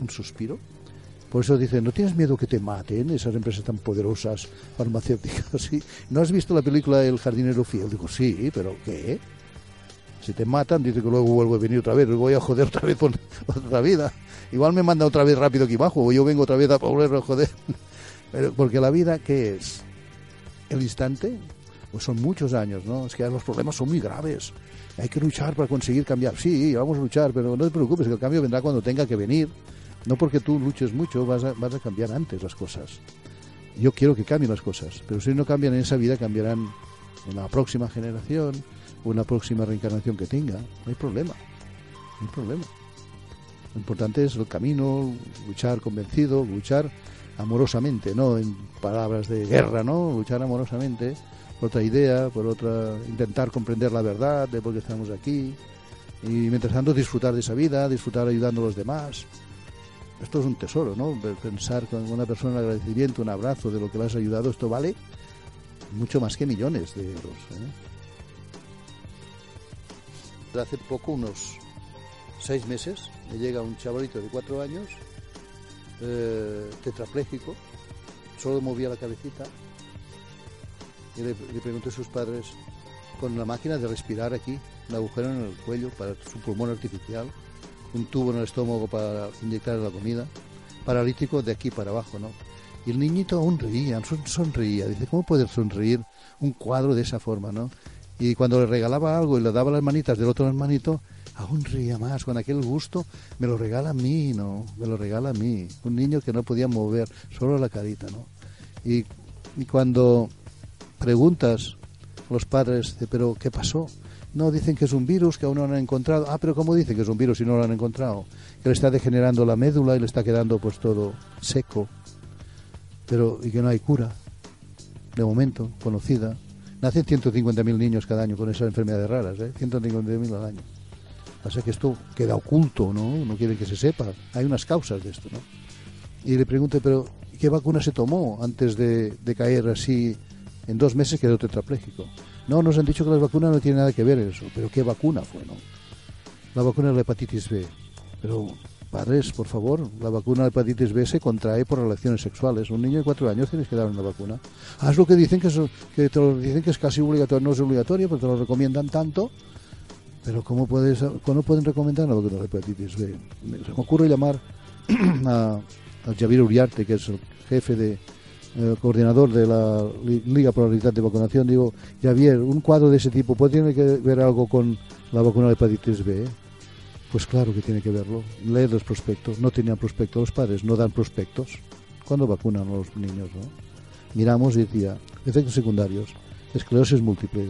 ¿Un suspiro? Por eso dicen, ¿no tienes miedo que te maten esas empresas tan poderosas farmacéuticas? ¿No has visto la película El jardinero fiel? Digo, sí, pero ¿qué? Si te matan, dice que luego vuelvo a venir otra vez, voy a joder otra vez por otra vida. Igual me manda otra vez rápido aquí abajo, o yo vengo otra vez a volver a joder. Porque la vida, ¿qué es? ¿El instante? Pues son muchos años, ¿no? Es que los problemas son muy graves. Hay que luchar para conseguir cambiar. Sí, vamos a luchar, pero no te preocupes, que el cambio vendrá cuando tenga que venir. No porque tú luches mucho vas a, vas a cambiar antes las cosas. Yo quiero que cambien las cosas, pero si no cambian en esa vida, cambiarán en la próxima generación o en la próxima reencarnación que tenga. No hay problema. No hay problema. Lo importante es el camino, luchar convencido, luchar amorosamente, no en palabras de guerra, ¿no? Luchar amorosamente por otra idea, por otra intentar comprender la verdad de por qué estamos aquí y mientras tanto disfrutar de esa vida, disfrutar ayudando a los demás. Esto es un tesoro, ¿no? Pensar con una persona en agradecimiento, un abrazo de lo que le has ayudado, esto vale mucho más que millones de euros. ¿eh? Hace poco, unos seis meses, me llega un chavalito de cuatro años, eh, tetrapléjico, solo movía la cabecita, y le, le pregunté a sus padres, con la máquina de respirar aquí, un agujero en el cuello para su pulmón artificial, un tubo en el estómago para inyectar la comida, paralítico de aquí para abajo, ¿no? Y el niñito aún reía, son- sonreía. Dice, ¿cómo puede sonreír un cuadro de esa forma, no? Y cuando le regalaba algo y le daba las manitas del otro hermanito, aún reía más, con aquel gusto, me lo regala a mí, ¿no? Me lo regala a mí. Un niño que no podía mover, solo la carita, ¿no? Y, y cuando preguntas a los padres, de, ¿pero qué pasó? No, dicen que es un virus que aún no han encontrado. Ah, pero ¿cómo dicen que es un virus si no lo han encontrado? Que le está degenerando la médula y le está quedando pues todo seco. Pero, y que no hay cura, de momento, conocida. Nacen 150.000 niños cada año con esas enfermedades raras, ¿eh? 150.000 al año. Pasa que esto queda oculto, ¿no? No quieren que se sepa. Hay unas causas de esto, ¿no? Y le pregunté, pero ¿qué vacuna se tomó antes de, de caer así? En dos meses quedó tetrapléjico. No, nos han dicho que las vacunas no tienen nada que ver eso. Pero ¿qué vacuna fue, no? La vacuna de la hepatitis B. Pero, padres, por favor, la vacuna de hepatitis B se contrae por relaciones sexuales. Un niño de cuatro años tienes que darle una vacuna. Ah, es lo que dicen que, es, que te lo dicen que es casi obligatorio. No es obligatorio, pero te lo recomiendan tanto. Pero ¿cómo, puedes, cómo pueden recomendar una vacuna de hepatitis B? Me ocurre llamar a, a Javier Uriarte, que es el jefe de, coordinador de la Li- Liga por la Libertad de Vacunación, digo, Javier, un cuadro de ese tipo, ¿puede tener que ver algo con la vacuna de hepatitis B? Pues claro que tiene que verlo. Leer los prospectos. No tenían prospectos. Los padres no dan prospectos. cuando vacunan a los niños? ¿no? Miramos y decía, efectos secundarios, esclerosis múltiple,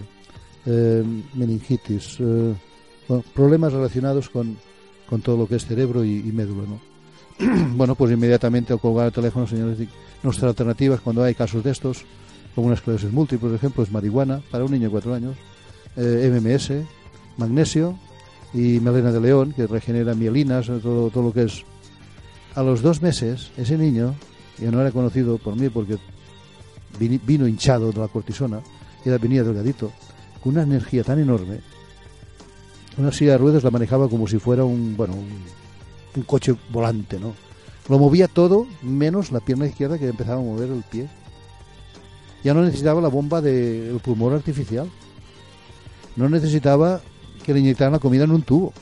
eh, meningitis, eh, bueno, problemas relacionados con, con todo lo que es cerebro y, y médula, ¿no? bueno, pues inmediatamente colgar el teléfono, señores, nuestras alternativas cuando hay casos de estos, como una esclerosis múltiple, por ejemplo, es marihuana para un niño de cuatro años, eh, MMS, magnesio y melena de león, que regenera mielinas, eh, todo, todo lo que es. A los dos meses, ese niño, que no era conocido por mí porque vino hinchado de la cortisona, era, venía delgadito, con una energía tan enorme, una silla de ruedas la manejaba como si fuera un, bueno, un, un coche volante, ¿no? Lo movía todo, menos la pierna izquierda que empezaba a mover el pie. Ya no necesitaba la bomba del pulmón artificial. No necesitaba que le inyectaran la comida en un tubo.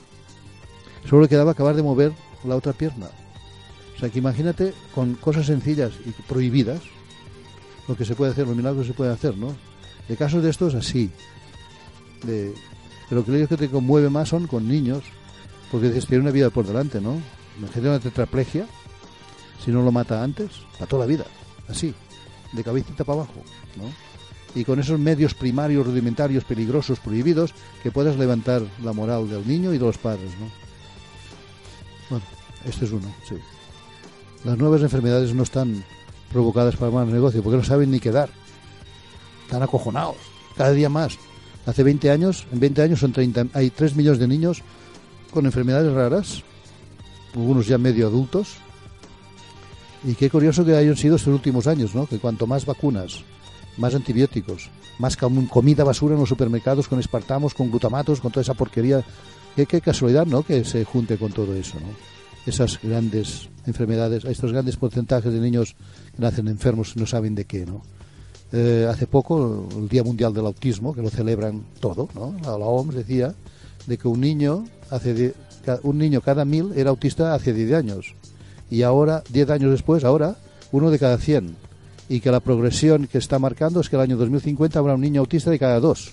Solo le quedaba acabar de mover la otra pierna. O sea, que imagínate con cosas sencillas y prohibidas lo que se puede hacer, los milagros que se puede hacer, ¿no? De casos de estos, así. De, pero que que te conmueve más son con niños, porque dices, tiene una vida por delante, ¿no? Imagínate una tetraplegia, si no lo mata antes, para toda la vida, así, de cabecita para abajo, ¿no? Y con esos medios primarios, rudimentarios, peligrosos, prohibidos, que puedas levantar la moral del niño y de los padres, ¿no? Bueno, este es uno, sí. Las nuevas enfermedades no están provocadas para mal negocio, porque no saben ni qué dar. Están acojonados, cada día más. Hace 20 años, en 20 años son 30, hay 3 millones de niños con enfermedades raras, algunos ya medio adultos. Y qué curioso que hayan sido estos últimos años, ¿no? Que cuanto más vacunas, más antibióticos, más com- comida basura en los supermercados con espartamos, con glutamatos, con toda esa porquería. Qué, qué casualidad, ¿no? Que se junte con todo eso, ¿no? Esas grandes enfermedades, estos grandes porcentajes de niños que nacen enfermos no saben de qué, ¿no? Eh, hace poco, el Día Mundial del Autismo, que lo celebran todo, ¿no? La OMS decía de que un niño, hace un niño cada mil era autista hace 10 años. Y ahora, 10 años después, ahora, uno de cada 100. Y que la progresión que está marcando es que el año 2050 habrá un niño autista de cada dos.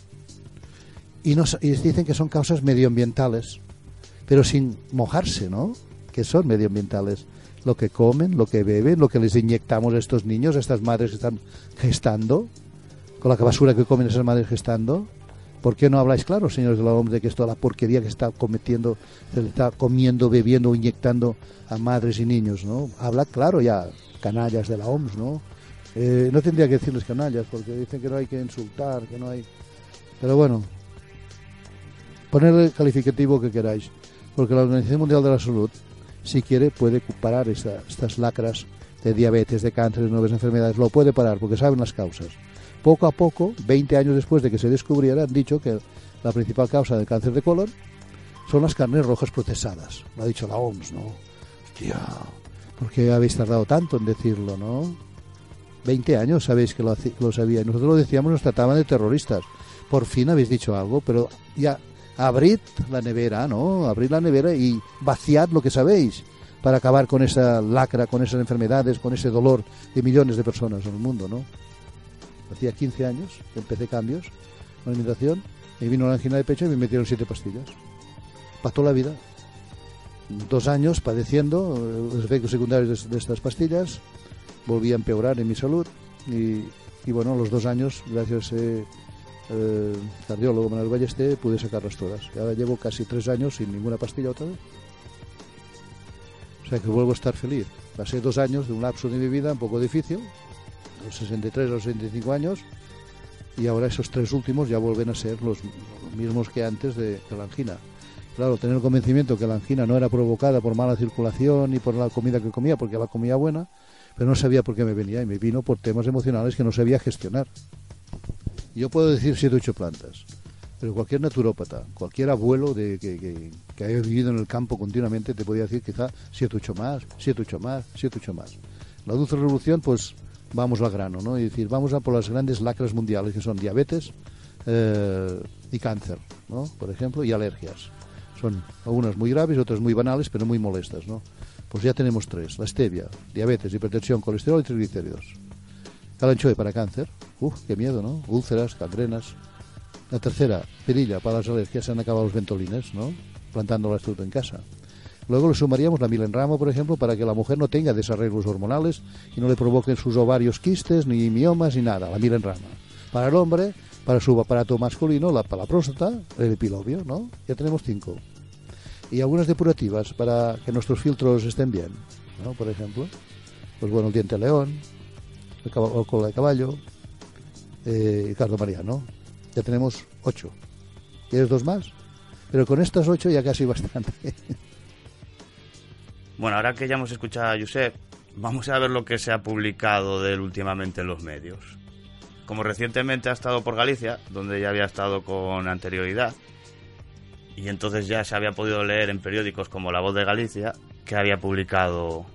Y, nos, y dicen que son causas medioambientales, pero sin mojarse, ¿no? Que son medioambientales. Lo que comen, lo que beben, lo que les inyectamos a estos niños, a estas madres que están gestando, con la basura que comen esas madres gestando. ¿Por qué no habláis claro, señores de la OMS, de que esto es la porquería que está cometiendo, se está comiendo, bebiendo, inyectando a madres y niños, ¿no? Habla claro ya, canallas de la OMS, ¿no? Eh, no tendría que decirles canallas, porque dicen que no hay que insultar, que no hay... Pero bueno, ponerle el calificativo que queráis, porque la Organización Mundial de la Salud, si quiere, puede parar esta- estas lacras de diabetes, de cáncer, de nuevas enfermedades, lo puede parar, porque saben las causas. Poco a poco, 20 años después de que se descubriera, han dicho que la principal causa del cáncer de colon son las carnes rojas procesadas. Lo ha dicho la OMS, ¿no? Hostia, ¿por qué habéis tardado tanto en decirlo, no? 20 años sabéis que lo, lo sabía. Nosotros lo decíamos, nos trataban de terroristas. Por fin habéis dicho algo, pero ya abrid la nevera, ¿no? Abrid la nevera y vaciad lo que sabéis para acabar con esa lacra, con esas enfermedades, con ese dolor de millones de personas en el mundo, ¿no? Hacía 15 años que empecé cambios la alimentación y vino la angina de pecho y me metieron siete pastillas. Para toda la vida. Dos años padeciendo eh, los efectos secundarios de, estas pastillas. Volví a empeorar en mi salud y, bueno, los dos años, gracias a ese eh, cardiólogo Manuel Ballester, pude sacarlas todas. Ahora llevo casi tres años sin ninguna pastilla otra vez. O sea que vuelvo a estar feliz. Pasé dos años de un lapso de mi vida un poco difícil, los 63 a los 65 años, y ahora esos tres últimos ya vuelven a ser los mismos que antes de, de la angina. Claro, tener el convencimiento que la angina no era provocada por mala circulación ni por la comida que comía, porque la comía buena, pero no sabía por qué me venía y me vino por temas emocionales que no sabía gestionar. Yo puedo decir siete ocho plantas, pero cualquier naturópata, cualquier abuelo de, que, que, que haya vivido en el campo continuamente te podría decir quizá siete ocho más, siete ocho más, siete ocho más. La dulce revolución, pues vamos al grano, ¿no? Y decir, vamos a por las grandes lacras mundiales que son diabetes eh, y cáncer, ¿no? Por ejemplo, y alergias. Son algunas muy graves, otras muy banales, pero muy molestas, ¿no? Pues ya tenemos tres: la stevia, diabetes, hipertensión, colesterol y triglicéridos. Calanchoe para cáncer, uf, qué miedo, ¿no? Úlceras, gangrenas. La tercera, perilla para las alergias, se han acabado los ventolines, ¿no? Plantándolas tú en casa. Luego le sumaríamos la milenrama, por ejemplo, para que la mujer no tenga desarreglos hormonales y no le provoquen sus ovarios quistes, ni miomas, ni nada, la milenrama. Para el hombre, para su aparato masculino, la, para la próstata, el epilobio, ¿no? Ya tenemos cinco. Y algunas depurativas para que nuestros filtros estén bien, ¿no? Por ejemplo, pues bueno, el diente león, el, el cola de caballo, eh, y Carlos María, ¿no? Ya tenemos ocho. ¿Quieres dos más? Pero con estas ocho ya casi bastante. Bueno, ahora que ya hemos escuchado a Josep, vamos a ver lo que se ha publicado de él últimamente en los medios. Como recientemente ha estado por Galicia, donde ya había estado con anterioridad, y entonces ya se había podido leer en periódicos como La Voz de Galicia que había publicado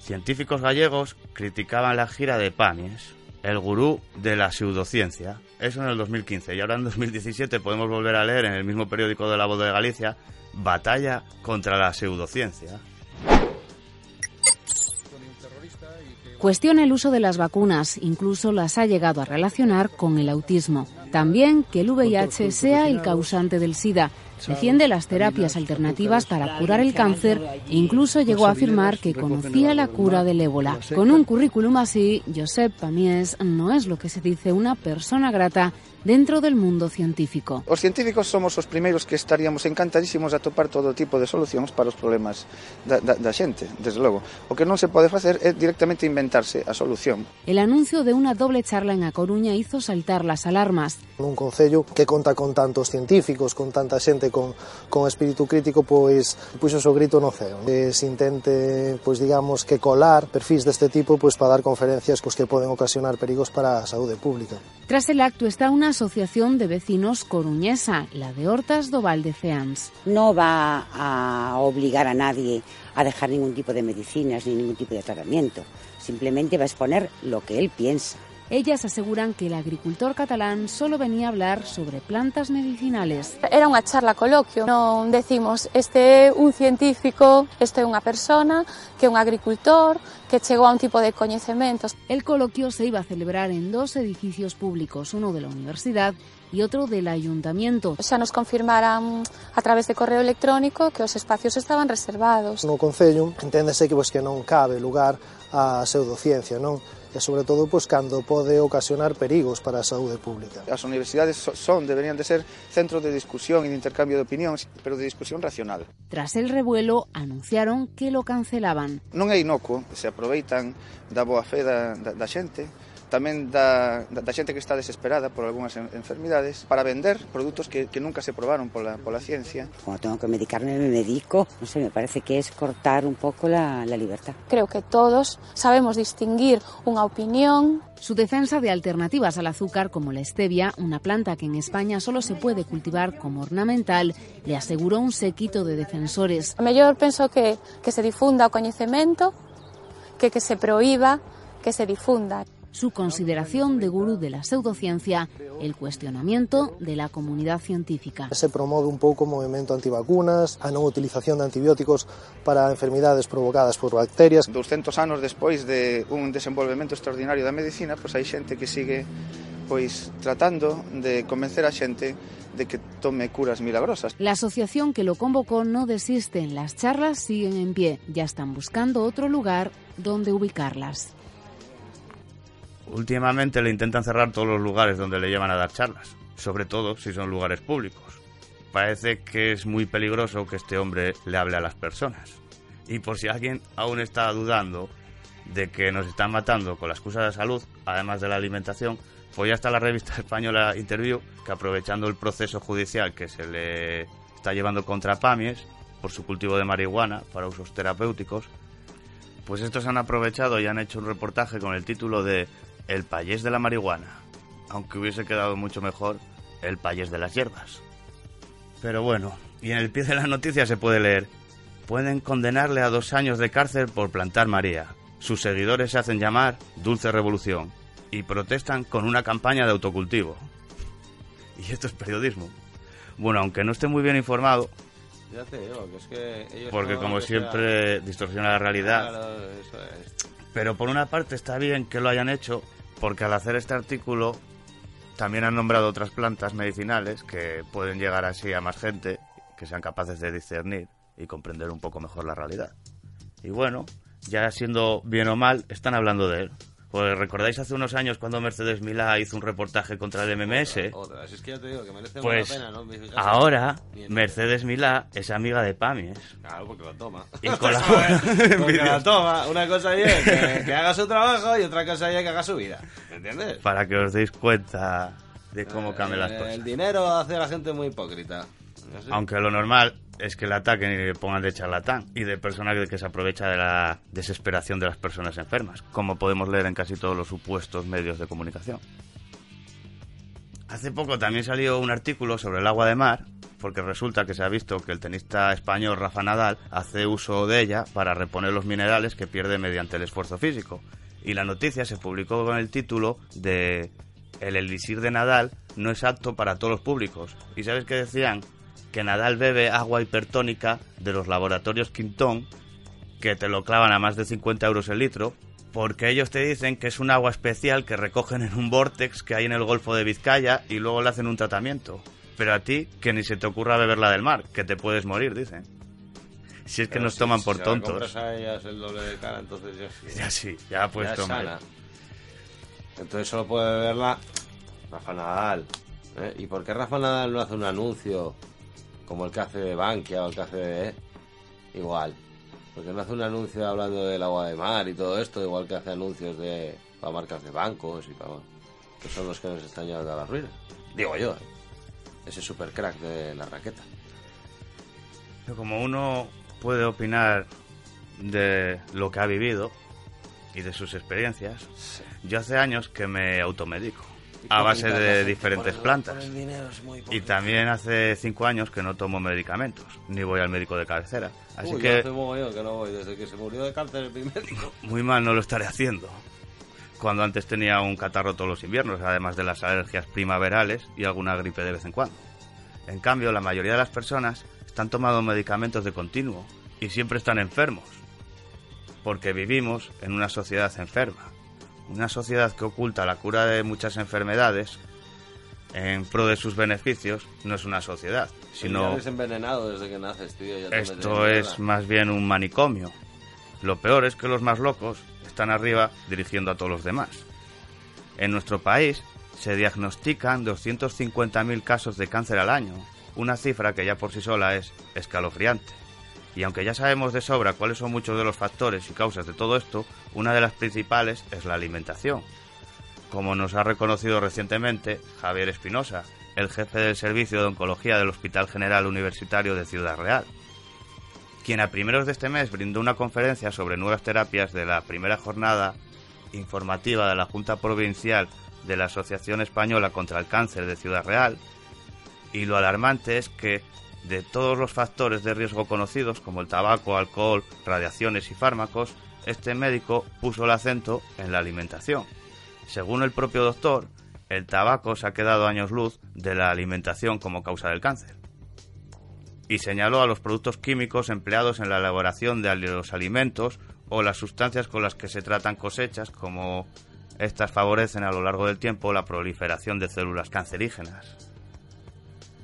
Científicos gallegos criticaban la gira de Panies, el gurú de la pseudociencia. Eso en el 2015. Y ahora en 2017 podemos volver a leer en el mismo periódico de La Voz de Galicia Batalla contra la pseudociencia. Cuestiona el uso de las vacunas, incluso las ha llegado a relacionar con el autismo. También que el VIH sea el causante del SIDA. Defiende las terapias alternativas para curar el cáncer e incluso llegó a afirmar que conocía la cura del ébola. Con un currículum así, Josep Pamies no es lo que se dice una persona grata dentro del mundo científico. Os científicos somos os primeiros que estaríamos encantadísimos a topar todo tipo de solucións para os problemas da, da, da xente, desde logo. O que non se pode facer é directamente inventarse a solución. El anuncio de unha doble charla en A Coruña hizo saltar las alarmas. Un concello que conta con tantos científicos, con tanta xente con, con espírito crítico, pois puxo o grito no ceo. Que se intente, pois digamos, que colar perfis deste tipo pois para dar conferencias cos que poden ocasionar perigos para a saúde pública. Tras el acto está unha asociación de vecinos coruñesa, la de Hortas do Valdeceans. No va a obligar a nadie a dejar ningún tipo de medicinas ni ningún tipo de tratamiento. Simplemente va a exponer lo que él piensa. Ellas aseguran que el agricultor catalán solo venía a hablar sobre plantas medicinales. Era unha charla coloquio, non decimos este é un científico, este é unha persona, que é un agricultor, que chegou a un tipo de coñecementos. El coloquio se iba a celebrar en dos edificios públicos, uno de la universidad y otro del ayuntamiento. Xa nos confirmaran a través de correo electrónico que os espacios estaban reservados. No Concello enténdese que, pois, que non cabe lugar a pseudociencia, non? e sobre todo pois, cando pode ocasionar perigos para a saúde pública. As universidades son, deberían de ser centros de discusión e de intercambio de opinións, pero de discusión racional. Tras el revuelo, anunciaron que lo cancelaban. Non é inocuo, se aproveitan da boa fe da, da, da xente, tamén da, da, da xente que está desesperada por algunhas enfermidades para vender produtos que, que nunca se probaron pola, pola ciencia. Como tengo que medicarme, me medico. No sé, me parece que es cortar un pouco la, la libertad. Creo que todos sabemos distinguir unha opinión Su defensa de alternativas al azúcar como la stevia, una planta que en España solo se puede cultivar como ornamental, le aseguró un sequito de defensores. A mellor penso que, que se difunda o coñecemento, que que se proíba que se difunda. Su consideración de gurú de la pseudociencia, el cuestionamiento de la comunidad científica. Se promove un pouco o movimento antivacunas, a non utilización de antibióticos para enfermidades provocadas por bacterias. 200 anos despois de un desenvolvemento extraordinario da medicina, pois hai xente que sigue pois tratando de convencer a xente de que tome curas milagrosas. La asociación que lo convocó no desiste, las charlas siguen en pie, ya están buscando otro lugar donde ubicarlas. Últimamente le intentan cerrar todos los lugares donde le llevan a dar charlas, sobre todo si son lugares públicos. Parece que es muy peligroso que este hombre le hable a las personas. Y por si alguien aún está dudando de que nos están matando con la excusa de salud, además de la alimentación, pues ya está la revista española Interview, que aprovechando el proceso judicial que se le está llevando contra Pamies por su cultivo de marihuana para usos terapéuticos, pues estos han aprovechado y han hecho un reportaje con el título de El payés de la marihuana, aunque hubiese quedado mucho mejor El payés de las hierbas. Pero bueno, y en el pie de la noticia se puede leer, pueden condenarle a dos años de cárcel por plantar María. Sus seguidores se hacen llamar Dulce Revolución y protestan con una campaña de autocultivo. Y esto es periodismo. Bueno, aunque no esté muy bien informado, Ya te digo, que es que ellos porque no, como sea- siempre distorsiona la realidad. Claro, eso es. Pero por una parte está bien que lo hayan hecho, porque al hacer este artículo también han nombrado otras plantas medicinales que pueden llegar así a más gente, que sean capaces de discernir y comprender un poco mejor la realidad. Y bueno, ya siendo bien o mal, están hablando de él. Pues recordáis hace unos años cuando Mercedes Milá hizo un reportaje contra el MMS. Otra, es que ya te digo que merece Pues la pena, ¿no? Ahora Mercedes Milá es amiga de Pamies. Claro, porque lo toma. Y colabora porque la toma. Una cosa es que, que haga su trabajo y otra cosa es que haga su vida. ¿Me entiendes? Para que os deis cuenta de cómo cambian las Eh, cosas. El dinero hace a la gente muy hipócrita. Aunque lo normal es que le ataquen y le pongan de charlatán y de persona que, que se aprovecha de la desesperación de las personas enfermas, como podemos leer en casi todos los supuestos medios de comunicación. Hace poco también salió un artículo sobre el agua de mar, porque resulta que se ha visto que el tenista español Rafa Nadal hace uso de ella para reponer los minerales que pierde mediante el esfuerzo físico. Y la noticia se publicó con el título de El elixir de Nadal no es apto para todos los públicos. ¿Y sabes qué decían? Que Nadal bebe agua hipertónica de los laboratorios Quintón, que te lo clavan a más de 50 euros el litro, porque ellos te dicen que es un agua especial que recogen en un vortex que hay en el Golfo de Vizcaya y luego le hacen un tratamiento. Pero a ti, que ni se te ocurra beberla del mar, que te puedes morir, dicen. Si es que nos si- toman por tontos. compras a ellas el doble de cara, entonces ya sí. Ya sí, ya pues es toma. sana. Entonces solo puede beberla Rafa Nadal. ¿eh? ¿Y por qué Rafa Nadal no hace un anuncio como el que hace de Bankia o el que hace de... ¿eh? Igual. Porque no hace un anuncio hablando del agua de mar y todo esto, igual que hace anuncios de para marcas de bancos y para... que son los que nos están llevando a la ruina. Digo yo, ¿eh? ese super crack de la raqueta. Pero como uno puede opinar de lo que ha vivido y de sus experiencias, yo hace años que me automedico a base de diferentes plantas. Y también hace cinco años que no tomo medicamentos, ni voy al médico de cabecera. Así Uy, que que no voy, desde que se murió de cáncer mi médico. muy mal no lo estaré haciendo. Cuando antes tenía un catarro todos los inviernos, además de las alergias primaverales y alguna gripe de vez en cuando. En cambio, la mayoría de las personas están tomando medicamentos de continuo y siempre están enfermos. Porque vivimos en una sociedad enferma. Una sociedad que oculta la cura de muchas enfermedades en pro de sus beneficios no es una sociedad, sino eres envenenado desde que naces, tío. ya te meten esto es más bien un manicomio. Lo peor es que los más locos están arriba dirigiendo a todos los demás. En nuestro país se diagnostican 250.000 casos de cáncer al año, una cifra que ya por sí sola es escalofriante. Y aunque ya sabemos de sobra cuáles son muchos de los factores y causas de todo esto, una de las principales es la alimentación. Como nos ha reconocido recientemente Javier Espinosa, el jefe del Servicio de Oncología del Hospital General Universitario de Ciudad Real quien a primeros de este mes brindó una conferencia sobre nuevas terapias de la primera jornada informativa de la Junta Provincial de la Asociación Española contra el Cáncer de Ciudad Real. Y lo alarmante es que de todos los factores de riesgo conocidos, como el tabaco, alcohol, radiaciones y fármacos, este médico puso el acento en la alimentación. Según el propio doctor, el tabaco se ha quedado años luz de la alimentación como causa del cáncer y señaló a los productos químicos empleados en la elaboración de los alimentos o las sustancias con las que se tratan cosechas, como estas favorecen a lo largo del tiempo la proliferación de células cancerígenas.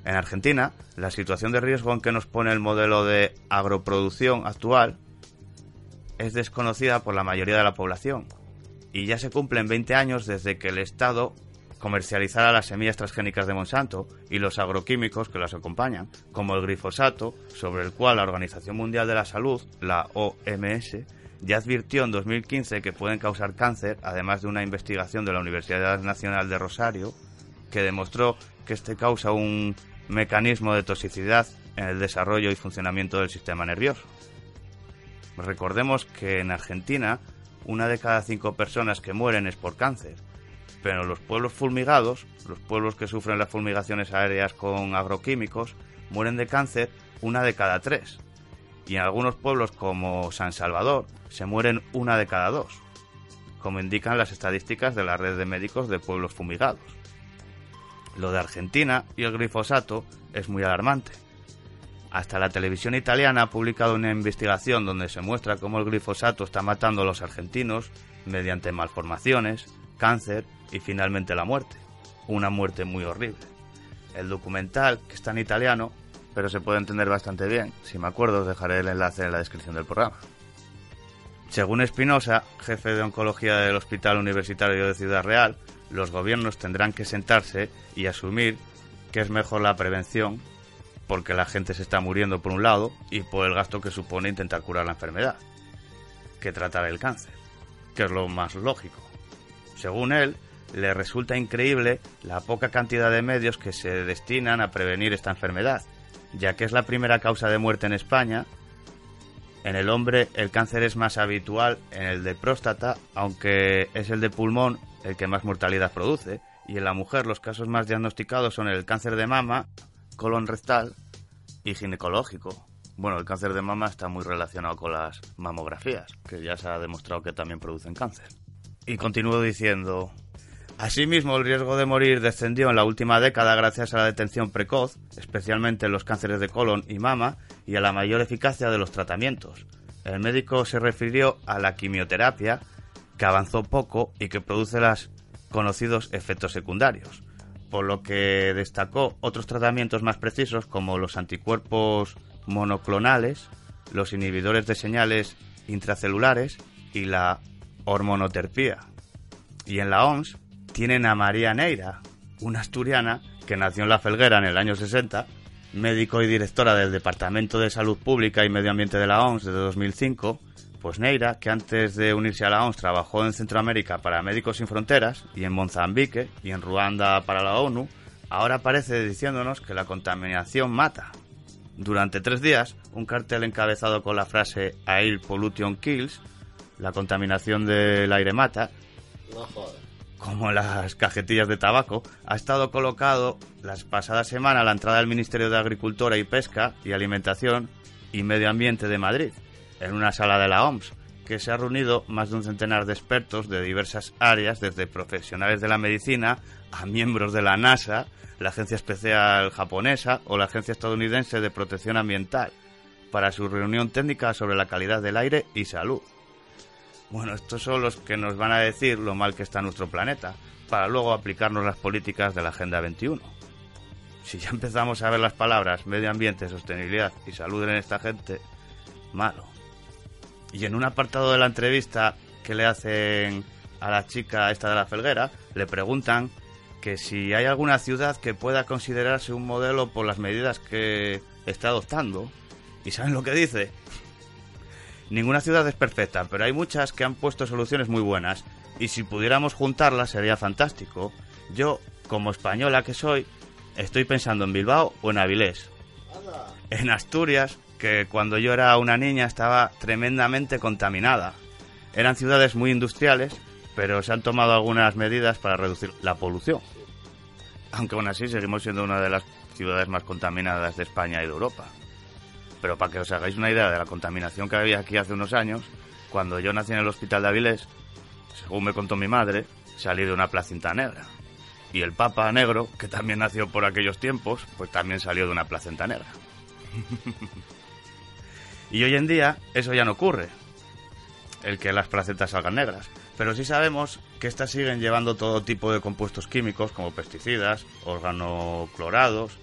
En Argentina, la situación de riesgo en que nos pone el modelo de agroproducción actual es desconocida por la mayoría de la población. Y ya se cumplen 20 años desde que el Estado comercializara las semillas transgénicas de Monsanto y los agroquímicos que las acompañan, como el glifosato, sobre el cual la Organización Mundial de la Salud, la OMS, ya advirtió en 2015 que pueden causar cáncer, además de una investigación de la Universidad Nacional de Rosario que demostró que este causa un mecanismo de toxicidad en el desarrollo y funcionamiento del sistema nervioso. Recordemos que en Argentina una de cada cinco personas que mueren es por cáncer, pero los pueblos fulmigados, los pueblos que sufren las fulmigaciones aéreas con agroquímicos, mueren de cáncer una de cada tres. Y en algunos pueblos como San Salvador se mueren una de cada dos, como indican las estadísticas de la red de médicos de pueblos fumigados. Lo de Argentina y el glifosato es muy alarmante. Hasta la televisión italiana ha publicado una investigación donde se muestra cómo el glifosato está matando a los argentinos mediante malformaciones, cáncer y finalmente la muerte. Una muerte muy horrible. El documental, que está en italiano, pero se puede entender bastante bien, si me acuerdo os dejaré el enlace en la descripción del programa. Según Espinosa, jefe de oncología del Hospital Universitario de Ciudad Real, los gobiernos tendrán que sentarse y asumir que es mejor la prevención porque la gente se está muriendo por un lado y por el gasto que supone intentar curar la enfermedad, que tratar el cáncer, que es lo más lógico. Según él, le resulta increíble la poca cantidad de medios que se destinan a prevenir esta enfermedad, ya que es la primera causa de muerte en España. En el hombre el cáncer es más habitual en el de próstata, aunque es el de pulmón el que más mortalidad produce, y en la mujer los casos más diagnosticados son el cáncer de mama, colon rectal y ginecológico. Bueno, el cáncer de mama está muy relacionado con las mamografías, que ya se ha demostrado que también producen cáncer. Y continúo diciendo, Asimismo, el riesgo de morir descendió en la última década gracias a la detención precoz, especialmente en los cánceres de colon y mama, y a la mayor eficacia de los tratamientos. El médico se refirió a la quimioterapia que avanzó poco y que produce los conocidos efectos secundarios, por lo que destacó otros tratamientos más precisos como los anticuerpos monoclonales, los inhibidores de señales intracelulares y la hormonoterapia. Y en la OMS tienen a María Neira, una asturiana que nació en La Felguera en el año 60, médico y directora del Departamento de Salud Pública y Medio Ambiente de la OMS desde 2005, pues Neira, que antes de unirse a la OMS trabajó en Centroamérica para Médicos Sin Fronteras y en Mozambique y en Ruanda para la ONU, ahora aparece diciéndonos que la contaminación mata. Durante tres días, un cartel encabezado con la frase Air Pollution Kills, la contaminación del aire mata, como las cajetillas de tabaco, ha estado colocado las pasadas semanas a la entrada del Ministerio de Agricultura y Pesca y Alimentación y Medio Ambiente de Madrid, en una sala de la OMS, que se ha reunido más de un centenar de expertos de diversas áreas, desde profesionales de la medicina a miembros de la NASA, la Agencia Especial Japonesa o la Agencia Estadounidense de Protección Ambiental, para su reunión técnica sobre la calidad del aire y salud. Bueno, estos son los que nos van a decir lo mal que está nuestro planeta, para luego aplicarnos las políticas de la Agenda 21. Si ya empezamos a ver las palabras medio ambiente, sostenibilidad y salud en esta gente, malo. Y en un apartado de la entrevista que le hacen a la chica esta de la felguera, le preguntan que si hay alguna ciudad que pueda considerarse un modelo por las medidas que está adoptando. ¿Y saben lo que dice? Ninguna ciudad es perfecta, pero hay muchas que han puesto soluciones muy buenas. Y si pudiéramos juntarlas sería fantástico. Yo, como española que soy, estoy pensando en Bilbao o en Avilés. En Asturias, que cuando yo era una niña estaba tremendamente contaminada. Eran ciudades muy industriales, pero se han tomado algunas medidas para reducir la polución. Aunque aún así seguimos siendo una de las ciudades más contaminadas de España y de Europa. Pero para que os hagáis una idea de la contaminación que había aquí hace unos años, cuando yo nací en el hospital de Avilés, según me contó mi madre, salí de una placenta negra. Y el Papa Negro, que también nació por aquellos tiempos, pues también salió de una placenta negra. y hoy en día eso ya no ocurre, el que las placentas salgan negras. Pero sí sabemos que estas siguen llevando todo tipo de compuestos químicos como pesticidas, organoclorados,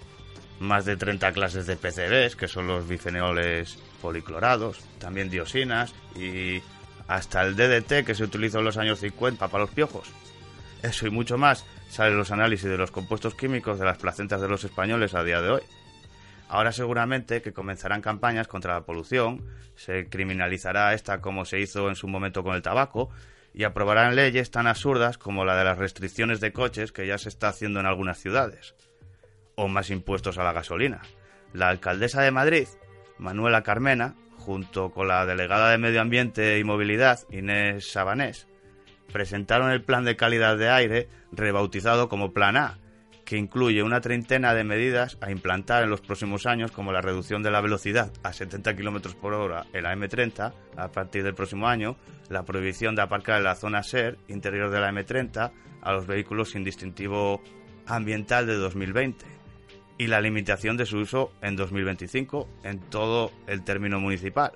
más de 30 clases de PCBs, que son los bifenoles policlorados, también diosinas y hasta el DDT que se utilizó en los años 50 para los piojos. Eso y mucho más salen los análisis de los compuestos químicos de las placentas de los españoles a día de hoy. Ahora seguramente que comenzarán campañas contra la polución, se criminalizará esta como se hizo en su momento con el tabaco y aprobarán leyes tan absurdas como la de las restricciones de coches que ya se está haciendo en algunas ciudades, o más impuestos a la gasolina. La alcaldesa de Madrid, Manuela Carmena, junto con la delegada de Medio Ambiente y Movilidad, Inés Sabanés, presentaron el plan de calidad de aire rebautizado como Plan A, que incluye una treintena de medidas a implantar en los próximos años, como la reducción de la velocidad a 70 km por hora en la M30 a partir del próximo año, la prohibición de aparcar en la zona SER interior de la M30 a los vehículos sin distintivo ambiental de 2020 y la limitación de su uso en 2025 en todo el término municipal.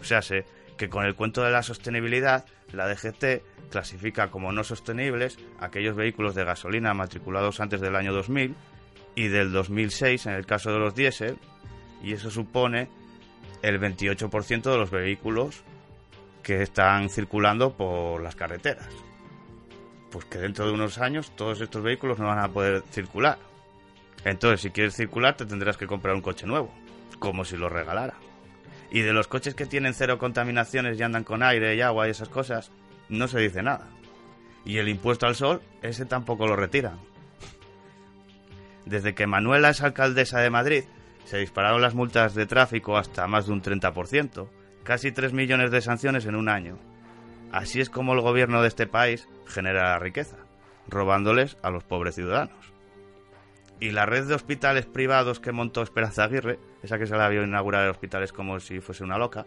O sea, sé que con el cuento de la sostenibilidad, la DGT clasifica como no sostenibles aquellos vehículos de gasolina matriculados antes del año 2000 y del 2006 en el caso de los diésel, y eso supone el 28% de los vehículos que están circulando por las carreteras. Pues que dentro de unos años todos estos vehículos no van a poder circular. Entonces, si quieres circular, te tendrás que comprar un coche nuevo, como si lo regalara. Y de los coches que tienen cero contaminaciones y andan con aire y agua y esas cosas, no se dice nada. Y el impuesto al sol, ese tampoco lo retiran. Desde que Manuela es alcaldesa de Madrid, se dispararon las multas de tráfico hasta más de un 30%, casi 3 millones de sanciones en un año. Así es como el gobierno de este país genera la riqueza, robándoles a los pobres ciudadanos. Y la red de hospitales privados que montó Esperanza Aguirre, esa que se la vio inaugurar hospitales como si fuese una loca,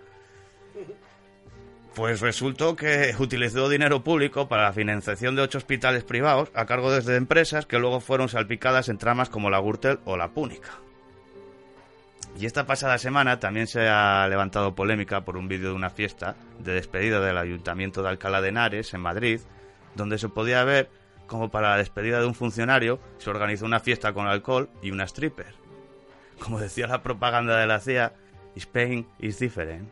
pues resultó que utilizó dinero público para la financiación de ocho hospitales privados a cargo desde empresas que luego fueron salpicadas en tramas como la Gürtel o la Púnica. Y esta pasada semana también se ha levantado polémica por un vídeo de una fiesta de despedida del Ayuntamiento de Alcalá de Henares, en Madrid, donde se podía ver como para la despedida de un funcionario se organizó una fiesta con alcohol y una stripper. Como decía la propaganda de la CIA, Spain is different.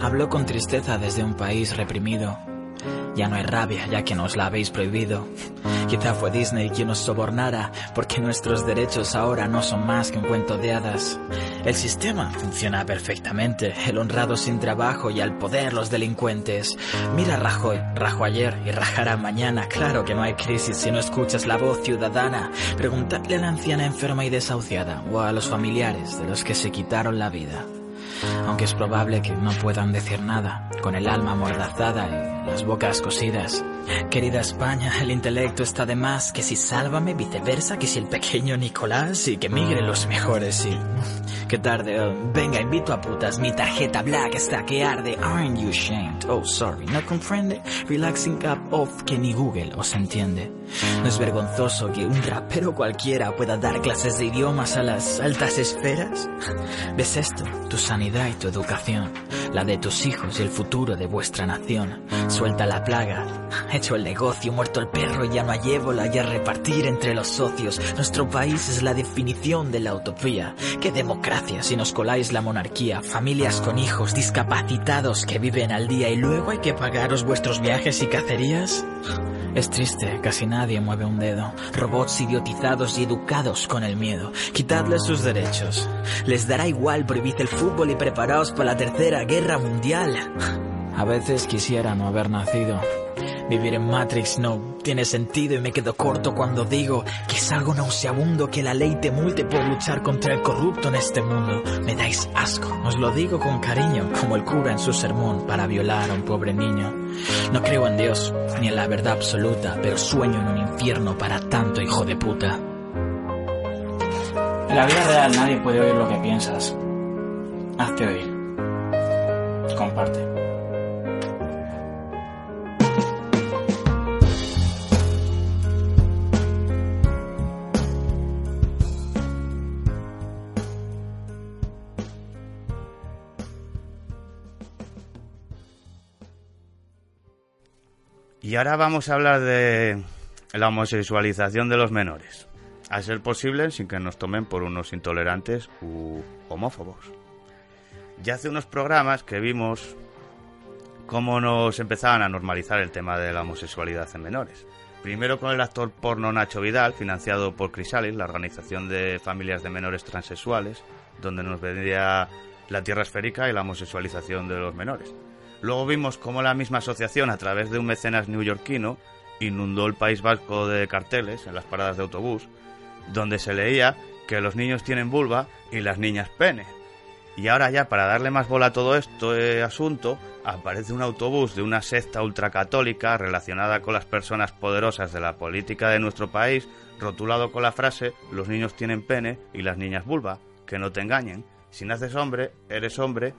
Hablo con tristeza desde un país reprimido. Ya no hay rabia, ya que nos la habéis prohibido. Quizá fue Disney quien nos sobornara, porque nuestros derechos ahora no son más que un cuento de hadas. El sistema funciona perfectamente, el honrado sin trabajo y al poder los delincuentes. Mira Rajoy, rajo ayer y rajará mañana. Claro que no hay crisis si no escuchas la voz ciudadana. Preguntadle a la anciana enferma y desahuciada, o a los familiares de los que se quitaron la vida aunque es probable que no puedan decir nada, con el alma amordazada y las bocas cosidas. Querida España, el intelecto está de más, que si sálvame, viceversa, que si el pequeño Nicolás y que migren los mejores y... Qué tarde, oh, venga, invito a putas, mi tarjeta black está que arde, aren't you ashamed? Oh, sorry, no comprende, relaxing up off que ni Google os entiende. No es vergonzoso que un rapero cualquiera pueda dar clases de idiomas a las altas esferas. ¿Ves esto? Tu sanidad y tu educación, la de tus hijos y el futuro de vuestra nación. Suelta la plaga, hecho el negocio, muerto el perro, ya no hay ébola y a repartir entre los socios. Nuestro país es la definición de la utopía. ¿Qué democracia si nos coláis la monarquía? Familias con hijos discapacitados que viven al día y luego hay que pagaros vuestros viajes y cacerías. Es triste, casi nadie mueve un dedo. Robots idiotizados y educados con el miedo. Quitadles sus derechos. Les dará igual, prohibid el fútbol y preparaos para la tercera guerra mundial. A veces quisiera no haber nacido. Vivir en Matrix no tiene sentido y me quedo corto cuando digo que es algo nauseabundo que la ley te multe por luchar contra el corrupto en este mundo. Me dais asco, os lo digo con cariño, como el cura en su sermón para violar a un pobre niño. No creo en Dios ni en la verdad absoluta, pero sueño en un infierno para tanto hijo de puta. En la vida real nadie puede oír lo que piensas. Hazte oír. Comparte. Y ahora vamos a hablar de la homosexualización de los menores. A ser posible sin que nos tomen por unos intolerantes u homófobos. Ya hace unos programas que vimos cómo nos empezaban a normalizar el tema de la homosexualidad en menores. Primero con el actor porno Nacho Vidal, financiado por Crisalis, la organización de familias de menores transexuales, donde nos vendía la tierra esférica y la homosexualización de los menores. Luego vimos cómo la misma asociación, a través de un mecenas neoyorquino, inundó el País Vasco de carteles en las paradas de autobús, donde se leía que los niños tienen vulva y las niñas pene. Y ahora ya, para darle más bola a todo este asunto, aparece un autobús de una secta ultracatólica relacionada con las personas poderosas de la política de nuestro país, rotulado con la frase los niños tienen pene y las niñas vulva. Que no te engañen. Si naces hombre, eres hombre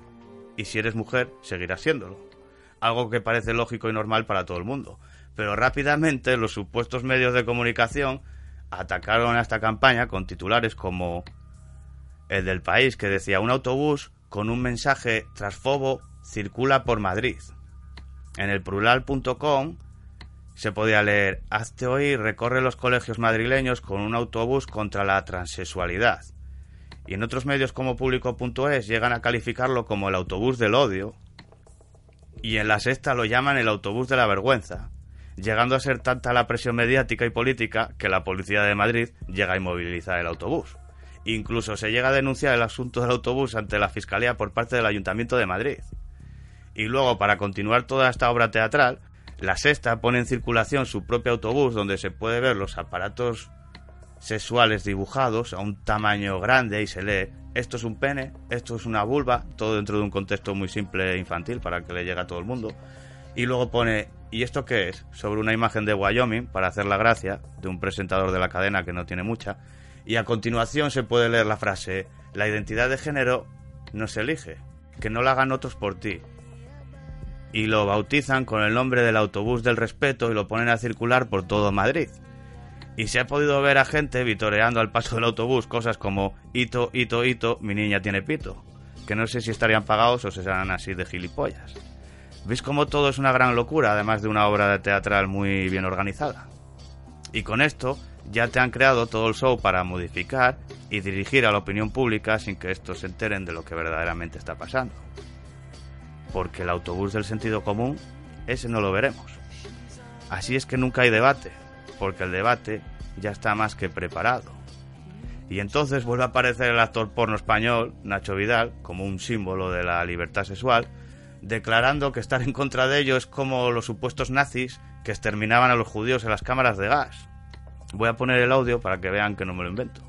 y si eres mujer, seguirás siéndolo. Algo que parece lógico y normal para todo el mundo. Pero rápidamente los supuestos medios de comunicación atacaron a esta campaña con titulares como el del país que decía un autobús con un mensaje transfobo circula por Madrid. En el plural.com se podía leer Hazte hoy recorre los colegios madrileños con un autobús contra la transexualidad. Y en otros medios como público.es llegan a calificarlo como el autobús del odio. Y en la sexta lo llaman el autobús de la vergüenza, llegando a ser tanta la presión mediática y política que la Policía de Madrid llega a inmovilizar el autobús. Incluso se llega a denunciar el asunto del autobús ante la Fiscalía por parte del Ayuntamiento de Madrid. Y luego, para continuar toda esta obra teatral, la Sexta pone en circulación su propio autobús donde se puede ver los aparatos sexuales dibujados a un tamaño grande y se lee esto es un pene, esto es una vulva, todo dentro de un contexto muy simple e infantil para que le llegue a todo el mundo. Y luego pone, ¿y esto qué es? Sobre una imagen de Wyoming, para hacer la gracia, de un presentador de la cadena que no tiene mucha. Y a continuación se puede leer la frase, la identidad de género no se elige, que no lo hagan otros por ti. Y lo bautizan con el nombre del autobús del respeto y lo ponen a circular por todo Madrid. Y se ha podido ver a gente vitoreando al paso del autobús cosas como hito, hito, hito, mi niña tiene pito. Que no sé si estarían pagados o se serán así de gilipollas. ¿Veis cómo todo es una gran locura, además de una obra teatral muy bien organizada? Y con esto ya te han creado todo el show para modificar y dirigir a la opinión pública sin que estos se enteren de lo que verdaderamente está pasando. Porque el autobús del sentido común, ese no lo veremos. Así es que nunca hay debate, porque el debate ya está más que preparado. Y entonces vuelve a aparecer el actor porno español, Nacho Vidal, como un símbolo de la libertad sexual, declarando que estar en contra de ello es como los supuestos nazis que exterminaban a los judíos en las cámaras de gas. Voy a poner el audio para que vean que no me lo invento.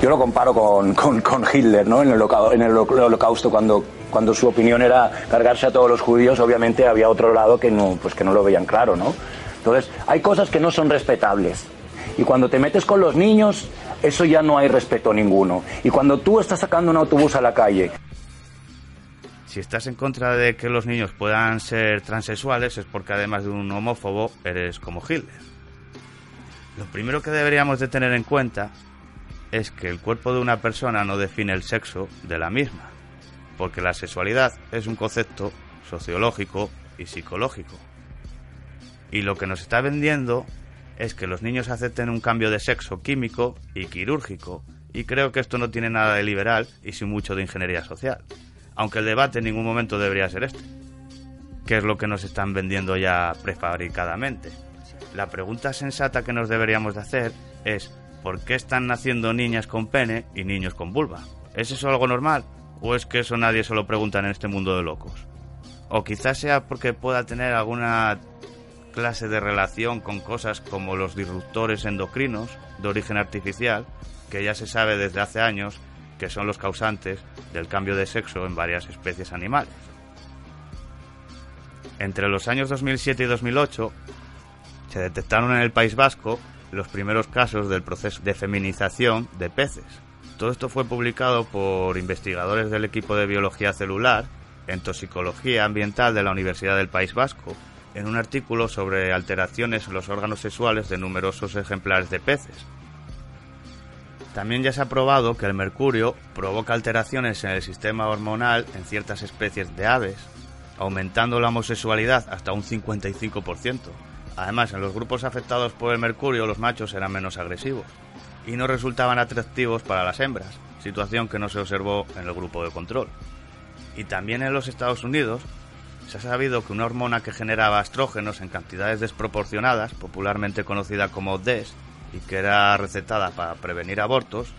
Yo lo comparo con, con, con Hitler, ¿no? En el, holocausto, en el holocausto, cuando, cuando su opinión era cargarse a todos los judíos, obviamente había otro lado que no, pues que no lo veían claro, ¿no? Entonces, hay cosas que no son respetables. Y cuando te metes con los niños, eso ya no hay respeto ninguno. Y cuando tú estás sacando un autobús a la calle si estás en contra de que los niños puedan ser transexuales es porque además de un homófobo eres como Hitler. Lo primero que deberíamos de tener en cuenta es que el cuerpo de una persona no define el sexo de la misma, porque la sexualidad es un concepto sociológico y psicológico. Y lo que nos está vendiendo es que los niños acepten un cambio de sexo químico y quirúrgico, y creo que esto no tiene nada de liberal y sin mucho de ingeniería social aunque el debate en ningún momento debería ser este, que es lo que nos están vendiendo ya prefabricadamente. La pregunta sensata que nos deberíamos de hacer es ¿por qué están naciendo niñas con pene y niños con vulva? ¿Es eso algo normal? ¿O es que eso nadie se lo pregunta en este mundo de locos? O quizás sea porque pueda tener alguna clase de relación con cosas como los disruptores endocrinos de origen artificial, que ya se sabe desde hace años que son los causantes del cambio de sexo en varias especies animales. Entre los años 2007 y 2008 se detectaron en el País Vasco los primeros casos del proceso de feminización de peces. Todo esto fue publicado por investigadores del equipo de biología celular en toxicología ambiental de la Universidad del País Vasco en un artículo sobre alteraciones en los órganos sexuales de numerosos ejemplares de peces, también ya se ha probado que el mercurio provoca alteraciones en el sistema hormonal en ciertas especies de aves, aumentando la homosexualidad hasta un 55%. Además, en los grupos afectados por el mercurio los machos eran menos agresivos y no resultaban atractivos para las hembras, situación que no se observó en el grupo de control. Y también en los Estados Unidos se ha sabido que una hormona que generaba estrógenos en cantidades desproporcionadas, popularmente conocida como DES, y que era recetada para prevenir abortos,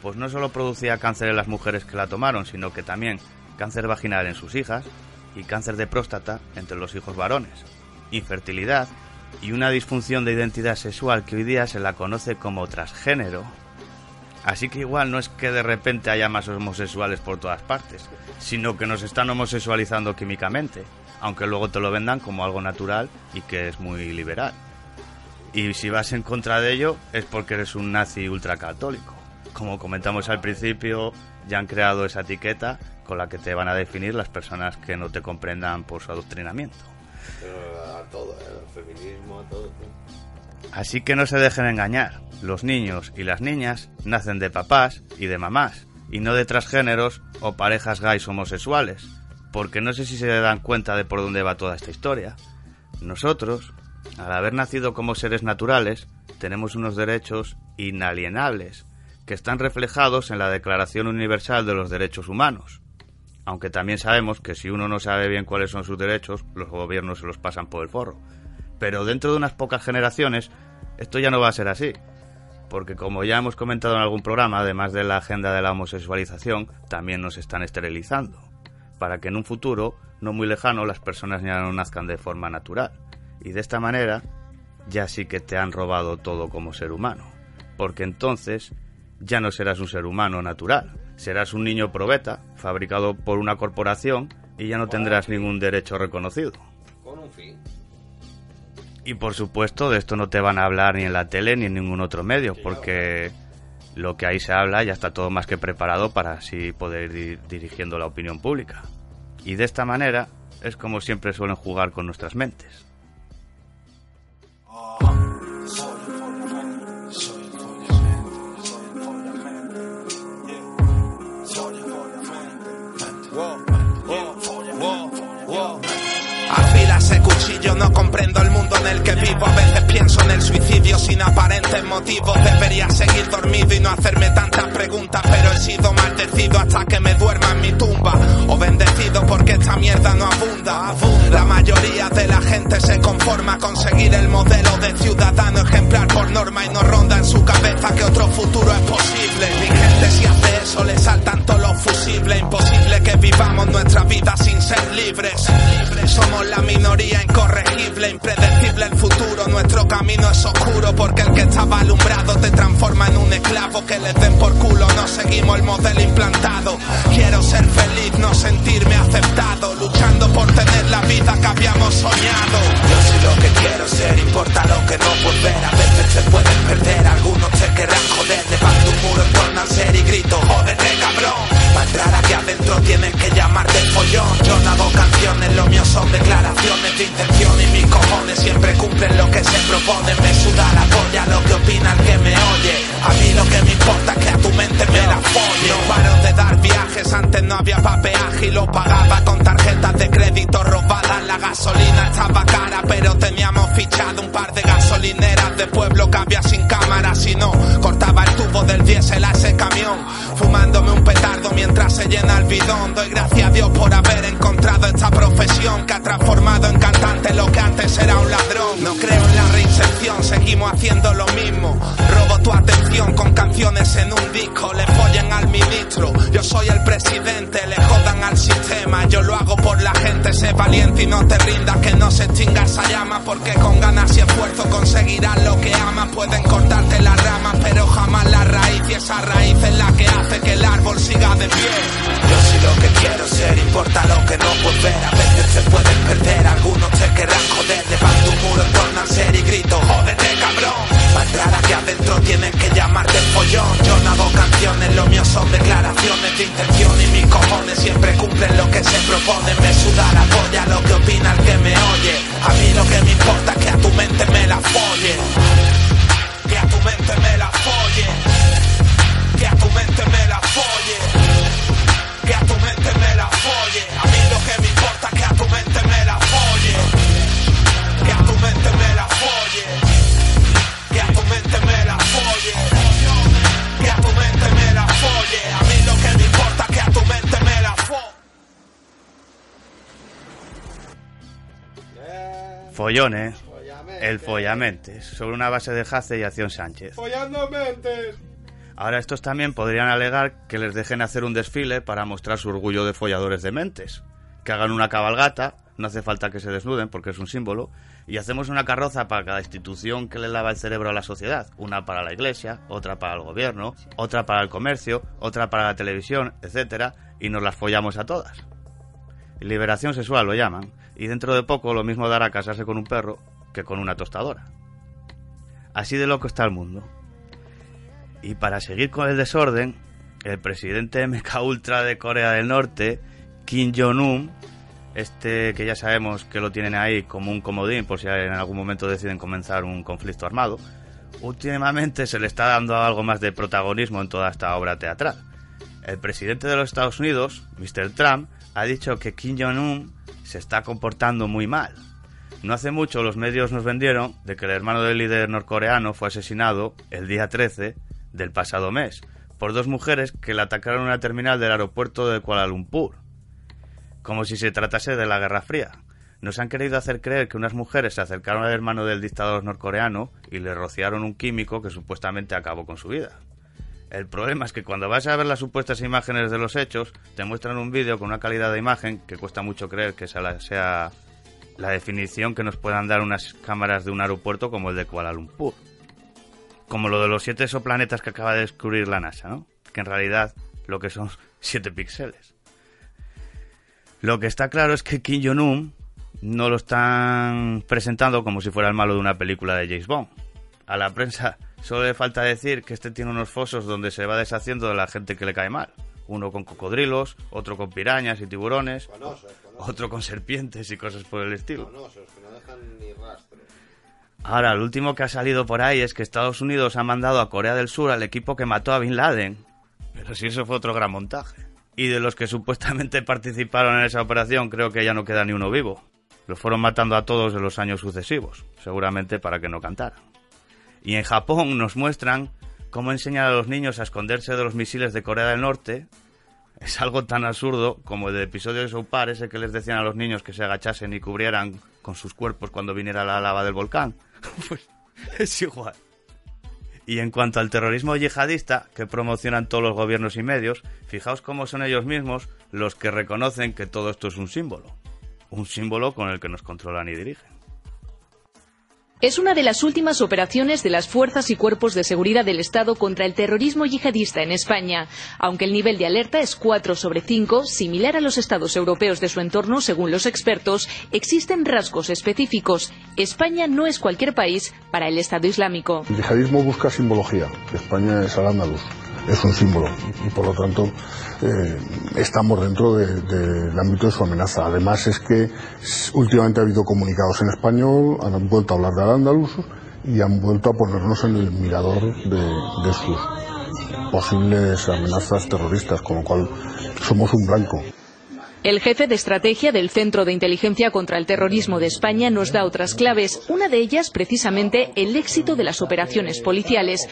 pues no solo producía cáncer en las mujeres que la tomaron, sino que también cáncer vaginal en sus hijas y cáncer de próstata entre los hijos varones, infertilidad y una disfunción de identidad sexual que hoy día se la conoce como transgénero. Así que igual no es que de repente haya más homosexuales por todas partes, sino que nos están homosexualizando químicamente, aunque luego te lo vendan como algo natural y que es muy liberal. Y si vas en contra de ello es porque eres un nazi ultracatólico. Como comentamos al principio, ya han creado esa etiqueta con la que te van a definir las personas que no te comprendan por su adoctrinamiento. Pero a todo, ¿eh? al feminismo, a todo. Así que no se dejen engañar. Los niños y las niñas nacen de papás y de mamás, y no de transgéneros o parejas gays homosexuales, porque no sé si se dan cuenta de por dónde va toda esta historia. Nosotros, al haber nacido como seres naturales, tenemos unos derechos inalienables que están reflejados en la Declaración Universal de los Derechos Humanos. Aunque también sabemos que si uno no sabe bien cuáles son sus derechos, los gobiernos se los pasan por el forro. Pero dentro de unas pocas generaciones, esto ya no va a ser así. Porque como ya hemos comentado en algún programa, además de la agenda de la homosexualización, también nos están esterilizando. Para que en un futuro, no muy lejano, las personas ya no nazcan de forma natural. Y de esta manera ya sí que te han robado todo como ser humano. Porque entonces ya no serás un ser humano natural. Serás un niño probeta, fabricado por una corporación, y ya no tendrás ningún derecho reconocido. Con un fin. Y por supuesto, de esto no te van a hablar ni en la tele ni en ningún otro medio, porque lo que ahí se habla ya está todo más que preparado para así poder ir dirigiendo la opinión pública. Y de esta manera es como siempre suelen jugar con nuestras mentes. No comprendo el que vivo. A veces pienso en el suicidio sin aparentes motivos. Debería seguir dormido y no hacerme tantas preguntas. Pero he sido maldecido hasta que me duerma en mi tumba. O bendecido porque esta mierda no abunda. La mayoría de la gente se conforma con seguir el modelo de ciudadano ejemplar por norma y no ronda en su cabeza que otro futuro es posible. Mi gente si hace eso le saltan todos los fusibles. Imposible que vivamos nuestra vida sin ser libres. Somos la minoría incorregible, impredecible el futuro. Nuestro camino es oscuro porque el que estaba alumbrado te transforma en un esclavo que les den por culo. No seguimos el modelo implantado. Quiero ser feliz, no sentirme aceptado. Luchando por tener la vida que habíamos soñado. Yo soy lo que quiero ser, importa lo que no puedes ver. A veces te pueden perder, algunos te querrán joder. Levanto un muro en ser y grito, jódete cabrón. Para entrar aquí adentro tienes que llamarte follón. Yo no hago canciones, lo mío son declaraciones de intención y mis cojones siempre cumplen lo que se proponen. Me suda la polla lo que opina el que me oye. A mí lo que me importa es que a tu mente me la folle. No paro de dar viajes, antes no había papeaje y lo pagaba con tarjetas de crédito robadas. La gasolina estaba cara, pero teníamos fichado un par de gasolineras de pueblo que había sin cámara. Si no, cortaba el tubo del diésel a ese camión, fumándome un petardo mientras se llena el bidón. Doy gracias a Dios por haber encontrado esta profesión que ha transformado en cantante lo que antes era un ladrón. No creo en la reinserción, seguimos haciendo lo mismo. Robo tu atención con canciones en un disco, le follen al ministro. Yo soy el presidente, le jodan al sistema. Yo lo hago por la gente, sé valiente y no te rindas, que no se extinga esa llama. Porque con ganas y esfuerzo conseguirás lo que amas. Pueden cortarte las ramas, pero jamás la raíz. Y esa raíz es la que hace que el árbol siga de pie. Yo soy lo que quiero ser, importa lo que no puedes ver. A veces te pueden perder, algunos te querrán joder. Levanto un muro en torno al ser y grito, jódete cabrón. Para aquí adentro tienes que llamarte follón. Yo no hago canciones, lo mío son declaraciones de intención. Y mis cojones siempre cumplen lo que se proponen. Me suda la polla lo que opina el que me oye. A mí lo que me importa es que a tu mente me la folle. Que a tu mente me la folle. Que a tu mente me la folle. Que a tu mente me la folle. A mí lo que me importa es que a tu mente me la folle. Follones, el Follamentes, sobre una base de Jace y Acción Sánchez. Follando mentes. Ahora estos también podrían alegar que les dejen hacer un desfile para mostrar su orgullo de folladores de mentes. Que hagan una cabalgata, no hace falta que se desnuden porque es un símbolo, y hacemos una carroza para cada institución que le lava el cerebro a la sociedad. Una para la iglesia, otra para el gobierno, otra para el comercio, otra para la televisión, etcétera, y nos las follamos a todas. Liberación sexual lo llaman, y dentro de poco lo mismo dará casarse con un perro que con una tostadora. Así de loco está el mundo. Y para seguir con el desorden, el presidente MK Ultra de Corea del Norte, Kim Jong-un, este que ya sabemos que lo tienen ahí como un comodín por si en algún momento deciden comenzar un conflicto armado, últimamente se le está dando algo más de protagonismo en toda esta obra teatral. El presidente de los Estados Unidos, Mr. Trump, ha dicho que Kim Jong-un se está comportando muy mal. No hace mucho los medios nos vendieron de que el hermano del líder norcoreano fue asesinado el día 13 del pasado mes por dos mujeres que le atacaron en una terminal del aeropuerto de Kuala Lumpur. Como si se tratase de la Guerra Fría. Nos han querido hacer creer que unas mujeres se acercaron al hermano del dictador norcoreano y le rociaron un químico que supuestamente acabó con su vida. El problema es que cuando vas a ver las supuestas imágenes de los hechos, te muestran un vídeo con una calidad de imagen que cuesta mucho creer que sea sea la definición que nos puedan dar unas cámaras de un aeropuerto como el de Kuala Lumpur. Como lo de los siete exoplanetas que acaba de descubrir la NASA, ¿no? Que en realidad lo que son siete píxeles. Lo que está claro es que Kim Jong-un no lo están presentando como si fuera el malo de una película de James Bond. A la prensa Solo le falta decir que este tiene unos fosos donde se va deshaciendo de la gente que le cae mal. Uno con cocodrilos, otro con pirañas y tiburones, otro con serpientes y cosas por el estilo. Ahora, el último que ha salido por ahí es que Estados Unidos ha mandado a Corea del Sur al equipo que mató a Bin Laden. Pero si eso fue otro gran montaje. Y de los que supuestamente participaron en esa operación, creo que ya no queda ni uno vivo. Los fueron matando a todos en los años sucesivos, seguramente para que no cantaran. Y en Japón nos muestran cómo enseñar a los niños a esconderse de los misiles de Corea del Norte. Es algo tan absurdo como el episodio de South Park, ese que les decían a los niños que se agachasen y cubrieran con sus cuerpos cuando viniera la lava del volcán. pues es igual. Y en cuanto al terrorismo yihadista que promocionan todos los gobiernos y medios, fijaos cómo son ellos mismos los que reconocen que todo esto es un símbolo. Un símbolo con el que nos controlan y dirigen. Es una de las últimas operaciones de las fuerzas y cuerpos de seguridad del Estado contra el terrorismo yihadista en España. Aunque el nivel de alerta es 4 sobre 5, similar a los estados europeos de su entorno, según los expertos, existen rasgos específicos. España no es cualquier país para el Estado Islámico. El yihadismo busca simbología. España es al andaluz es un símbolo y por lo tanto eh, estamos dentro de- del ámbito de su amenaza. Además es que últimamente ha habido comunicados en español, han vuelto a hablar del andaluz y han vuelto a ponernos en el mirador de, de sus posibles amenazas terroristas, con lo cual somos un blanco. El jefe de estrategia del Centro de Inteligencia contra el Terrorismo de España nos da otras claves, una de ellas precisamente el éxito de las operaciones policiales.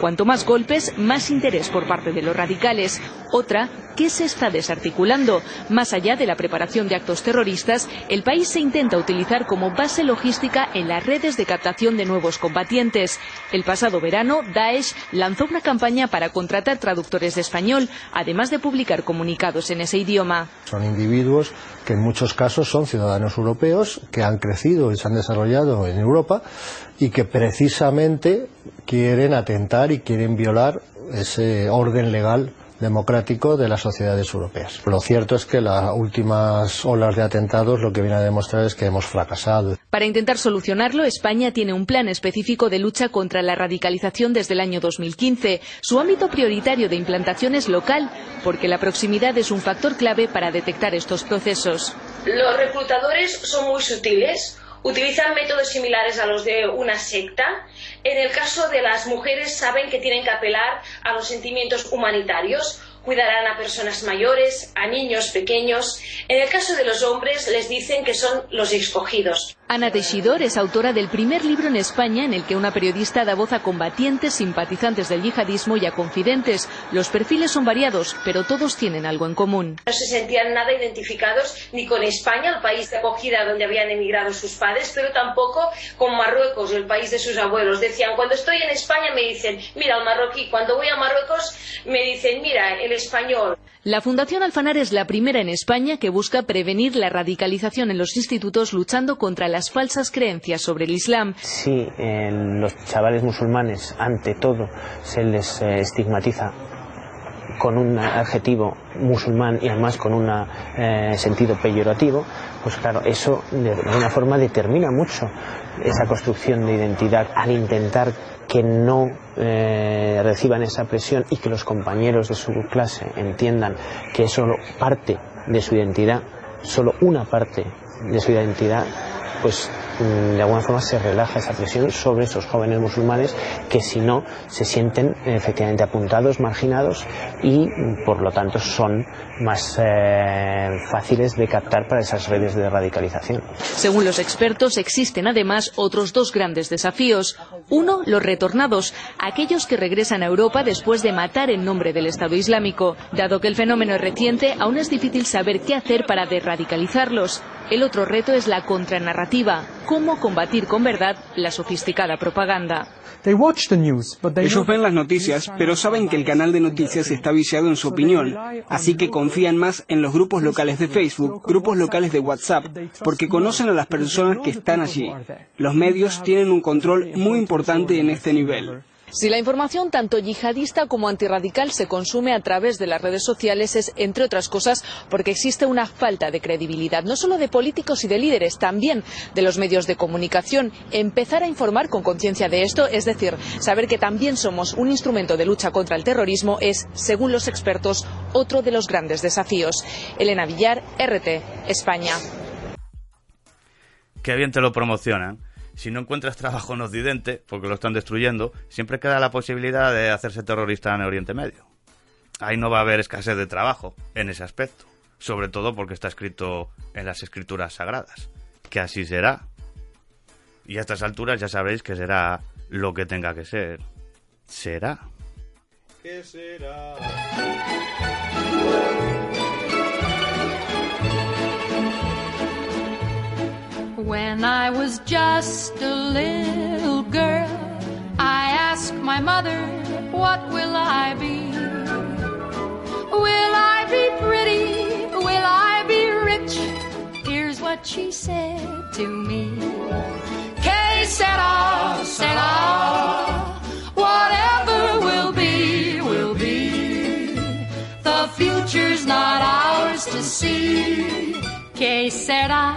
Cuanto más golpes, más interés por parte de los radicales. Otra, ¿qué se está desarticulando? Más allá de la preparación de actos terroristas, el país se intenta utilizar como base logística en las redes de captación de nuevos combatientes. El pasado verano, Daesh lanzó una campaña para contratar traductores de español, además de publicar comunicados en ese idioma. Son individuos que en muchos casos son ciudadanos europeos, que han crecido y se han desarrollado en Europa y que precisamente quieren atentar y quieren violar ese orden legal democrático de las sociedades europeas. Lo cierto es que las últimas olas de atentados lo que viene a demostrar es que hemos fracasado. Para intentar solucionarlo, España tiene un plan específico de lucha contra la radicalización desde el año 2015. Su ámbito prioritario de implantación es local, porque la proximidad es un factor clave para detectar estos procesos. Los reclutadores son muy sutiles, utilizan métodos similares a los de una secta. En el caso de las mujeres saben que tienen que apelar a los sentimientos humanitarios, cuidarán a personas mayores, a niños pequeños. En el caso de los hombres les dicen que son los escogidos. Ana Teixidor es autora del primer libro en España en el que una periodista da voz a combatientes, simpatizantes del yihadismo y a confidentes. Los perfiles son variados, pero todos tienen algo en común. No se sentían nada identificados ni con España, el país de acogida donde habían emigrado sus padres, pero tampoco con Marruecos, el país de sus abuelos. Decían, cuando estoy en España me dicen, mira el marroquí, cuando voy a Marruecos me dicen, mira el español. La Fundación Alfanar es la primera en España que busca prevenir la radicalización en los institutos luchando contra las falsas creencias sobre el Islam. Si los chavales musulmanes, ante todo, se les eh, estigmatiza con un adjetivo musulmán y además con un sentido peyorativo, pues claro, eso de alguna forma determina mucho esa construcción de identidad al intentar que no eh, reciban esa presión y que los compañeros de su clase entiendan que es solo parte de su identidad, solo una parte de su identidad, pues mm, de alguna forma se relaja esa presión sobre esos jóvenes musulmanes que si no se sienten efectivamente apuntados, marginados y mm, por lo tanto son más eh, fáciles de captar para esas redes de radicalización. Según los expertos, existen además otros dos grandes desafíos. Uno, los retornados, aquellos que regresan a Europa después de matar en nombre del Estado Islámico. Dado que el fenómeno es reciente, aún es difícil saber qué hacer para derradicalizarlos. El otro reto es la contranarrativa, cómo combatir con verdad la sofisticada propaganda. Ellos ven las noticias, pero saben que el canal de noticias está viciado en su opinión, así que confían más en los grupos locales de Facebook, grupos locales de WhatsApp, porque conocen a las personas que están allí. Los medios tienen un control muy importante en este nivel. Si la información tanto yihadista como antirradical se consume a través de las redes sociales es, entre otras cosas, porque existe una falta de credibilidad, no solo de políticos y de líderes, también de los medios de comunicación. Empezar a informar con conciencia de esto, es decir, saber que también somos un instrumento de lucha contra el terrorismo, es, según los expertos, otro de los grandes desafíos. Elena Villar, RT, España. Qué bien te lo promocionan si no encuentras trabajo en Occidente, porque lo están destruyendo, siempre queda la posibilidad de hacerse terrorista en Oriente Medio. Ahí no va a haber escasez de trabajo en ese aspecto, sobre todo porque está escrito en las escrituras sagradas, que así será. Y a estas alturas ya sabéis que será lo que tenga que ser. Será. ¿Qué será? When I was just a little girl, I asked my mother, What will I be? Will I be pretty? Will I be rich? Here's what she said to me. Que sera, sera. Whatever will be, will be. The future's not ours to see. Que sera,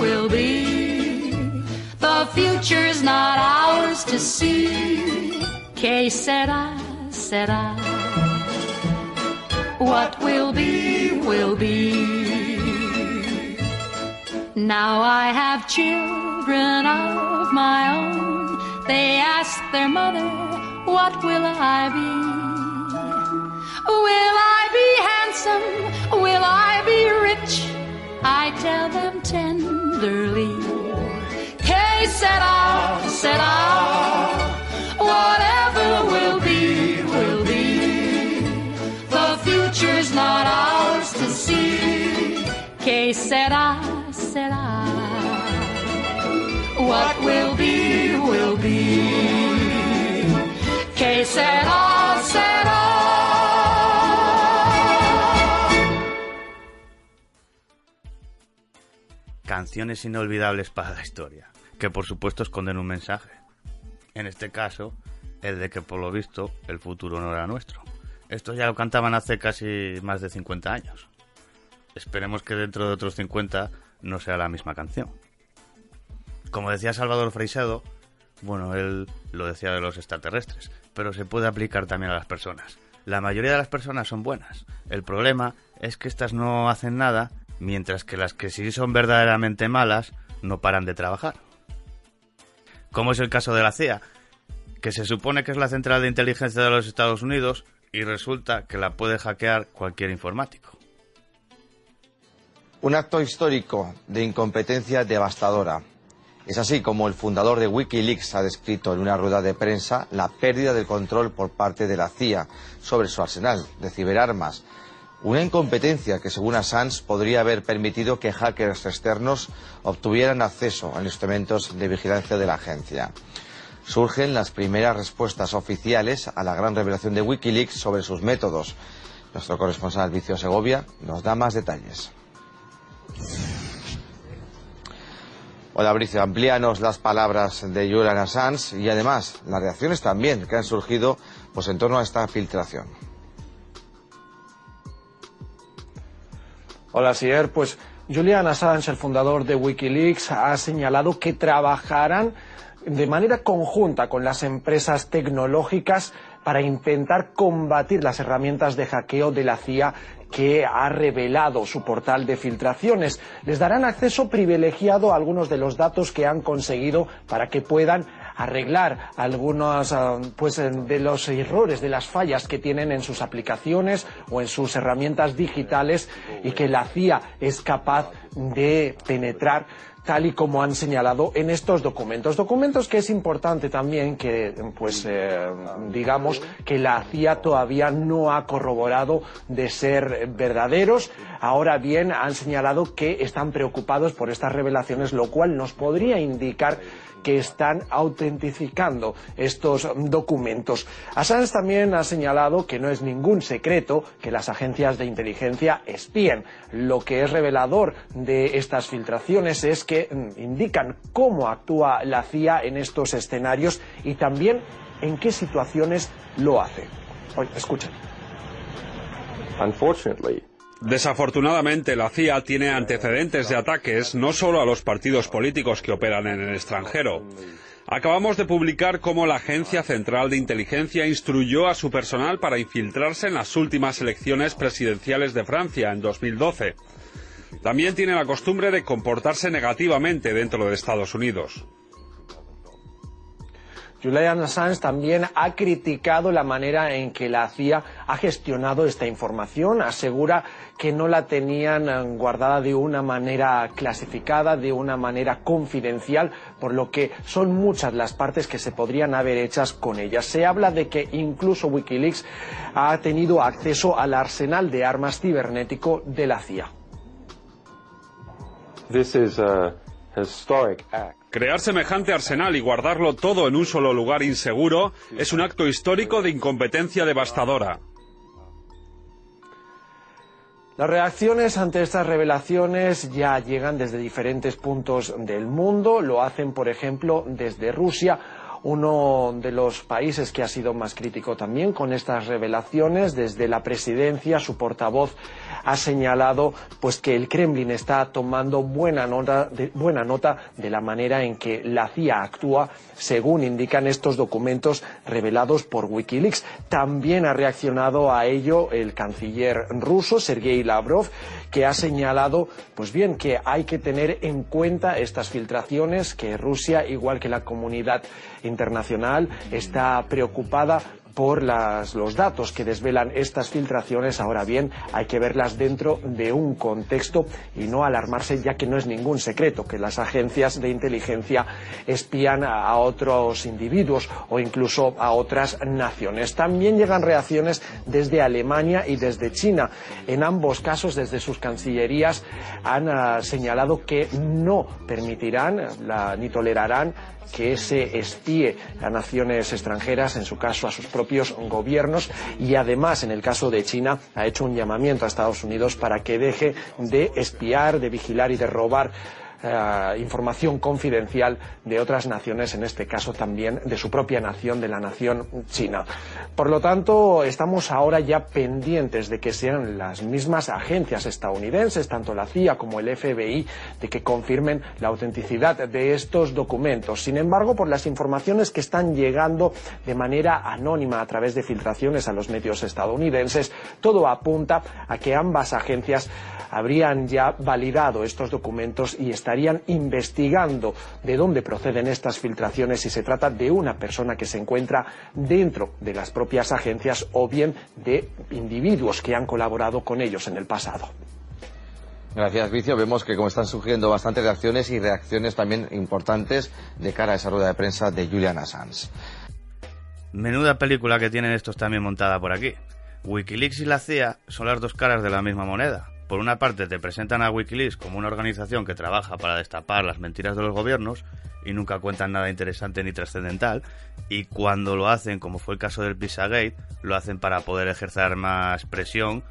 The future's not ours to see. Que sera, sera. What will be, will be. Now I have children of my own. They ask their mother, What will I be? Will I be handsome? Will I be rich? I tell them tenderly. Que sera, sera. Whatever will be, will be. The future's not ours to see. Que sera, sera. What will be, will be. Que sera, sera. Canciones inolvidables para la historia, que por supuesto esconden un mensaje. En este caso, el de que por lo visto el futuro no era nuestro. Esto ya lo cantaban hace casi más de 50 años. Esperemos que dentro de otros 50 no sea la misma canción. Como decía Salvador Freixedo, bueno, él lo decía de los extraterrestres, pero se puede aplicar también a las personas. La mayoría de las personas son buenas. El problema es que estas no hacen nada, mientras que las que sí son verdaderamente malas no paran de trabajar. Como es el caso de la CIA, que se supone que es la central de inteligencia de los Estados Unidos y resulta que la puede hackear cualquier informático. Un acto histórico de incompetencia devastadora. Es así como el fundador de Wikileaks ha descrito en una rueda de prensa la pérdida del control por parte de la CIA sobre su arsenal de ciberarmas. Una incompetencia que, según Assange, podría haber permitido que hackers externos obtuvieran acceso a instrumentos de vigilancia de la agencia. Surgen las primeras respuestas oficiales a la gran revelación de Wikileaks sobre sus métodos. Nuestro corresponsal Vicio Segovia nos da más detalles. Hola, Bricio, amplíanos las palabras de Julian Assange y además las reacciones también que han surgido pues, en torno a esta filtración. Hola, Sier. Pues Julian Assange, el fundador de Wikileaks, ha señalado que trabajarán de manera conjunta con las empresas tecnológicas para intentar combatir las herramientas de hackeo de la CIA que ha revelado su portal de filtraciones. Les darán acceso privilegiado a algunos de los datos que han conseguido para que puedan arreglar algunos pues, de los errores, de las fallas que tienen en sus aplicaciones o en sus herramientas digitales y que la CIA es capaz de penetrar tal y como han señalado en estos documentos. Documentos que es importante también que, pues, eh, digamos, que la CIA todavía no ha corroborado de ser verdaderos. Ahora bien, han señalado que están preocupados por estas revelaciones, lo cual nos podría indicar que están autentificando estos documentos. Assange también ha señalado que no es ningún secreto que las agencias de inteligencia espíen. Lo que es revelador de estas filtraciones es que mm, indican cómo actúa la CIA en estos escenarios y también en qué situaciones lo hace. Oye, escuchen. Desafortunadamente, la CIA tiene antecedentes de ataques no solo a los partidos políticos que operan en el extranjero. Acabamos de publicar cómo la Agencia Central de Inteligencia instruyó a su personal para infiltrarse en las últimas elecciones presidenciales de Francia en 2012. También tiene la costumbre de comportarse negativamente dentro de Estados Unidos. Julian Assange también ha criticado la manera en que la CIA ha gestionado esta información. Asegura que no la tenían eh, guardada de una manera clasificada, de una manera confidencial, por lo que son muchas las partes que se podrían haber hechas con ella. Se habla de que incluso Wikileaks ha tenido acceso al arsenal de armas cibernético de la CIA. Crear semejante arsenal y guardarlo todo en un solo lugar inseguro es un acto histórico de incompetencia devastadora. Las reacciones ante estas revelaciones ya llegan desde diferentes puntos del mundo. Lo hacen, por ejemplo, desde Rusia uno de los países que ha sido más crítico también con estas revelaciones. Desde la presidencia, su portavoz ha señalado pues que el Kremlin está tomando buena nota de, buena nota de la manera en que la CIA actúa, según indican estos documentos revelados por Wikileaks. También ha reaccionado a ello el canciller ruso, Sergei Lavrov, que ha señalado, pues bien, que hay que tener en cuenta estas filtraciones, que Rusia, igual que la comunidad internacional, está preocupada por los datos que desvelan estas filtraciones. Ahora bien, hay que verlas dentro de un contexto y no alarmarse, ya que no es ningún secreto que las agencias de inteligencia espían a, otros individuos o incluso a otras naciones. También llegan reacciones desde Alemania y desde China. En ambos casos, desde sus cancillerías, han ah, señalado que no permitirán ni tolerarán que se espíe a naciones extranjeras, en su caso a sus propios gobiernos, y además, en el caso de China, ha hecho un llamamiento a Estados Unidos para que deje de espiar, de vigilar y de robar eh, información confidencial de otras naciones, en este caso también de su propia nación, de la nación china. Por lo tanto, estamos ahora ya pendientes de que sean las mismas agencias estadounidenses, tanto la CIA como el FBI, de que confirmen la autenticidad de estos documentos. Sin embargo, por las informaciones que están llegando de manera anónima a través de filtraciones a los medios estadounidenses, todo apunta a que ambas agencias habrían ya validado estos documentos y estarían investigando de dónde proceden estas filtraciones si se trata de una persona que se encuentra dentro de las propias agencias o bien de individuos que han colaborado con ellos en el pasado. Gracias, Vicio. Vemos que como están surgiendo bastantes reacciones y reacciones también importantes de cara a esa rueda de prensa de Julian Assange. Menuda película que tienen estos también montada por aquí. Wikileaks y la CIA son las dos caras de la misma moneda por una parte te presentan a Wikileaks como una organización que trabaja para destapar las mentiras de los gobiernos y nunca cuentan nada interesante ni trascendental, y cuando lo hacen, como fue el caso del Pizzagate, lo hacen para poder ejercer más presión,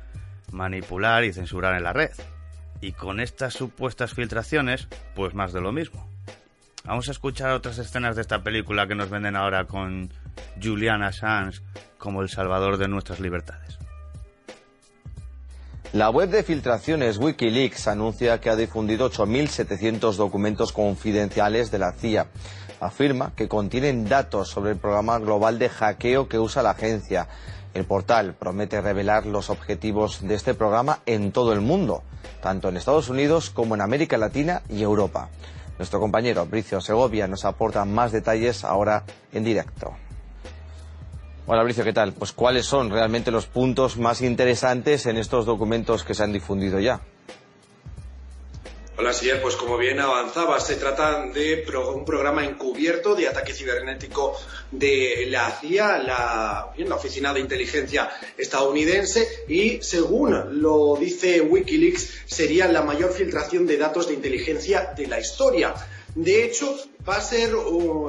manipular y censurar en la red. Y con estas supuestas filtraciones, pues más de lo mismo. Vamos a escuchar otras escenas de esta película que nos venden ahora con Julian Assange como el salvador de nuestras libertades. La web de filtraciones Wikileaks anuncia que ha difundido 8.700 documentos confidenciales de la CIA. Afirma que contienen datos sobre el programa global de hackeo que usa la agencia. El portal promete revelar los objetivos de este programa en todo el mundo, tanto en Estados Unidos como en América Latina y Europa. Nuestro compañero Bricio Segovia nos aporta más detalles ahora en directo. Hola, Bricio, ¿qué tal? Pues cuáles son realmente los puntos más interesantes en estos documentos que se han difundido ya. Hola, Sier. Pues como bien avanzaba, se trata de un programa encubierto de ataque cibernético de la CIA, la Oficina de Inteligencia estadounidense, y según lo dice Wikileaks, sería la mayor filtración de datos de inteligencia de la historia. De hecho, va a ser,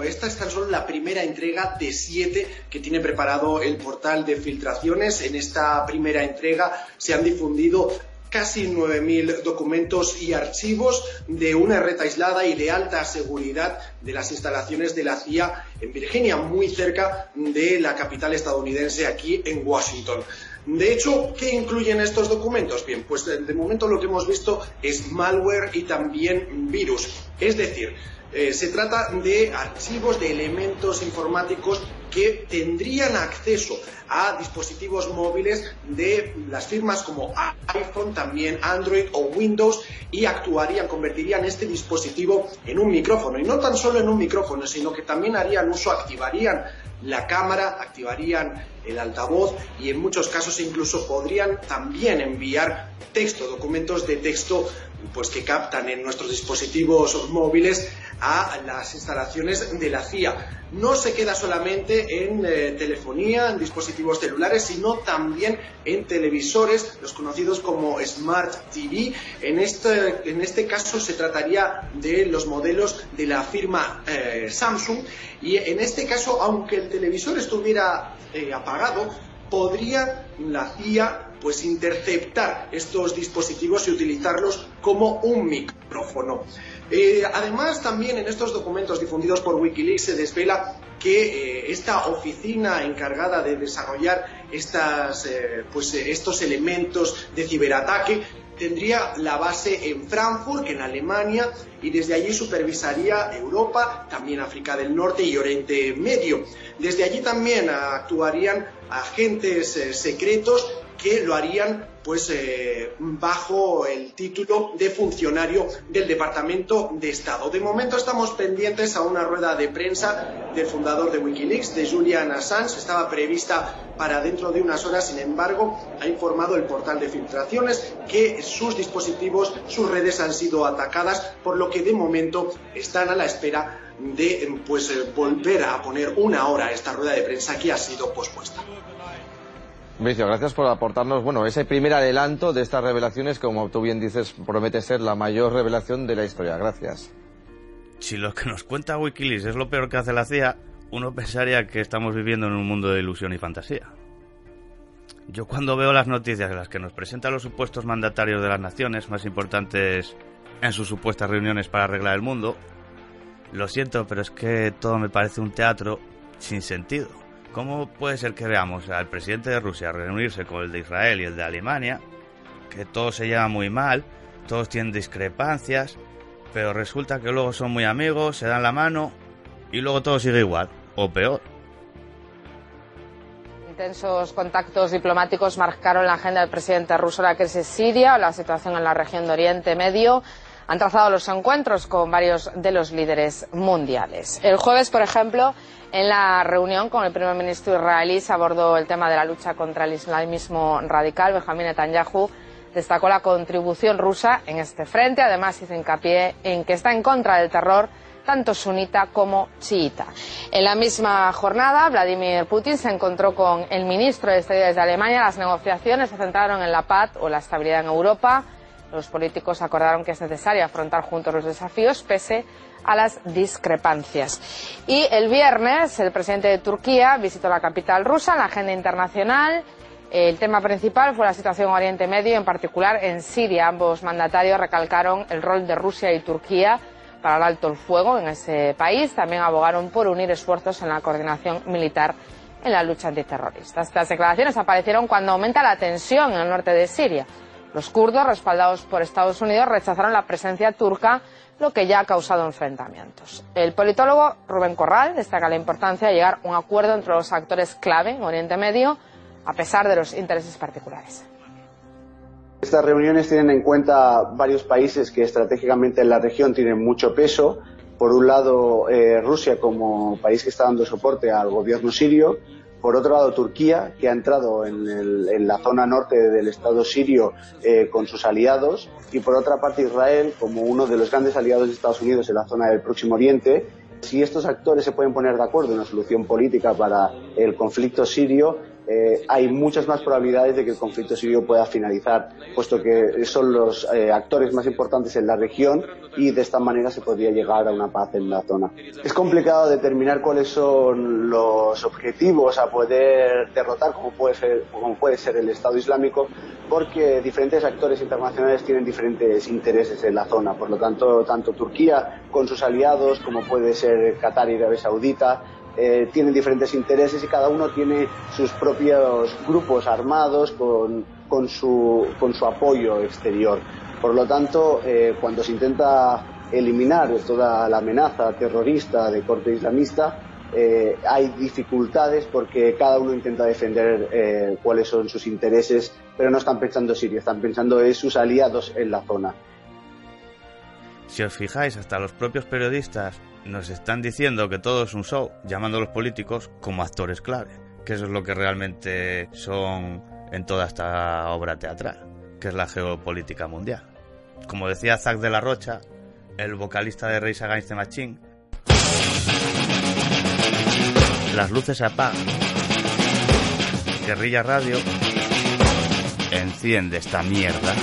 esta es tan solo la primera entrega de siete que tiene preparado el portal de filtraciones. En esta primera entrega se han difundido casi 9.000 documentos y archivos de una red aislada y de alta seguridad de las instalaciones de la CIA en Virginia, muy cerca de la capital estadounidense, aquí en Washington. De hecho, ¿qué incluyen estos documentos? Bien, pues de momento lo que hemos visto es malware y también virus. Es decir, eh, se trata de archivos de elementos informáticos que tendrían acceso a dispositivos móviles de las firmas como iPhone, también Android o Windows y actuarían, convertirían este dispositivo en un micrófono. Y no tan solo en un micrófono, sino que también harían uso, activarían la cámara, activarían el altavoz y en muchos casos incluso podrían también enviar texto, documentos de texto pues que captan en nuestros dispositivos móviles a las instalaciones de la CIA. No se queda solamente en eh, telefonía, en dispositivos celulares, sino también en televisores, los conocidos como Smart TV. En este, en este caso se trataría de los modelos de la firma eh, Samsung y en este caso, aunque el televisor estuviera eh, apagado, podría la CIA pues interceptar estos dispositivos y utilizarlos como un micrófono. Eh, además, también en estos documentos difundidos por Wikileaks se desvela que eh, esta oficina encargada de desarrollar eh, pues, estos elementos de ciberataque tendría la base en Frankfurt, en Alemania, y desde allí supervisaría Europa, también África del Norte y Oriente Medio. Desde allí también actuarían agentes secretos que lo harían pues eh, bajo el título de funcionario del Departamento de Estado. De momento estamos pendientes a una rueda de prensa del fundador de Wikileaks, de Julian Assange. Estaba prevista para dentro de unas horas, sin embargo, ha informado el portal de filtraciones que sus dispositivos, sus redes han sido atacadas, por lo que de momento están a la espera de pues, eh, volver a poner una hora esta rueda de prensa que ha sido pospuesta. Mauricio, gracias por aportarnos bueno, ese primer adelanto de estas revelaciones, como tú bien dices, promete ser la mayor revelación de la historia. Gracias. Si lo que nos cuenta Wikileaks es lo peor que hace la CIA, uno pensaría que estamos viviendo en un mundo de ilusión y fantasía. Yo cuando veo las noticias en las que nos presentan los supuestos mandatarios de las naciones más importantes en sus supuestas reuniones para arreglar el mundo, lo siento, pero es que todo me parece un teatro sin sentido. ¿Cómo puede ser que veamos al presidente de Rusia reunirse con el de Israel y el de Alemania, que todos se llevan muy mal, todos tienen discrepancias, pero resulta que luego son muy amigos, se dan la mano y luego todo sigue igual, o peor? Intensos contactos diplomáticos marcaron la agenda del presidente ruso la crisis siria o la situación en la región de Oriente Medio han trazado los encuentros con varios de los líderes mundiales. El jueves, por ejemplo, en la reunión con el primer ministro israelí se abordó el tema de la lucha contra el islamismo radical. Benjamín Netanyahu destacó la contribución rusa en este frente. Además, hizo hincapié en que está en contra del terror tanto sunita como chiita. En la misma jornada, Vladimir Putin se encontró con el ministro de Exteriores de Alemania. Las negociaciones se centraron en la paz o la estabilidad en Europa. Los políticos acordaron que es necesario afrontar juntos los desafíos pese a las discrepancias. Y el viernes el presidente de Turquía visitó la capital rusa en la agenda internacional. El tema principal fue la situación en Oriente Medio, en particular en Siria. Ambos mandatarios recalcaron el rol de Rusia y Turquía para el alto el fuego en ese país. También abogaron por unir esfuerzos en la coordinación militar en la lucha antiterrorista. Estas declaraciones aparecieron cuando aumenta la tensión en el norte de Siria. Los kurdos, respaldados por Estados Unidos, rechazaron la presencia turca, lo que ya ha causado enfrentamientos. El politólogo Rubén Corral destaca la importancia de llegar a un acuerdo entre los actores clave en Oriente Medio, a pesar de los intereses particulares. Estas reuniones tienen en cuenta varios países que estratégicamente en la región tienen mucho peso. Por un lado, eh, Rusia como país que está dando soporte al gobierno sirio, Por otro lado, Turquía, que ha entrado en, la zona norte del Estado sirio eh, con sus aliados, y por otra parte Israel, como uno de los grandes aliados de Estados Unidos en la zona del Próximo Oriente. Si estos actores se pueden poner de acuerdo en una solución política para el conflicto sirio, eh, hay muchas más probabilidades de que el conflicto sirio pueda finalizar, puesto que son los eh, actores más importantes en la región y de esta manera se podría llegar a una paz en la zona. Es complicado determinar cuáles son los objetivos a poder derrotar, como puede ser, como puede ser el Estado Islámico, porque diferentes actores internacionales tienen diferentes intereses en la zona. Por lo tanto, tanto Turquía con sus aliados, como puede ser Qatar y Arabia Saudita, eh, tienen diferentes intereses y cada uno tiene sus propios grupos armados con, con, su, con su apoyo exterior. Por lo tanto, eh, cuando se intenta eliminar toda la amenaza terrorista de corte islamista, eh, hay dificultades porque cada uno intenta defender cuáles son sus intereses, pero no están pensando Siria, están pensando en sus aliados en la zona. Si os fijáis, hasta los propios periodistas nos están diciendo que todo es un show, llamando a los políticos como actores clave, que eso es lo que realmente son en toda esta obra teatral, que es la geopolítica mundial. Como decía Zack de la Rocha, el vocalista de Rage Against the Machine, las luces se apagan. Guerrilla Radio enciende esta mierda.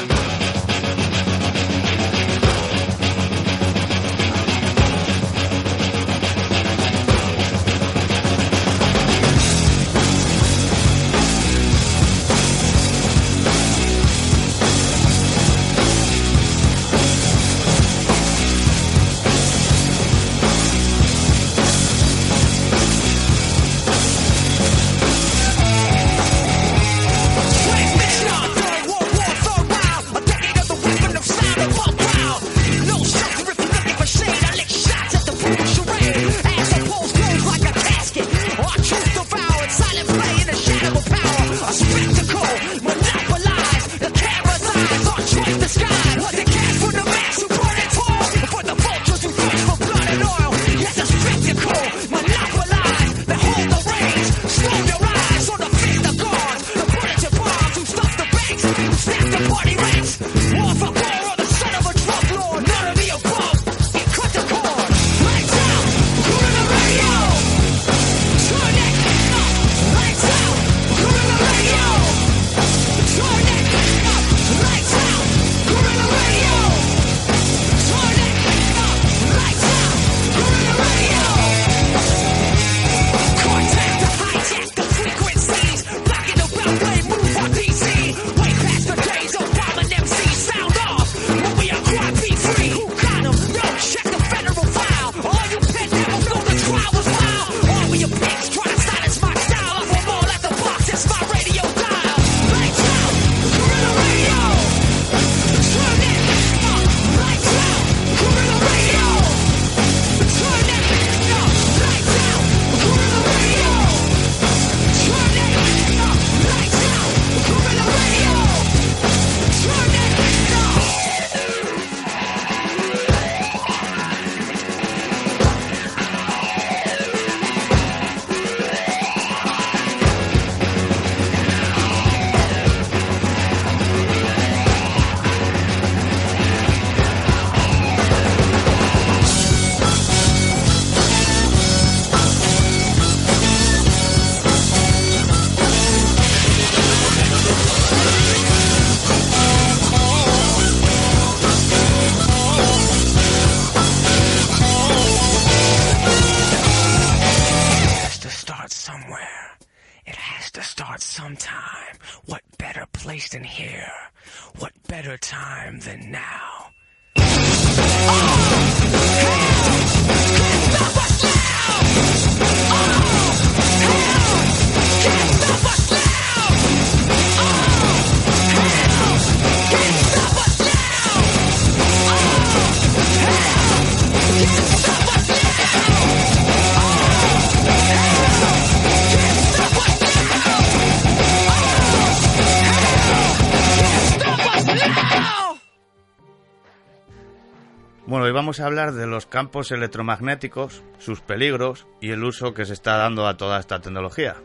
Vamos a hablar de los campos electromagnéticos, sus peligros y el uso que se está dando a toda esta tecnología.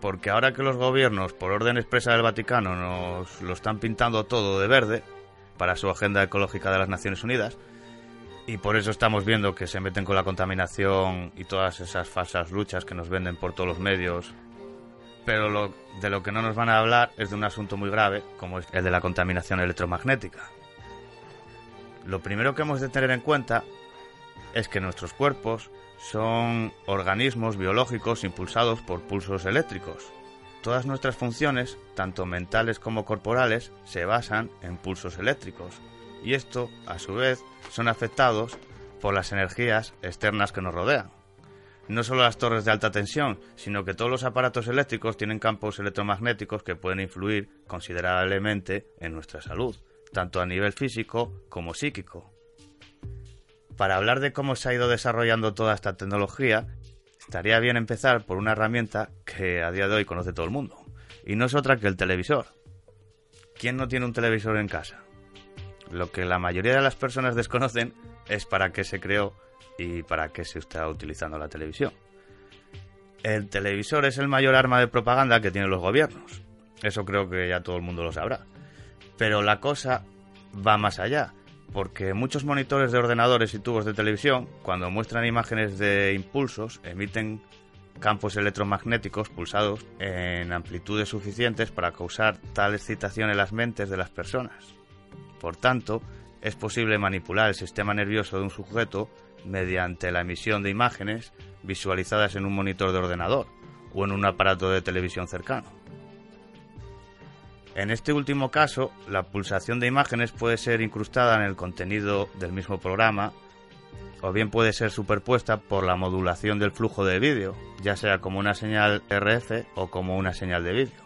porque ahora que los gobiernos, por orden expresa del Vaticano, nos lo están pintando todo de verde para su agenda ecológica de las Naciones Unidas, y por eso estamos viendo que se meten con la contaminación y todas esas falsas luchas que nos venden por todos los medios. Pero lo, de lo que no nos van a hablar es de un asunto muy grave, como es el de la contaminación electromagnética. Lo primero que hemos de tener en cuenta es que nuestros cuerpos son organismos biológicos impulsados por pulsos eléctricos. Todas nuestras funciones, tanto mentales como corporales, se basan en pulsos eléctricos. Y esto, a su vez, son afectados por las energías externas que nos rodean. No solo las torres de alta tensión, sino que todos los aparatos eléctricos tienen campos electromagnéticos que pueden influir considerablemente en nuestra salud, tanto a nivel físico como psíquico. Para hablar de cómo se ha ido desarrollando toda esta tecnología, estaría bien empezar por una herramienta que a día de hoy conoce todo el mundo, y no es otra que el televisor. ¿Quién no tiene un televisor en casa? Lo que la mayoría de las personas desconocen es para qué se creó y para qué se está utilizando la televisión. El televisor es el mayor arma de propaganda que tienen los gobiernos. Eso creo que ya todo el mundo lo sabrá. Pero la cosa va más allá, porque muchos monitores de ordenadores y tubos de televisión, cuando muestran imágenes de impulsos, emiten campos electromagnéticos pulsados en amplitudes suficientes para causar tal excitación en las mentes de las personas. Por tanto, es posible manipular el sistema nervioso de un sujeto mediante la emisión de imágenes visualizadas en un monitor de ordenador o en un aparato de televisión cercano. En este último caso, la pulsación de imágenes puede ser incrustada en el contenido del mismo programa o bien puede ser superpuesta por la modulación del flujo de vídeo, ya sea como una señal RF o como una señal de vídeo.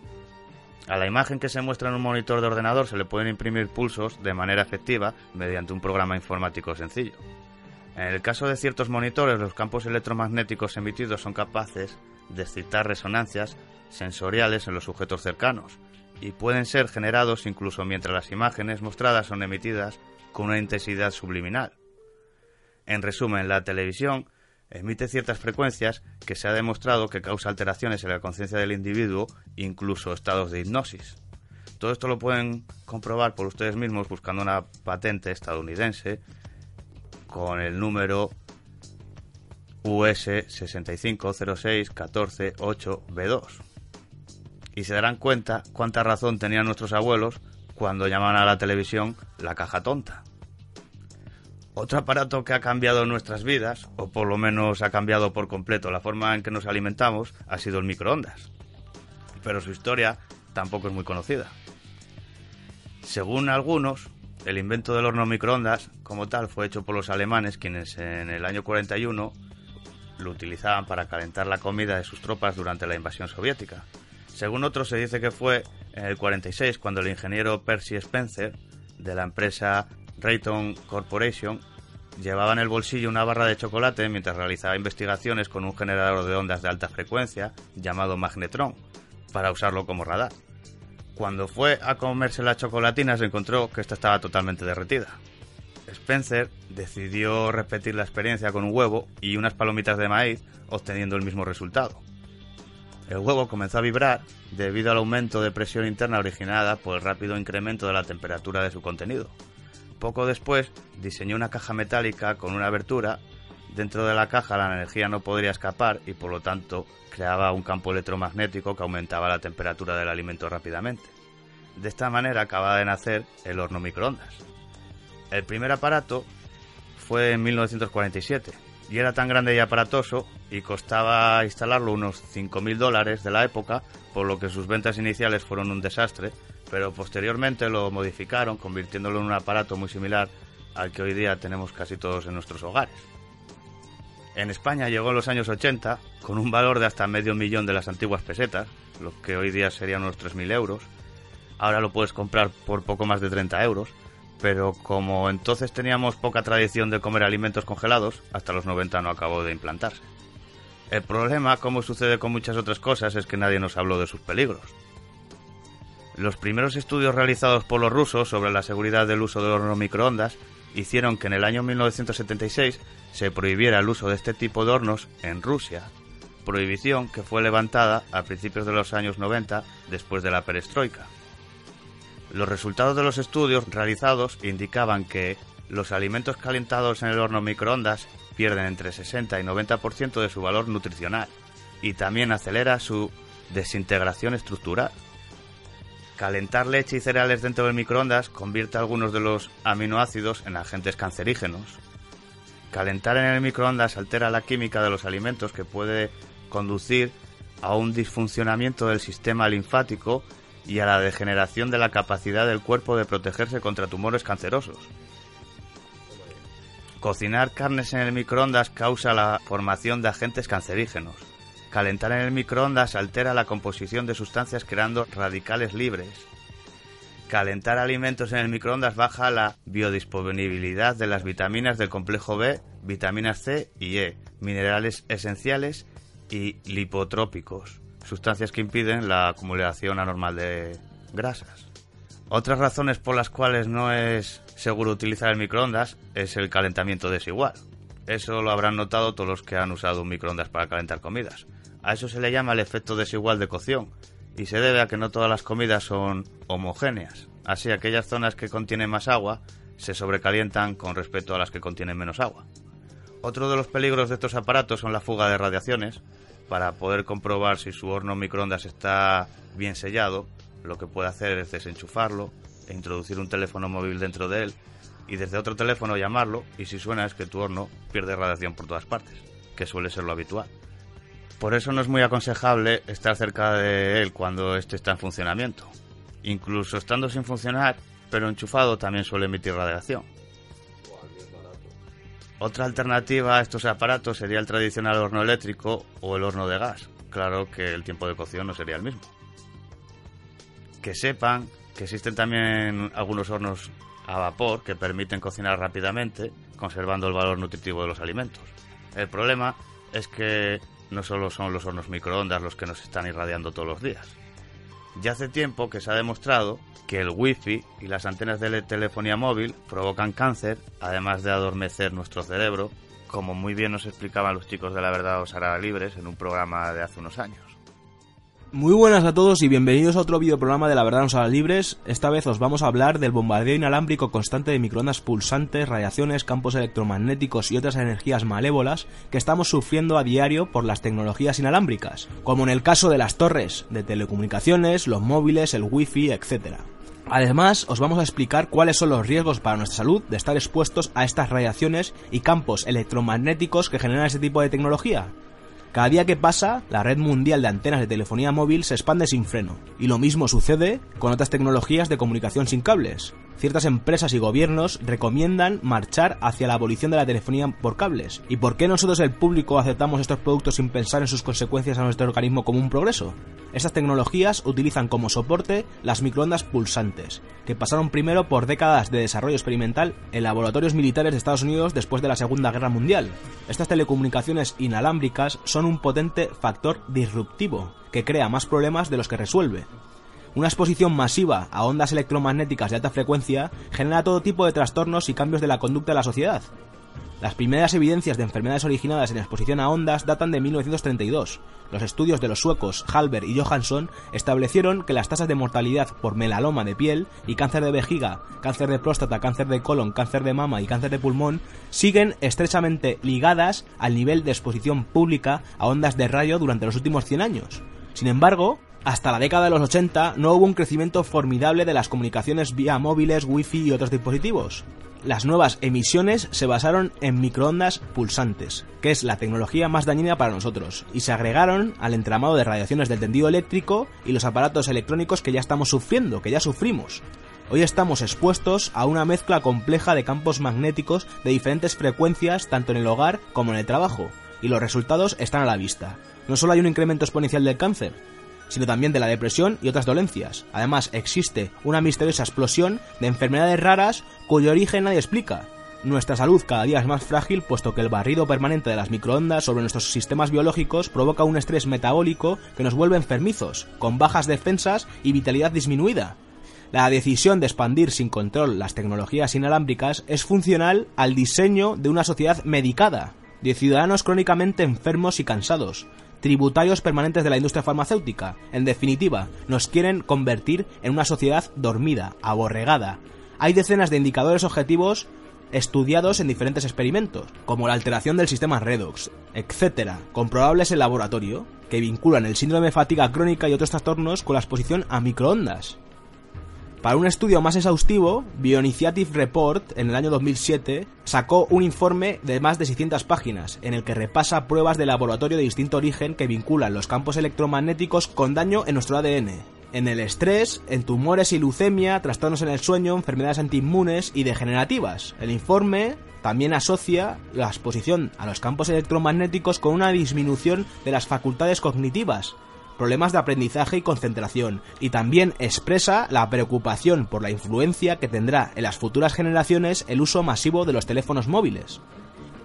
A la imagen que se muestra en un monitor de ordenador se le pueden imprimir pulsos de manera efectiva mediante un programa informático sencillo. En el caso de ciertos monitores, los campos electromagnéticos emitidos son capaces de excitar resonancias sensoriales en los sujetos cercanos y pueden ser generados incluso mientras las imágenes mostradas son emitidas con una intensidad subliminal. En resumen, la televisión emite ciertas frecuencias que se ha demostrado que causa alteraciones en la conciencia del individuo, incluso estados de hipnosis. Todo esto lo pueden comprobar por ustedes mismos buscando una patente estadounidense con el número US 6506148B2. Y se darán cuenta cuánta razón tenían nuestros abuelos cuando llamaban a la televisión la caja tonta. Otro aparato que ha cambiado nuestras vidas, o por lo menos ha cambiado por completo la forma en que nos alimentamos, ha sido el microondas. Pero su historia tampoco es muy conocida. Según algunos, el invento del horno microondas, como tal, fue hecho por los alemanes, quienes en el año 41 lo utilizaban para calentar la comida de sus tropas durante la invasión soviética. Según otros, se dice que fue en el 46 cuando el ingeniero Percy Spencer, de la empresa Rayton Corporation llevaba en el bolsillo una barra de chocolate mientras realizaba investigaciones con un generador de ondas de alta frecuencia llamado magnetron para usarlo como radar. Cuando fue a comerse la chocolatina se encontró que esta estaba totalmente derretida. Spencer decidió repetir la experiencia con un huevo y unas palomitas de maíz obteniendo el mismo resultado. El huevo comenzó a vibrar debido al aumento de presión interna originada por el rápido incremento de la temperatura de su contenido. Poco después diseñó una caja metálica con una abertura. Dentro de la caja la energía no podría escapar y por lo tanto creaba un campo electromagnético que aumentaba la temperatura del alimento rápidamente. De esta manera acababa de nacer el horno microondas. El primer aparato fue en 1947 y era tan grande y aparatoso y costaba instalarlo unos 5.000 dólares de la época, por lo que sus ventas iniciales fueron un desastre pero posteriormente lo modificaron convirtiéndolo en un aparato muy similar al que hoy día tenemos casi todos en nuestros hogares. En España llegó en los años 80 con un valor de hasta medio millón de las antiguas pesetas, lo que hoy día serían unos 3.000 euros. Ahora lo puedes comprar por poco más de 30 euros, pero como entonces teníamos poca tradición de comer alimentos congelados, hasta los 90 no acabó de implantarse. El problema, como sucede con muchas otras cosas, es que nadie nos habló de sus peligros. Los primeros estudios realizados por los rusos sobre la seguridad del uso del horno microondas hicieron que en el año 1976 se prohibiera el uso de este tipo de hornos en Rusia, prohibición que fue levantada a principios de los años 90 después de la perestroika. Los resultados de los estudios realizados indicaban que los alimentos calentados en el horno microondas pierden entre 60 y 90% de su valor nutricional y también acelera su desintegración estructural. Calentar leche y cereales dentro del microondas convierte algunos de los aminoácidos en agentes cancerígenos. Calentar en el microondas altera la química de los alimentos que puede conducir a un disfuncionamiento del sistema linfático y a la degeneración de la capacidad del cuerpo de protegerse contra tumores cancerosos. Cocinar carnes en el microondas causa la formación de agentes cancerígenos. Calentar en el microondas altera la composición de sustancias creando radicales libres. Calentar alimentos en el microondas baja la biodisponibilidad de las vitaminas del complejo B, vitaminas C y E, minerales esenciales y lipotrópicos, sustancias que impiden la acumulación anormal de grasas. Otras razones por las cuales no es seguro utilizar el microondas es el calentamiento desigual. Eso lo habrán notado todos los que han usado un microondas para calentar comidas. A eso se le llama el efecto desigual de cocción y se debe a que no todas las comidas son homogéneas. Así aquellas zonas que contienen más agua se sobrecalientan con respecto a las que contienen menos agua. Otro de los peligros de estos aparatos son la fuga de radiaciones. Para poder comprobar si su horno microondas está bien sellado, lo que puede hacer es desenchufarlo e introducir un teléfono móvil dentro de él y desde otro teléfono llamarlo y si suena es que tu horno pierde radiación por todas partes, que suele ser lo habitual. Por eso no es muy aconsejable estar cerca de él cuando este está en funcionamiento. Incluso estando sin funcionar, pero enchufado también suele emitir radiación. Otra alternativa a estos aparatos sería el tradicional horno eléctrico o el horno de gas. Claro que el tiempo de cocción no sería el mismo. Que sepan que existen también algunos hornos a vapor que permiten cocinar rápidamente, conservando el valor nutritivo de los alimentos. El problema es que no solo son los hornos microondas los que nos están irradiando todos los días. Ya hace tiempo que se ha demostrado que el wifi y las antenas de telefonía móvil provocan cáncer, además de adormecer nuestro cerebro, como muy bien nos explicaban los chicos de la verdad os libres en un programa de hace unos años. Muy buenas a todos y bienvenidos a otro videoprograma de La Verdad nos hará libres. Esta vez os vamos a hablar del bombardeo inalámbrico constante de microondas pulsantes, radiaciones, campos electromagnéticos y otras energías malévolas que estamos sufriendo a diario por las tecnologías inalámbricas, como en el caso de las torres de telecomunicaciones, los móviles, el wifi, etc. Además, os vamos a explicar cuáles son los riesgos para nuestra salud de estar expuestos a estas radiaciones y campos electromagnéticos que generan este tipo de tecnología. Cada día que pasa, la red mundial de antenas de telefonía móvil se expande sin freno, y lo mismo sucede con otras tecnologías de comunicación sin cables. Ciertas empresas y gobiernos recomiendan marchar hacia la abolición de la telefonía por cables. ¿Y por qué nosotros el público aceptamos estos productos sin pensar en sus consecuencias a nuestro organismo como un progreso? Estas tecnologías utilizan como soporte las microondas pulsantes, que pasaron primero por décadas de desarrollo experimental en laboratorios militares de Estados Unidos después de la Segunda Guerra Mundial. Estas telecomunicaciones inalámbricas son un potente factor disruptivo que crea más problemas de los que resuelve. Una exposición masiva a ondas electromagnéticas de alta frecuencia genera todo tipo de trastornos y cambios de la conducta de la sociedad. Las primeras evidencias de enfermedades originadas en exposición a ondas datan de 1932. Los estudios de los suecos Halber y Johansson establecieron que las tasas de mortalidad por melaloma de piel y cáncer de vejiga, cáncer de próstata, cáncer de colon, cáncer de mama y cáncer de pulmón siguen estrechamente ligadas al nivel de exposición pública a ondas de radio durante los últimos 100 años. Sin embargo, hasta la década de los 80 no hubo un crecimiento formidable de las comunicaciones vía móviles, wifi y otros dispositivos. Las nuevas emisiones se basaron en microondas pulsantes, que es la tecnología más dañina para nosotros, y se agregaron al entramado de radiaciones del tendido eléctrico y los aparatos electrónicos que ya estamos sufriendo, que ya sufrimos. Hoy estamos expuestos a una mezcla compleja de campos magnéticos de diferentes frecuencias tanto en el hogar como en el trabajo, y los resultados están a la vista. No solo hay un incremento exponencial del cáncer, sino también de la depresión y otras dolencias. Además, existe una misteriosa explosión de enfermedades raras cuyo origen nadie explica. Nuestra salud cada día es más frágil puesto que el barrido permanente de las microondas sobre nuestros sistemas biológicos provoca un estrés metabólico que nos vuelve enfermizos, con bajas defensas y vitalidad disminuida. La decisión de expandir sin control las tecnologías inalámbricas es funcional al diseño de una sociedad medicada, de ciudadanos crónicamente enfermos y cansados, tributarios permanentes de la industria farmacéutica. En definitiva, nos quieren convertir en una sociedad dormida, aborregada. Hay decenas de indicadores objetivos estudiados en diferentes experimentos, como la alteración del sistema redox, etc., comprobables en laboratorio, que vinculan el síndrome de fatiga crónica y otros trastornos con la exposición a microondas. Para un estudio más exhaustivo, Bioinitiative Report, en el año 2007, sacó un informe de más de 600 páginas, en el que repasa pruebas de laboratorio de distinto origen que vinculan los campos electromagnéticos con daño en nuestro ADN, en el estrés, en tumores y leucemia, trastornos en el sueño, enfermedades antiinmunes y degenerativas. El informe también asocia la exposición a los campos electromagnéticos con una disminución de las facultades cognitivas, problemas de aprendizaje y concentración, y también expresa la preocupación por la influencia que tendrá en las futuras generaciones el uso masivo de los teléfonos móviles.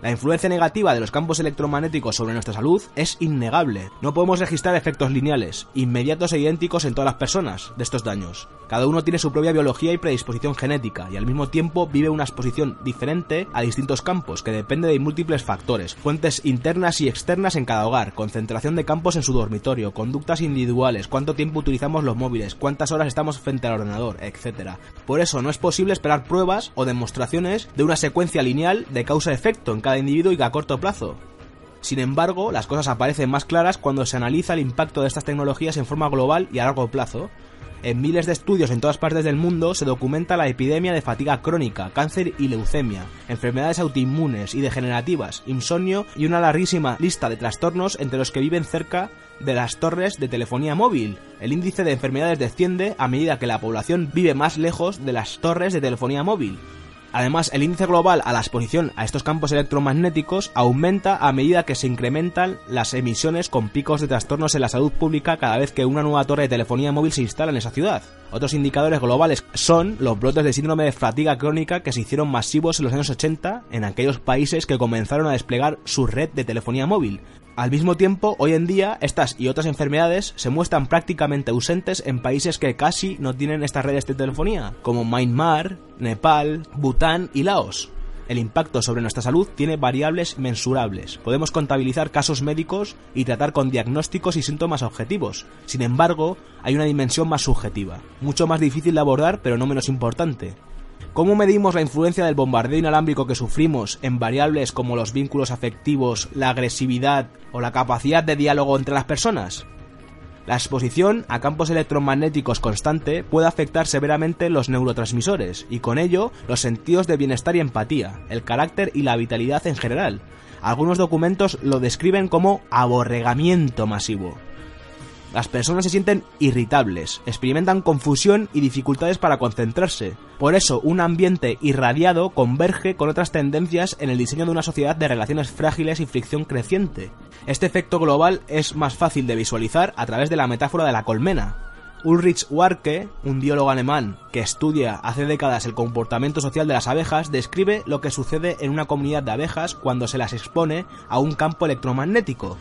La influencia negativa de los campos electromagnéticos sobre nuestra salud es innegable. No podemos registrar efectos lineales, inmediatos e idénticos en todas las personas de estos daños. Cada uno tiene su propia biología y predisposición genética y al mismo tiempo vive una exposición diferente a distintos campos que depende de múltiples factores, fuentes internas y externas en cada hogar, concentración de campos en su dormitorio, conductas individuales, cuánto tiempo utilizamos los móviles, cuántas horas estamos frente al ordenador, etc. Por eso no es posible esperar pruebas o demostraciones de una secuencia lineal de causa-efecto en cada individuo y a corto plazo. Sin embargo, las cosas aparecen más claras cuando se analiza el impacto de estas tecnologías en forma global y a largo plazo. En miles de estudios en todas partes del mundo se documenta la epidemia de fatiga crónica, cáncer y leucemia, enfermedades autoinmunes y degenerativas, insomnio y una larguísima lista de trastornos entre los que viven cerca de las torres de telefonía móvil. El índice de enfermedades desciende a medida que la población vive más lejos de las torres de telefonía móvil. Además, el índice global a la exposición a estos campos electromagnéticos aumenta a medida que se incrementan las emisiones con picos de trastornos en la salud pública cada vez que una nueva torre de telefonía móvil se instala en esa ciudad. Otros indicadores globales son los brotes de síndrome de fatiga crónica que se hicieron masivos en los años 80 en aquellos países que comenzaron a desplegar su red de telefonía móvil, al mismo tiempo, hoy en día, estas y otras enfermedades se muestran prácticamente ausentes en países que casi no tienen estas redes de telefonía, como Myanmar, Nepal, Bután y Laos. El impacto sobre nuestra salud tiene variables mensurables. Podemos contabilizar casos médicos y tratar con diagnósticos y síntomas objetivos. Sin embargo, hay una dimensión más subjetiva, mucho más difícil de abordar pero no menos importante. ¿Cómo medimos la influencia del bombardeo inalámbrico que sufrimos en variables como los vínculos afectivos, la agresividad o la capacidad de diálogo entre las personas? La exposición a campos electromagnéticos constante puede afectar severamente los neurotransmisores y con ello los sentidos de bienestar y empatía, el carácter y la vitalidad en general. Algunos documentos lo describen como aborregamiento masivo. Las personas se sienten irritables, experimentan confusión y dificultades para concentrarse. Por eso, un ambiente irradiado converge con otras tendencias en el diseño de una sociedad de relaciones frágiles y fricción creciente. Este efecto global es más fácil de visualizar a través de la metáfora de la colmena. Ulrich Warke, un biólogo alemán que estudia hace décadas el comportamiento social de las abejas, describe lo que sucede en una comunidad de abejas cuando se las expone a un campo electromagnético.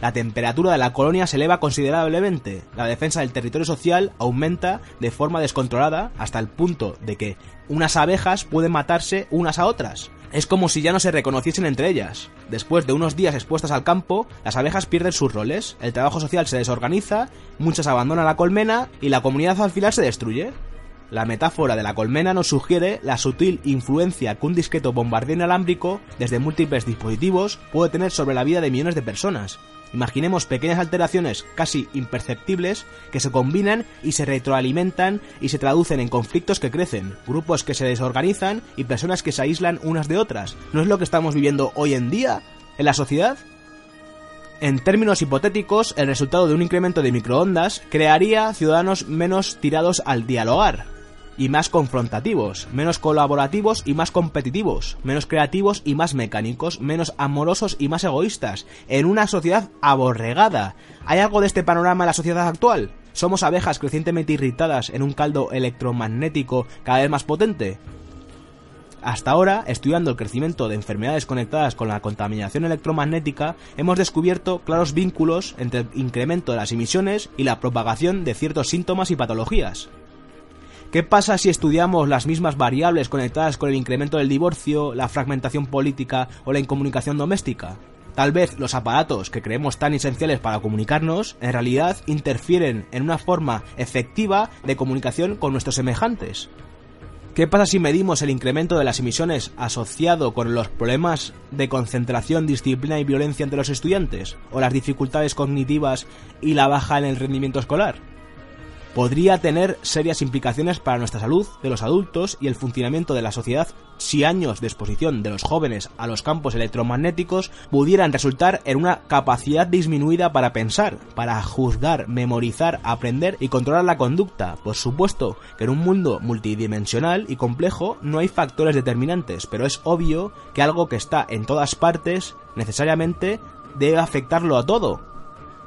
La temperatura de la colonia se eleva considerablemente, la defensa del territorio social aumenta de forma descontrolada hasta el punto de que unas abejas pueden matarse unas a otras. Es como si ya no se reconociesen entre ellas. Después de unos días expuestas al campo, las abejas pierden sus roles, el trabajo social se desorganiza, muchas abandonan la colmena y la comunidad al se destruye. La metáfora de la colmena nos sugiere la sutil influencia que un discreto bombardeo inalámbrico desde múltiples dispositivos puede tener sobre la vida de millones de personas. Imaginemos pequeñas alteraciones casi imperceptibles que se combinan y se retroalimentan y se traducen en conflictos que crecen, grupos que se desorganizan y personas que se aíslan unas de otras. ¿No es lo que estamos viviendo hoy en día en la sociedad? En términos hipotéticos, el resultado de un incremento de microondas crearía ciudadanos menos tirados al dialogar, y más confrontativos, menos colaborativos y más competitivos, menos creativos y más mecánicos, menos amorosos y más egoístas, en una sociedad aborregada. ¿Hay algo de este panorama en la sociedad actual? ¿Somos abejas crecientemente irritadas en un caldo electromagnético cada vez más potente? Hasta ahora, estudiando el crecimiento de enfermedades conectadas con la contaminación electromagnética, hemos descubierto claros vínculos entre el incremento de las emisiones y la propagación de ciertos síntomas y patologías. ¿Qué pasa si estudiamos las mismas variables conectadas con el incremento del divorcio, la fragmentación política o la incomunicación doméstica? Tal vez los aparatos que creemos tan esenciales para comunicarnos en realidad interfieren en una forma efectiva de comunicación con nuestros semejantes. ¿Qué pasa si medimos el incremento de las emisiones asociado con los problemas de concentración, disciplina y violencia entre los estudiantes? ¿O las dificultades cognitivas y la baja en el rendimiento escolar? Podría tener serias implicaciones para nuestra salud de los adultos y el funcionamiento de la sociedad si años de exposición de los jóvenes a los campos electromagnéticos pudieran resultar en una capacidad disminuida para pensar, para juzgar, memorizar, aprender y controlar la conducta. Por supuesto que en un mundo multidimensional y complejo no hay factores determinantes, pero es obvio que algo que está en todas partes necesariamente debe afectarlo a todo,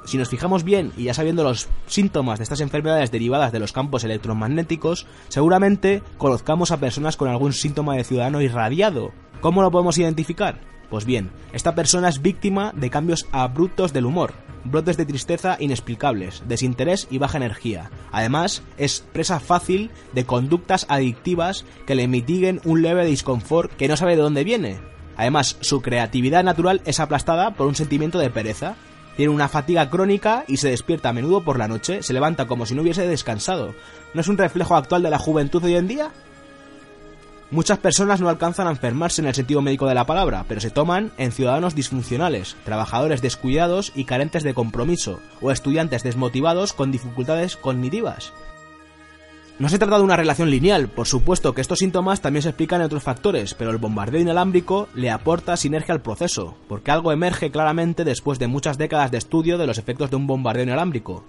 si nos fijamos bien y ya sabiendo los síntomas de estas enfermedades derivadas de los campos electromagnéticos, seguramente conozcamos a personas con algún síntoma de ciudadano irradiado. ¿Cómo lo podemos identificar? Pues bien, esta persona es víctima de cambios abruptos del humor, brotes de tristeza inexplicables, desinterés y baja energía. Además, es presa fácil de conductas adictivas que le mitiguen un leve disconfort que no sabe de dónde viene. Además, su creatividad natural es aplastada por un sentimiento de pereza, tiene una fatiga crónica y se despierta a menudo por la noche, se levanta como si no hubiese descansado. ¿No es un reflejo actual de la juventud hoy en día? Muchas personas no alcanzan a enfermarse en el sentido médico de la palabra, pero se toman en ciudadanos disfuncionales, trabajadores descuidados y carentes de compromiso, o estudiantes desmotivados con dificultades cognitivas. No se trata de una relación lineal, por supuesto que estos síntomas también se explican en otros factores, pero el bombardeo inalámbrico le aporta sinergia al proceso, porque algo emerge claramente después de muchas décadas de estudio de los efectos de un bombardeo inalámbrico.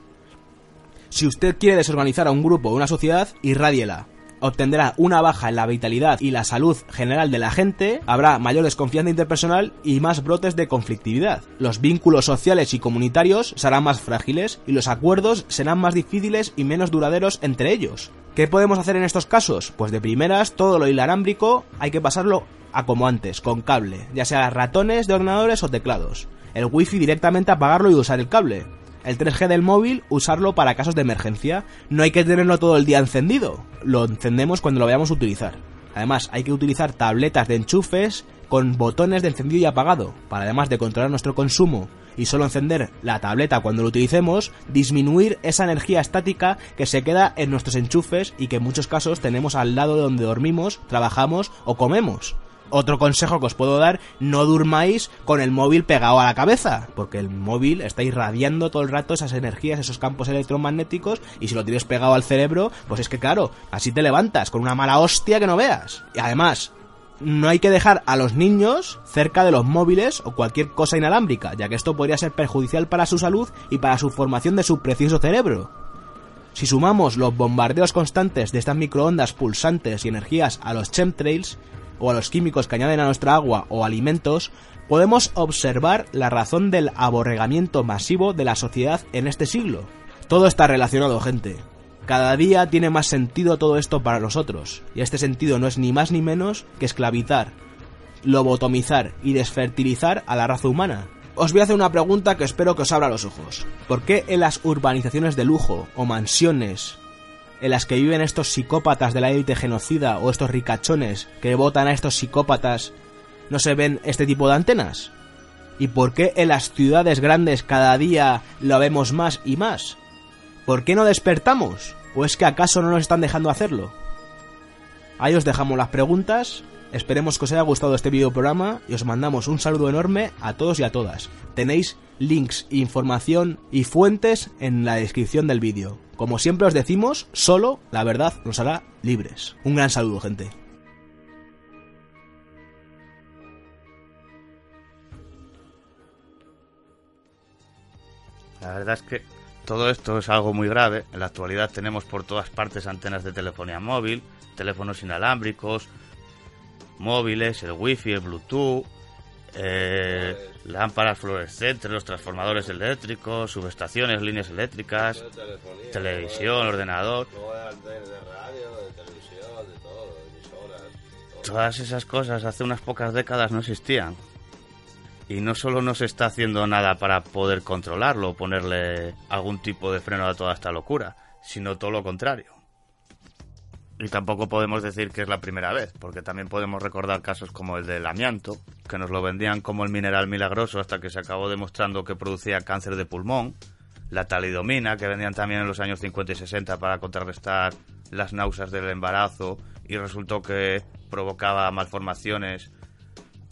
Si usted quiere desorganizar a un grupo o una sociedad, irradiela, obtendrá una baja en la vitalidad y la salud general de la gente, habrá mayor desconfianza interpersonal y más brotes de conflictividad. Los vínculos sociales y comunitarios serán más frágiles y los acuerdos serán más difíciles y menos duraderos entre ellos. ¿Qué podemos hacer en estos casos? Pues de primeras, todo lo inalámbrico hay que pasarlo a como antes, con cable, ya sea ratones de ordenadores o teclados. El wifi directamente apagarlo y usar el cable el 3G del móvil, usarlo para casos de emergencia. No hay que tenerlo todo el día encendido. Lo encendemos cuando lo vayamos a utilizar. Además, hay que utilizar tabletas de enchufes con botones de encendido y apagado, para además de controlar nuestro consumo y solo encender la tableta cuando lo utilicemos, disminuir esa energía estática que se queda en nuestros enchufes y que en muchos casos tenemos al lado de donde dormimos, trabajamos o comemos. Otro consejo que os puedo dar, no durmáis con el móvil pegado a la cabeza, porque el móvil está irradiando todo el rato esas energías, esos campos electromagnéticos, y si lo tienes pegado al cerebro, pues es que claro, así te levantas con una mala hostia que no veas. Y además, no hay que dejar a los niños cerca de los móviles o cualquier cosa inalámbrica, ya que esto podría ser perjudicial para su salud y para su formación de su precioso cerebro. Si sumamos los bombardeos constantes de estas microondas pulsantes y energías a los chemtrails, o a los químicos que añaden a nuestra agua o alimentos, podemos observar la razón del aborregamiento masivo de la sociedad en este siglo. Todo está relacionado, gente. Cada día tiene más sentido todo esto para nosotros, y este sentido no es ni más ni menos que esclavizar, lobotomizar y desfertilizar a la raza humana. Os voy a hacer una pregunta que espero que os abra los ojos. ¿Por qué en las urbanizaciones de lujo o mansiones en las que viven estos psicópatas de la élite genocida o estos ricachones que votan a estos psicópatas, no se ven este tipo de antenas? ¿Y por qué en las ciudades grandes cada día lo vemos más y más? ¿Por qué no despertamos? ¿O es que acaso no nos están dejando hacerlo? Ahí os dejamos las preguntas. Esperemos que os haya gustado este video programa y os mandamos un saludo enorme a todos y a todas. Tenéis links, información y fuentes en la descripción del vídeo. Como siempre os decimos, solo la verdad nos hará libres. Un gran saludo, gente. La verdad es que todo esto es algo muy grave. En la actualidad tenemos por todas partes antenas de telefonía móvil, teléfonos inalámbricos, móviles, el wifi, el bluetooth, eh, lámparas fluorescentes, los transformadores eléctricos, subestaciones, líneas eléctricas, televisión, ordenador. Todas esas cosas hace unas pocas décadas no existían. Y no solo no se está haciendo nada para poder controlarlo o ponerle algún tipo de freno a toda esta locura, sino todo lo contrario. Y tampoco podemos decir que es la primera vez, porque también podemos recordar casos como el del amianto, que nos lo vendían como el mineral milagroso hasta que se acabó demostrando que producía cáncer de pulmón, la talidomina, que vendían también en los años 50 y 60 para contrarrestar las náuseas del embarazo y resultó que provocaba malformaciones,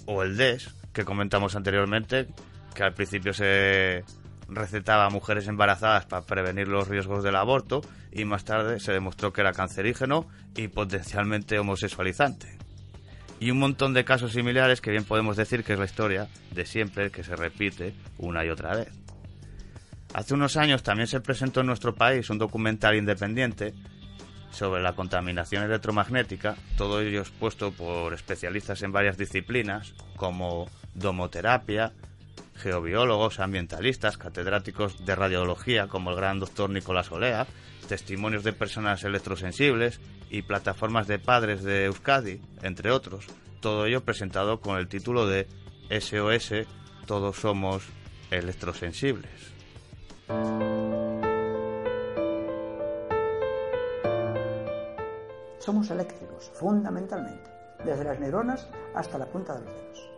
o el DES, que comentamos anteriormente, que al principio se recetaba a mujeres embarazadas para prevenir los riesgos del aborto y más tarde se demostró que era cancerígeno y potencialmente homosexualizante. Y un montón de casos similares que bien podemos decir que es la historia de siempre que se repite una y otra vez. Hace unos años también se presentó en nuestro país un documental independiente sobre la contaminación electromagnética, todo ello expuesto por especialistas en varias disciplinas como domoterapia, geobiólogos, ambientalistas, catedráticos de radiología como el gran doctor Nicolás Olea, testimonios de personas electrosensibles y plataformas de padres de Euskadi, entre otros. Todo ello presentado con el título de SOS, todos somos electrosensibles. Somos eléctricos, fundamentalmente, desde las neuronas hasta la punta de los dedos.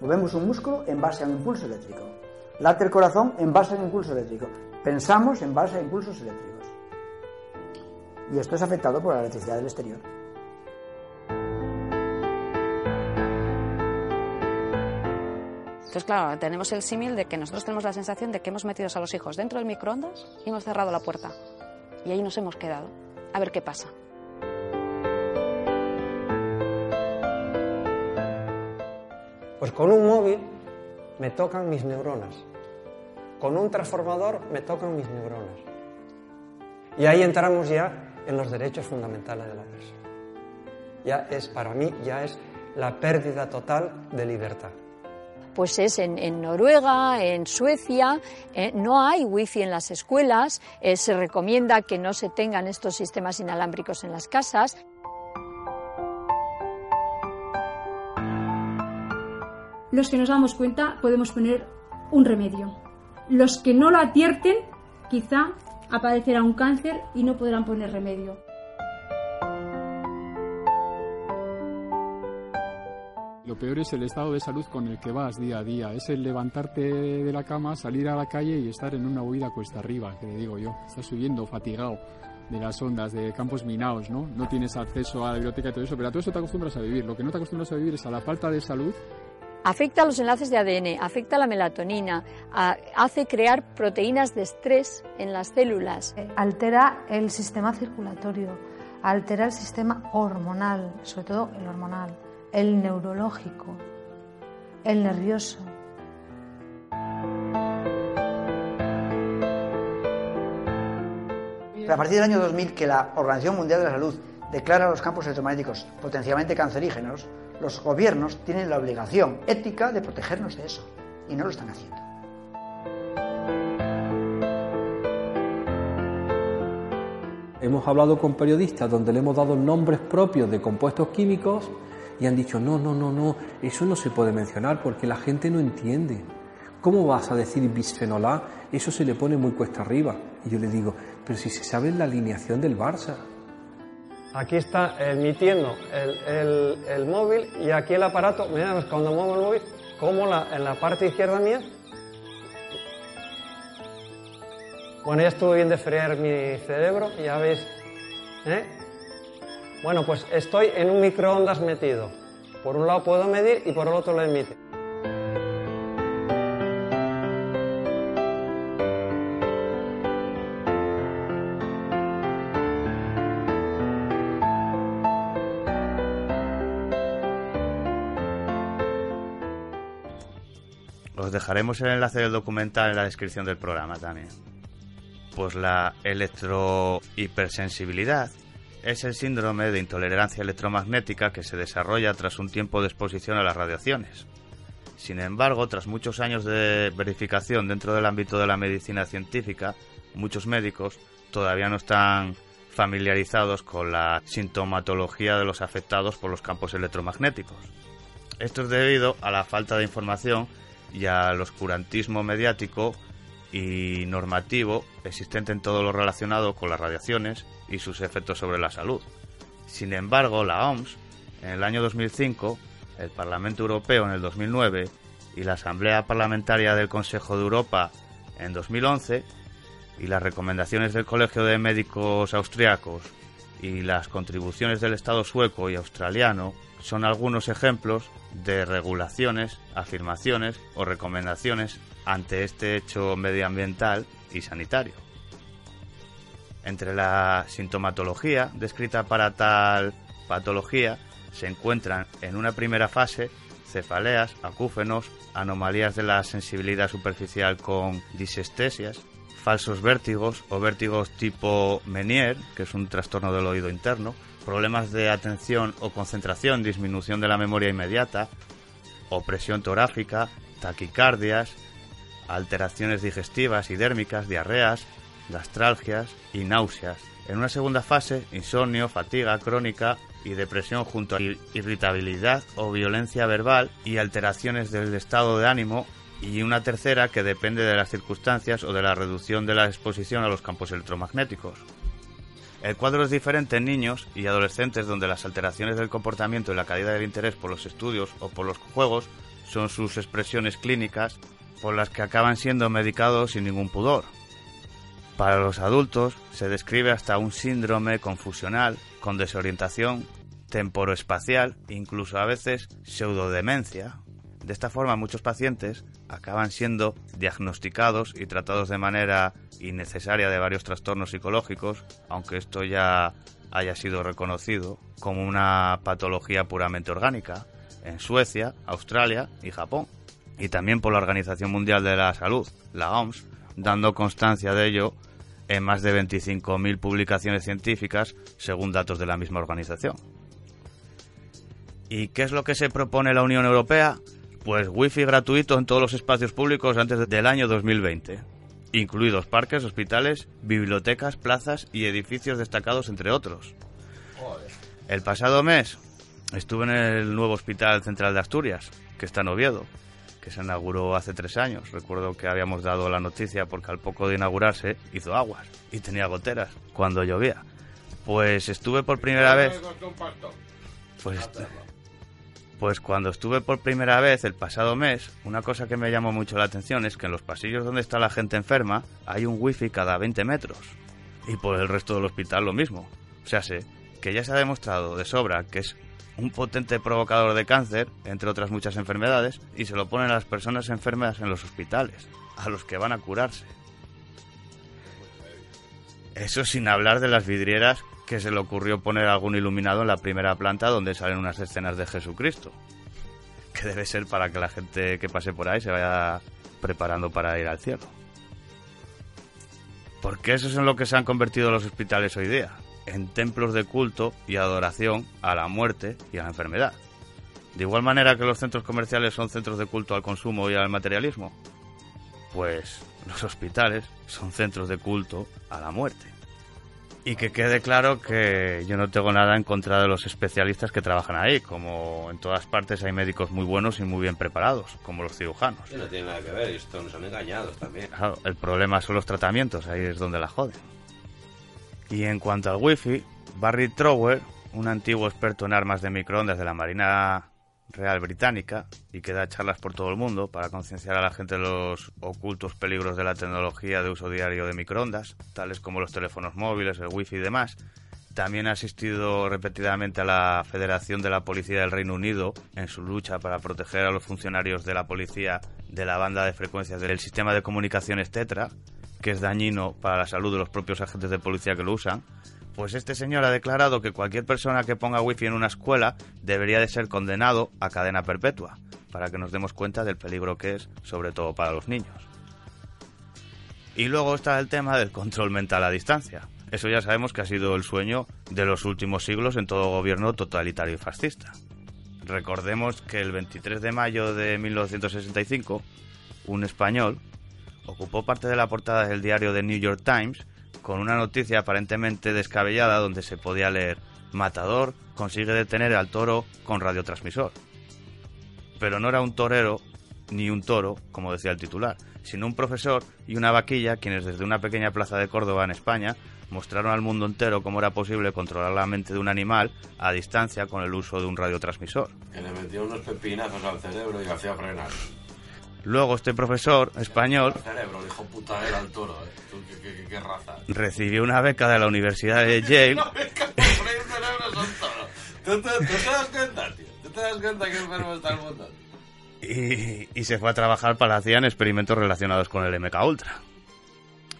Movemos un músculo en base a un impulso eléctrico. Late el corazón en base a un impulso eléctrico. Pensamos en base a impulsos eléctricos. Y esto es afectado por la electricidad del exterior. Entonces, claro, tenemos el símil de que nosotros tenemos la sensación de que hemos metido a los hijos dentro del microondas y hemos cerrado la puerta. Y ahí nos hemos quedado. A ver qué pasa. Pues con un móvil me tocan mis neuronas. Con un transformador me tocan mis neuronas. Y ahí entramos ya en los derechos fundamentales de la persona. Ya es, para mí, ya es la pérdida total de libertad. pues es en, en Noruega, en Suecia, eh, no hay wifi en las escuelas, eh, se recomienda que no se tengan estos sistemas inalámbricos en las casas. Los que nos damos cuenta podemos poner un remedio. Los que no lo advierten, quizá aparecerá un cáncer y no podrán poner remedio. Lo peor es el estado de salud con el que vas día a día. Es el levantarte de la cama, salir a la calle y estar en una huida cuesta arriba, que le digo yo. Estás subiendo fatigado de las ondas, de campos minados, ¿no? No tienes acceso a la biblioteca y todo eso, pero a todo eso te acostumbras a vivir. Lo que no te acostumbras a vivir es a la falta de salud Afecta a los enlaces de ADN, afecta a la melatonina, a- hace crear proteínas de estrés en las células. altera el sistema circulatorio, altera el sistema hormonal, sobre todo el hormonal, el neurológico, el nervioso. Pero a partir del año 2000, que la Organización Mundial de la Salud declara los campos electromagnéticos potencialmente cancerígenos, los gobiernos tienen la obligación ética de protegernos de eso. Y no lo están haciendo. Hemos hablado con periodistas donde le hemos dado nombres propios de compuestos químicos y han dicho, no, no, no, no, eso no se puede mencionar porque la gente no entiende. ¿Cómo vas a decir bisfenol A? Eso se le pone muy cuesta arriba. Y yo le digo, pero si se sabe la alineación del Barça. Aquí está emitiendo el, el- móvil y aquí el aparato, mira, pues cuando muevo el móvil, como en la parte izquierda mía. Bueno, ya estuve bien de freír mi cerebro, ya veis. ¿eh? Bueno, pues estoy en un microondas metido. Por un lado puedo medir y por el otro lo emite. Dejaremos el enlace del documental en la descripción del programa también. Pues la electrohipersensibilidad es el síndrome de intolerancia electromagnética que se desarrolla tras un tiempo de exposición a las radiaciones. Sin embargo, tras muchos años de verificación dentro del ámbito de la medicina científica, muchos médicos todavía no están familiarizados con la sintomatología de los afectados por los campos electromagnéticos. Esto es debido a la falta de información y al oscurantismo mediático y normativo existente en todo lo relacionado con las radiaciones y sus efectos sobre la salud. Sin embargo, la OMS, en el año 2005, el Parlamento Europeo en el 2009 y la Asamblea Parlamentaria del Consejo de Europa en 2011 y las recomendaciones del Colegio de Médicos Austriacos y las contribuciones del Estado sueco y australiano son algunos ejemplos de regulaciones, afirmaciones o recomendaciones ante este hecho medioambiental y sanitario. Entre la sintomatología descrita para tal patología se encuentran en una primera fase cefaleas, acúfenos, anomalías de la sensibilidad superficial con disestesias, falsos vértigos o vértigos tipo Menier, que es un trastorno del oído interno, problemas de atención o concentración, disminución de la memoria inmediata, opresión torácica, taquicardias, alteraciones digestivas y dérmicas, diarreas, gastralgias y náuseas. En una segunda fase, insomnio, fatiga crónica y depresión junto a irritabilidad o violencia verbal y alteraciones del estado de ánimo y una tercera que depende de las circunstancias o de la reducción de la exposición a los campos electromagnéticos. El cuadro es diferente en niños y adolescentes donde las alteraciones del comportamiento y la caída del interés por los estudios o por los juegos son sus expresiones clínicas por las que acaban siendo medicados sin ningún pudor. Para los adultos se describe hasta un síndrome confusional con desorientación temporoespacial, incluso a veces pseudodemencia. De esta forma muchos pacientes acaban siendo diagnosticados y tratados de manera innecesaria de varios trastornos psicológicos, aunque esto ya haya sido reconocido como una patología puramente orgánica en Suecia, Australia y Japón, y también por la Organización Mundial de la Salud, la OMS, dando constancia de ello en más de 25.000 publicaciones científicas según datos de la misma organización. ¿Y qué es lo que se propone la Unión Europea? Pues wifi gratuito en todos los espacios públicos antes del año 2020, incluidos parques, hospitales, bibliotecas, plazas y edificios destacados entre otros. El pasado mes estuve en el nuevo Hospital Central de Asturias, que está en Oviedo, que se inauguró hace tres años. Recuerdo que habíamos dado la noticia porque al poco de inaugurarse hizo aguas y tenía goteras cuando llovía. Pues estuve por primera vez. Pues, pues cuando estuve por primera vez el pasado mes, una cosa que me llamó mucho la atención es que en los pasillos donde está la gente enferma hay un wifi cada 20 metros. Y por el resto del hospital lo mismo. O sea, sé que ya se ha demostrado de sobra que es un potente provocador de cáncer, entre otras muchas enfermedades, y se lo ponen a las personas enfermas en los hospitales, a los que van a curarse. Eso sin hablar de las vidrieras que se le ocurrió poner algún iluminado en la primera planta donde salen unas escenas de Jesucristo. Que debe ser para que la gente que pase por ahí se vaya preparando para ir al cielo. Porque eso es en lo que se han convertido los hospitales hoy día, en templos de culto y adoración a la muerte y a la enfermedad. De igual manera que los centros comerciales son centros de culto al consumo y al materialismo, pues los hospitales son centros de culto a la muerte. Y que quede claro que yo no tengo nada en contra de los especialistas que trabajan ahí, como en todas partes hay médicos muy buenos y muy bien preparados, como los cirujanos. no tiene nada que ver, esto nos han engañado también. Claro, el problema son los tratamientos, ahí es donde la joden. Y en cuanto al wifi, Barry Trower, un antiguo experto en armas de microondas de la Marina Real Británica y que da charlas por todo el mundo para concienciar a la gente de los ocultos peligros de la tecnología de uso diario de microondas, tales como los teléfonos móviles, el wifi y demás, también ha asistido repetidamente a la Federación de la Policía del Reino Unido en su lucha para proteger a los funcionarios de la policía de la banda de frecuencias del sistema de comunicaciones Tetra, que es dañino para la salud de los propios agentes de policía que lo usan, pues este señor ha declarado que cualquier persona que ponga wifi en una escuela debería de ser condenado a cadena perpetua, para que nos demos cuenta del peligro que es, sobre todo para los niños. Y luego está el tema del control mental a distancia. Eso ya sabemos que ha sido el sueño de los últimos siglos en todo gobierno totalitario y fascista. Recordemos que el 23 de mayo de 1965, un español ocupó parte de la portada del diario The New York Times con una noticia aparentemente descabellada donde se podía leer Matador consigue detener al toro con radiotransmisor. Pero no era un torero ni un toro, como decía el titular, sino un profesor y una vaquilla quienes desde una pequeña plaza de Córdoba en España mostraron al mundo entero cómo era posible controlar la mente de un animal a distancia con el uso de un radiotransmisor. Que le metió unos pepinazos al cerebro y hacía frenar. Luego este profesor español El cerebro, hijo puta era el toro, ¿eh? Tú, ¿Qué, qué, qué- raza? recibió una beca de la Universidad de Yale freír cerebros son toros. ¿Tú, tú, tú te das cuenta, tío? ¿Tú te das cuenta que enfermo está el mundo? y, y se fue a trabajar para la CIA en experimentos relacionados con el MK Ultra.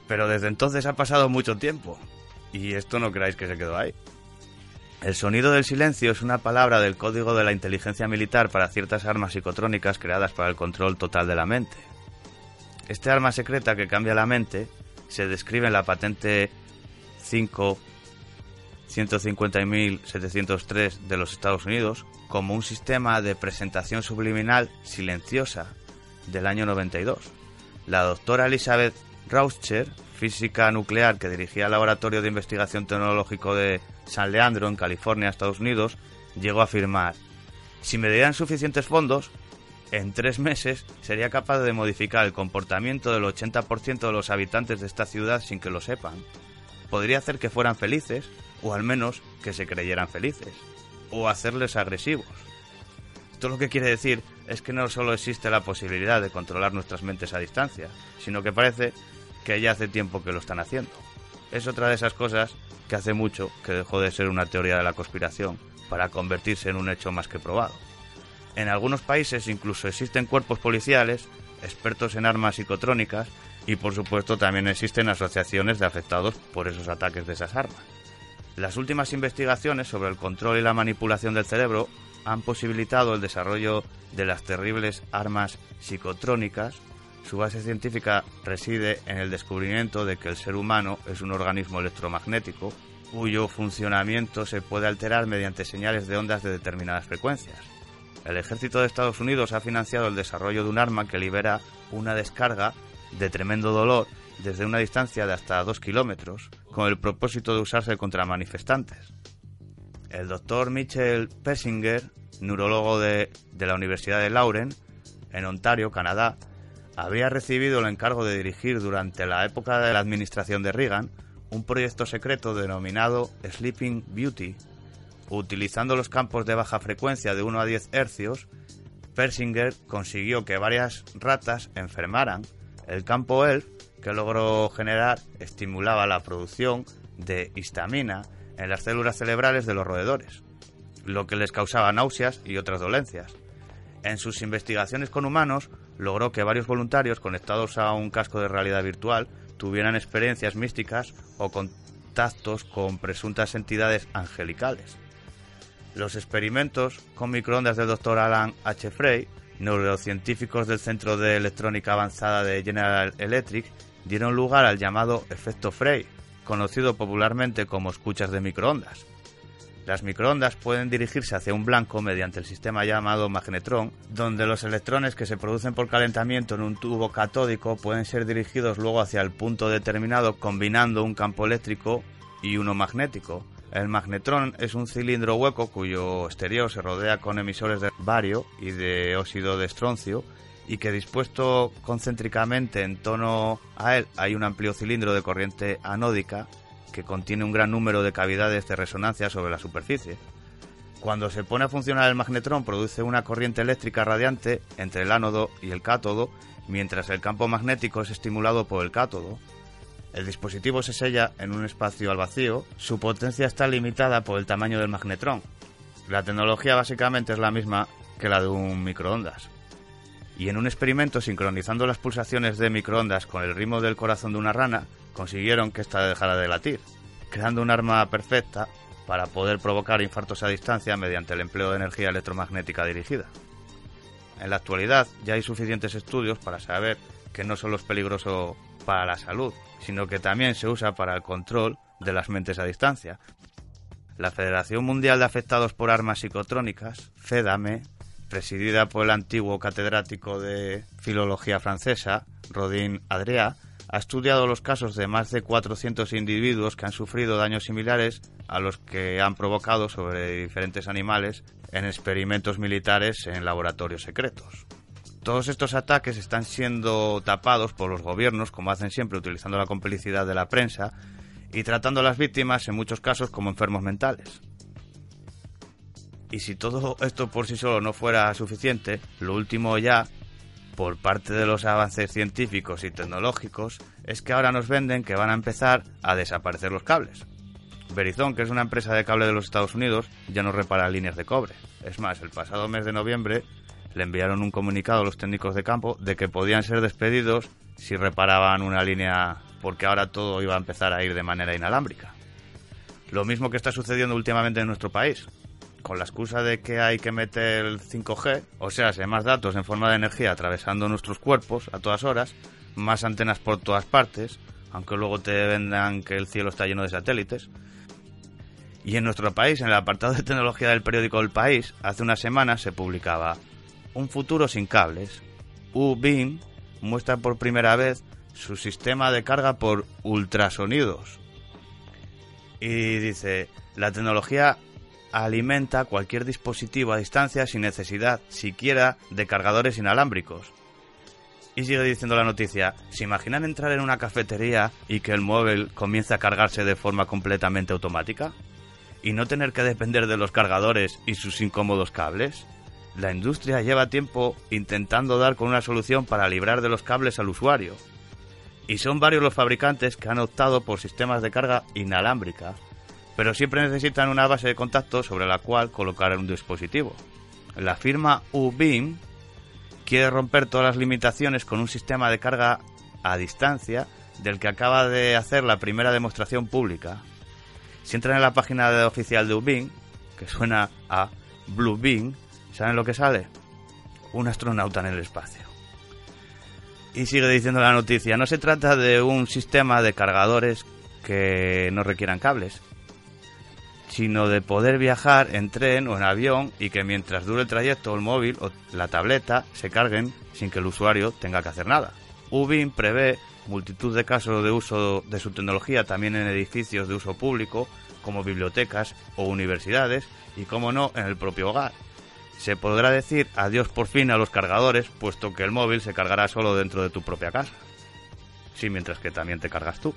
Pero desde entonces ha pasado mucho tiempo y esto no creáis que se quedó ahí. El sonido del silencio es una palabra del código de la inteligencia militar para ciertas armas psicotrónicas creadas para el control total de la mente. Este arma secreta que cambia la mente se describe en la patente 5 150.703 de los Estados Unidos como un sistema de presentación subliminal silenciosa del año 92. La doctora Elizabeth Rauscher, física nuclear que dirigía el Laboratorio de Investigación Tecnológico de San Leandro en California, Estados Unidos, llegó a afirmar, si me dieran suficientes fondos, en tres meses sería capaz de modificar el comportamiento del 80% de los habitantes de esta ciudad sin que lo sepan. Podría hacer que fueran felices, o al menos que se creyeran felices, o hacerles agresivos. Esto lo que quiere decir es que no solo existe la posibilidad de controlar nuestras mentes a distancia, sino que parece que ya hace tiempo que lo están haciendo. Es otra de esas cosas que hace mucho que dejó de ser una teoría de la conspiración para convertirse en un hecho más que probado. En algunos países incluso existen cuerpos policiales, expertos en armas psicotrónicas y por supuesto también existen asociaciones de afectados por esos ataques de esas armas. Las últimas investigaciones sobre el control y la manipulación del cerebro han posibilitado el desarrollo de las terribles armas psicotrónicas. Su base científica reside en el descubrimiento de que el ser humano es un organismo electromagnético cuyo funcionamiento se puede alterar mediante señales de ondas de determinadas frecuencias. El ejército de Estados Unidos ha financiado el desarrollo de un arma que libera una descarga de tremendo dolor desde una distancia de hasta 2 kilómetros, con el propósito de usarse contra manifestantes. El doctor Michel Persinger, neurólogo de, de la Universidad de Lauren, en Ontario, Canadá, habría recibido el encargo de dirigir durante la época de la administración de Reagan un proyecto secreto denominado Sleeping Beauty. Utilizando los campos de baja frecuencia de 1 a 10 hercios, Persinger consiguió que varias ratas enfermaran. El campo ELF que logró generar estimulaba la producción de histamina en las células cerebrales de los roedores, lo que les causaba náuseas y otras dolencias. En sus investigaciones con humanos, logró que varios voluntarios conectados a un casco de realidad virtual tuvieran experiencias místicas o contactos con presuntas entidades angelicales. Los experimentos con microondas del Dr. Alan H. Frey, neurocientíficos del Centro de Electrónica Avanzada de General Electric, dieron lugar al llamado efecto Frey, conocido popularmente como escuchas de microondas. Las microondas pueden dirigirse hacia un blanco mediante el sistema llamado magnetrón, donde los electrones que se producen por calentamiento en un tubo catódico pueden ser dirigidos luego hacia el punto determinado combinando un campo eléctrico y uno magnético. El magnetrón es un cilindro hueco cuyo exterior se rodea con emisores de bario y de óxido de estroncio y que dispuesto concéntricamente en torno a él hay un amplio cilindro de corriente anódica que contiene un gran número de cavidades de resonancia sobre la superficie. Cuando se pone a funcionar el magnetrón produce una corriente eléctrica radiante entre el ánodo y el cátodo, mientras el campo magnético es estimulado por el cátodo. El dispositivo se sella en un espacio al vacío, su potencia está limitada por el tamaño del magnetrón. La tecnología básicamente es la misma que la de un microondas. Y en un experimento sincronizando las pulsaciones de microondas con el ritmo del corazón de una rana, consiguieron que ésta dejara de latir, creando un arma perfecta para poder provocar infartos a distancia mediante el empleo de energía electromagnética dirigida. En la actualidad ya hay suficientes estudios para saber que no solo es peligroso para la salud, sino que también se usa para el control de las mentes a distancia. La Federación Mundial de Afectados por Armas Psicotrónicas, FEDAME, presidida por el antiguo catedrático de Filología Francesa, Rodin Adrià, ha estudiado los casos de más de 400 individuos que han sufrido daños similares a los que han provocado sobre diferentes animales en experimentos militares en laboratorios secretos. Todos estos ataques están siendo tapados por los gobiernos, como hacen siempre, utilizando la complicidad de la prensa y tratando a las víctimas en muchos casos como enfermos mentales. Y si todo esto por sí solo no fuera suficiente, lo último ya, por parte de los avances científicos y tecnológicos, es que ahora nos venden que van a empezar a desaparecer los cables. Verizon, que es una empresa de cable de los Estados Unidos, ya no repara líneas de cobre. Es más, el pasado mes de noviembre le enviaron un comunicado a los técnicos de campo de que podían ser despedidos si reparaban una línea porque ahora todo iba a empezar a ir de manera inalámbrica. Lo mismo que está sucediendo últimamente en nuestro país. Con la excusa de que hay que meter el 5G, o sea, más datos en forma de energía atravesando nuestros cuerpos a todas horas, más antenas por todas partes, aunque luego te vendan que el cielo está lleno de satélites. Y en nuestro país, en el apartado de tecnología del periódico El País, hace unas semanas se publicaba Un futuro sin cables. U-Beam muestra por primera vez su sistema de carga por ultrasonidos. Y dice, la tecnología alimenta cualquier dispositivo a distancia sin necesidad siquiera de cargadores inalámbricos. Y sigue diciendo la noticia, ¿se imaginan entrar en una cafetería y que el móvil comience a cargarse de forma completamente automática? ¿Y no tener que depender de los cargadores y sus incómodos cables? La industria lleva tiempo intentando dar con una solución para librar de los cables al usuario. Y son varios los fabricantes que han optado por sistemas de carga inalámbrica pero siempre necesitan una base de contacto sobre la cual colocar un dispositivo. La firma Ubeam quiere romper todas las limitaciones con un sistema de carga a distancia del que acaba de hacer la primera demostración pública. Si entran en la página oficial de Ubeam, que suena a Blue Beam, ¿saben lo que sale? Un astronauta en el espacio. Y sigue diciendo la noticia, no se trata de un sistema de cargadores que no requieran cables, sino de poder viajar en tren o en avión y que mientras dure el trayecto el móvil o la tableta se carguen sin que el usuario tenga que hacer nada. Ubin prevé multitud de casos de uso de su tecnología también en edificios de uso público como bibliotecas o universidades y como no en el propio hogar. Se podrá decir adiós por fin a los cargadores puesto que el móvil se cargará solo dentro de tu propia casa. Sí, mientras que también te cargas tú.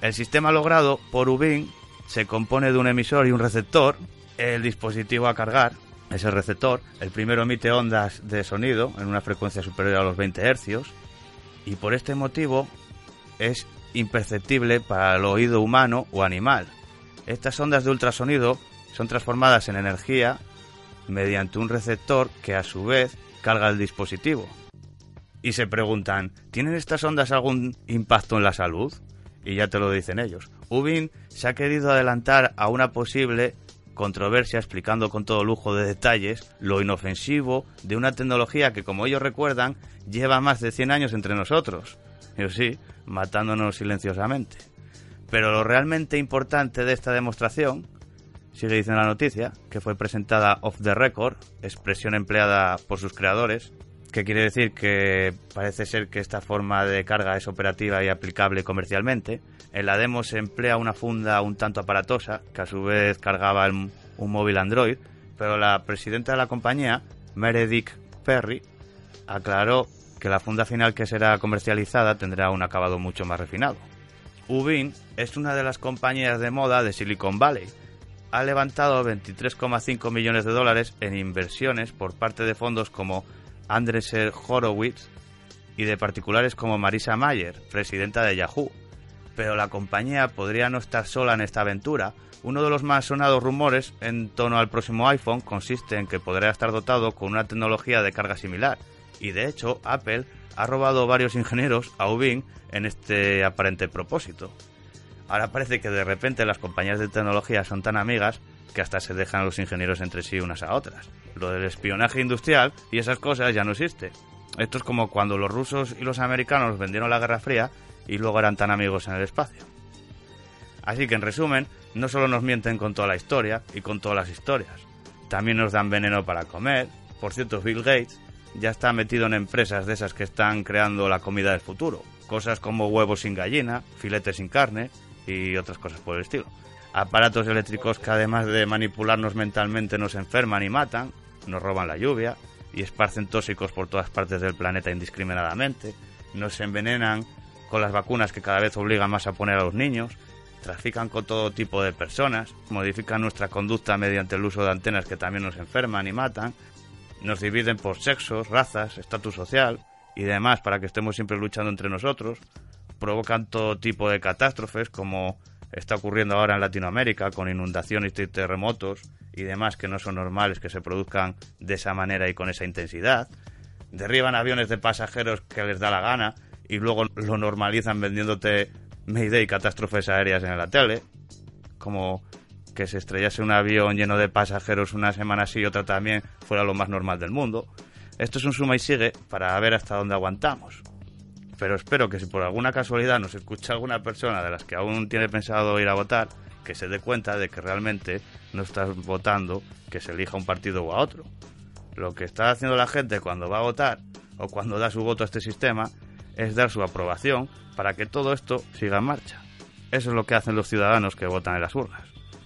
El sistema logrado por Ubin se compone de un emisor y un receptor. El dispositivo a cargar, ese receptor, el primero emite ondas de sonido en una frecuencia superior a los 20 hercios y por este motivo es imperceptible para el oído humano o animal. Estas ondas de ultrasonido son transformadas en energía mediante un receptor que a su vez carga el dispositivo. Y se preguntan, ¿tienen estas ondas algún impacto en la salud? Y ya te lo dicen ellos. Ubin se ha querido adelantar a una posible controversia explicando con todo lujo de detalles lo inofensivo de una tecnología que, como ellos recuerdan, lleva más de 100 años entre nosotros. Y sí, matándonos silenciosamente. Pero lo realmente importante de esta demostración, sigue diciendo la noticia, que fue presentada off the record, expresión empleada por sus creadores, que quiere decir que parece ser que esta forma de carga es operativa y aplicable comercialmente. En la demo se emplea una funda un tanto aparatosa, que a su vez cargaba un móvil Android, pero la presidenta de la compañía, Meredith Perry, aclaró que la funda final que será comercializada tendrá un acabado mucho más refinado. Ubin es una de las compañías de moda de Silicon Valley. Ha levantado 23,5 millones de dólares en inversiones por parte de fondos como Andresen Horowitz y de particulares como Marisa Mayer, presidenta de Yahoo. Pero la compañía podría no estar sola en esta aventura. Uno de los más sonados rumores en torno al próximo iPhone consiste en que podría estar dotado con una tecnología de carga similar. Y de hecho, Apple ha robado varios ingenieros a Ubin en este aparente propósito. Ahora parece que de repente las compañías de tecnología son tan amigas que hasta se dejan los ingenieros entre sí unas a otras. Lo del espionaje industrial y esas cosas ya no existe. Esto es como cuando los rusos y los americanos vendieron la Guerra Fría y luego eran tan amigos en el espacio. Así que en resumen, no solo nos mienten con toda la historia y con todas las historias, también nos dan veneno para comer. Por cierto, Bill Gates ya está metido en empresas de esas que están creando la comida del futuro. Cosas como huevos sin gallina, filetes sin carne y otras cosas por el estilo aparatos eléctricos que además de manipularnos mentalmente nos enferman y matan, nos roban la lluvia, y esparcen tóxicos por todas partes del planeta indiscriminadamente, nos envenenan con las vacunas que cada vez obligan más a poner a los niños, trafican con todo tipo de personas, modifican nuestra conducta mediante el uso de antenas que también nos enferman y matan, nos dividen por sexos, razas, estatus social y demás para que estemos siempre luchando entre nosotros, provocan todo tipo de catástrofes como está ocurriendo ahora en Latinoamérica con inundaciones y terremotos y demás que no son normales que se produzcan de esa manera y con esa intensidad. Derriban aviones de pasajeros que les da la gana y luego lo normalizan vendiéndote Mayday catástrofes aéreas en la tele, como que se estrellase un avión lleno de pasajeros una semana así y otra también fuera lo más normal del mundo. Esto es un suma y sigue para ver hasta dónde aguantamos. Pero espero que si por alguna casualidad nos escucha alguna persona de las que aún tiene pensado ir a votar, que se dé cuenta de que realmente no estás votando que se elija un partido o a otro. Lo que está haciendo la gente cuando va a votar o cuando da su voto a este sistema es dar su aprobación para que todo esto siga en marcha. Eso es lo que hacen los ciudadanos que votan en las urnas.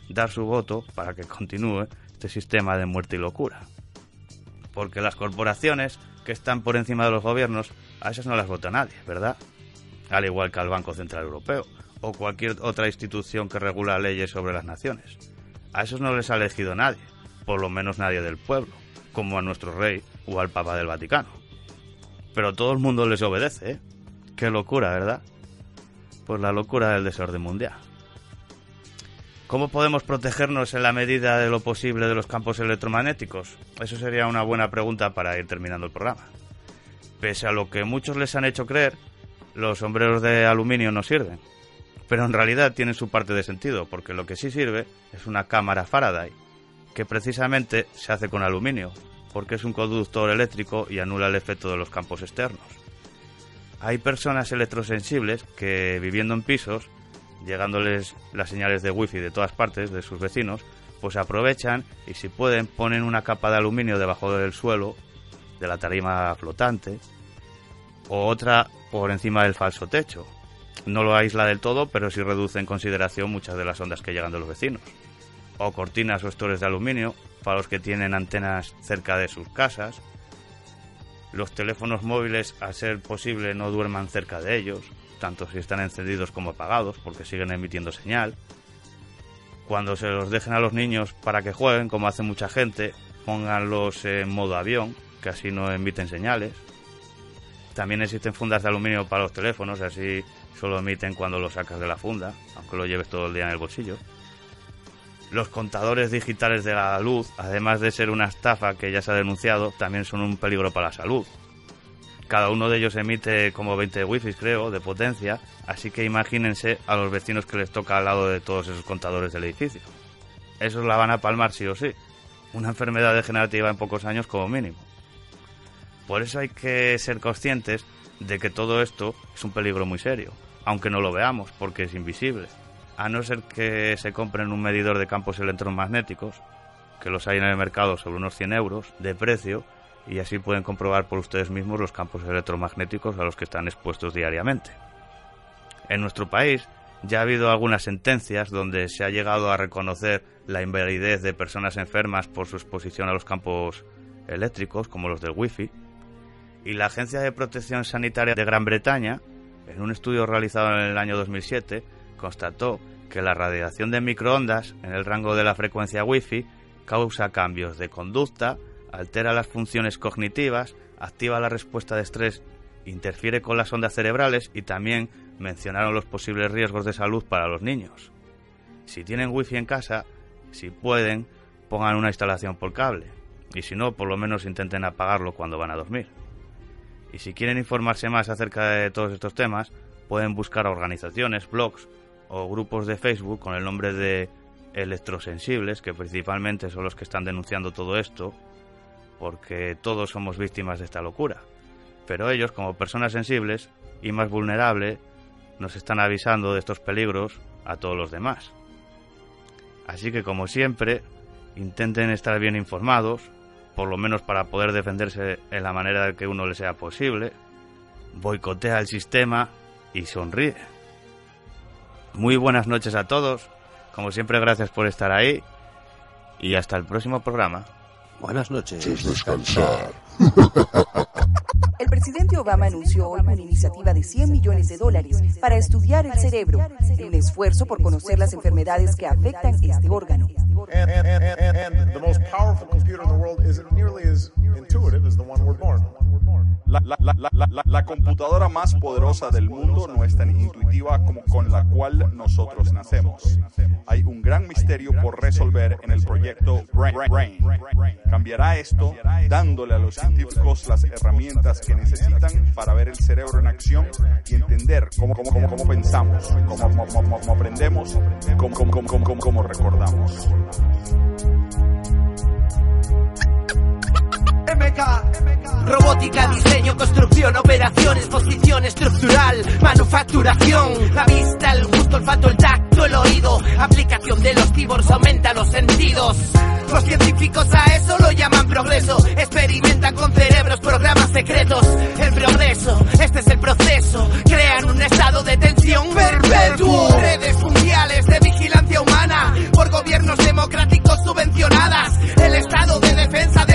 Dar su voto para que continúe este sistema de muerte y locura. Porque las corporaciones que están por encima de los gobiernos, a esas no las vota nadie, ¿verdad? Al igual que al Banco Central Europeo o cualquier otra institución que regula leyes sobre las naciones. A esos no les ha elegido nadie, por lo menos nadie del pueblo, como a nuestro rey o al Papa del Vaticano. Pero todo el mundo les obedece, ¿eh? Qué locura, ¿verdad? Pues la locura del desorden mundial. ¿Cómo podemos protegernos en la medida de lo posible de los campos electromagnéticos? Eso sería una buena pregunta para ir terminando el programa. Pese a lo que muchos les han hecho creer, los sombreros de aluminio no sirven. Pero en realidad tienen su parte de sentido, porque lo que sí sirve es una cámara Faraday, que precisamente se hace con aluminio, porque es un conductor eléctrico y anula el efecto de los campos externos. Hay personas electrosensibles que viviendo en pisos, llegándoles las señales de wifi de todas partes de sus vecinos, pues aprovechan y si pueden ponen una capa de aluminio debajo del suelo, de la tarima flotante, o otra por encima del falso techo. No lo aísla del todo, pero sí reduce en consideración muchas de las ondas que llegan de los vecinos. O cortinas o estores de aluminio para los que tienen antenas cerca de sus casas, los teléfonos móviles, a ser posible, no duerman cerca de ellos, tanto si están encendidos como apagados, porque siguen emitiendo señal. Cuando se los dejen a los niños para que jueguen, como hace mucha gente, pónganlos en modo avión, que así no emiten señales. También existen fundas de aluminio para los teléfonos, así solo emiten cuando los sacas de la funda, aunque lo lleves todo el día en el bolsillo. Los contadores digitales de la luz, además de ser una estafa que ya se ha denunciado, también son un peligro para la salud. Cada uno de ellos emite como 20 wifi, creo, de potencia, así que imagínense a los vecinos que les toca al lado de todos esos contadores del edificio. Esos la van a palmar sí o sí. Una enfermedad degenerativa en pocos años como mínimo. Por eso hay que ser conscientes de que todo esto es un peligro muy serio, aunque no lo veamos porque es invisible a no ser que se compren un medidor de campos electromagnéticos, que los hay en el mercado sobre unos 100 euros de precio, y así pueden comprobar por ustedes mismos los campos electromagnéticos a los que están expuestos diariamente. En nuestro país ya ha habido algunas sentencias donde se ha llegado a reconocer la invalidez de personas enfermas por su exposición a los campos eléctricos, como los del wifi, y la Agencia de Protección Sanitaria de Gran Bretaña, en un estudio realizado en el año 2007, constató que la radiación de microondas en el rango de la frecuencia Wi-Fi causa cambios de conducta, altera las funciones cognitivas, activa la respuesta de estrés, interfiere con las ondas cerebrales y también mencionaron los posibles riesgos de salud para los niños. Si tienen Wi-Fi en casa, si pueden, pongan una instalación por cable y si no, por lo menos intenten apagarlo cuando van a dormir. Y si quieren informarse más acerca de todos estos temas, pueden buscar organizaciones, blogs o grupos de Facebook con el nombre de electrosensibles, que principalmente son los que están denunciando todo esto, porque todos somos víctimas de esta locura. Pero ellos, como personas sensibles y más vulnerables, nos están avisando de estos peligros a todos los demás. Así que, como siempre, intenten estar bien informados, por lo menos para poder defenderse en la manera de que uno le sea posible, boicotea el sistema y sonríe. Muy buenas noches a todos. Como siempre, gracias por estar ahí. Y hasta el próximo programa Buenas noches. descansar. El presidente Obama anunció hoy una iniciativa de 100 millones de dólares para estudiar el cerebro, un esfuerzo por conocer las enfermedades que afectan este órgano. La, la, la, la, la, la computadora más poderosa del mundo no es tan intuitiva como con la cual nosotros nacemos. Hay un gran misterio por resolver en el proyecto Brain. Brain. Cambiará esto dándole a los científicos las herramientas que necesitan para ver el cerebro en acción y entender cómo, cómo, cómo, cómo pensamos, cómo, cómo, aprendemos, cómo, cómo recordamos. Robótica, diseño, construcción, operaciones, posición estructural, manufacturación, la vista, el gusto, el olfato, el tacto, el oído, aplicación de los cyborgs aumenta los sentidos. Los científicos a eso lo llaman progreso, experimentan con cerebros programas secretos. El progreso, este es el proceso, crean un estado de tensión perpetuo. Redes mundiales de vigilancia humana por gobiernos democráticos subvencionadas. El estado de defensa de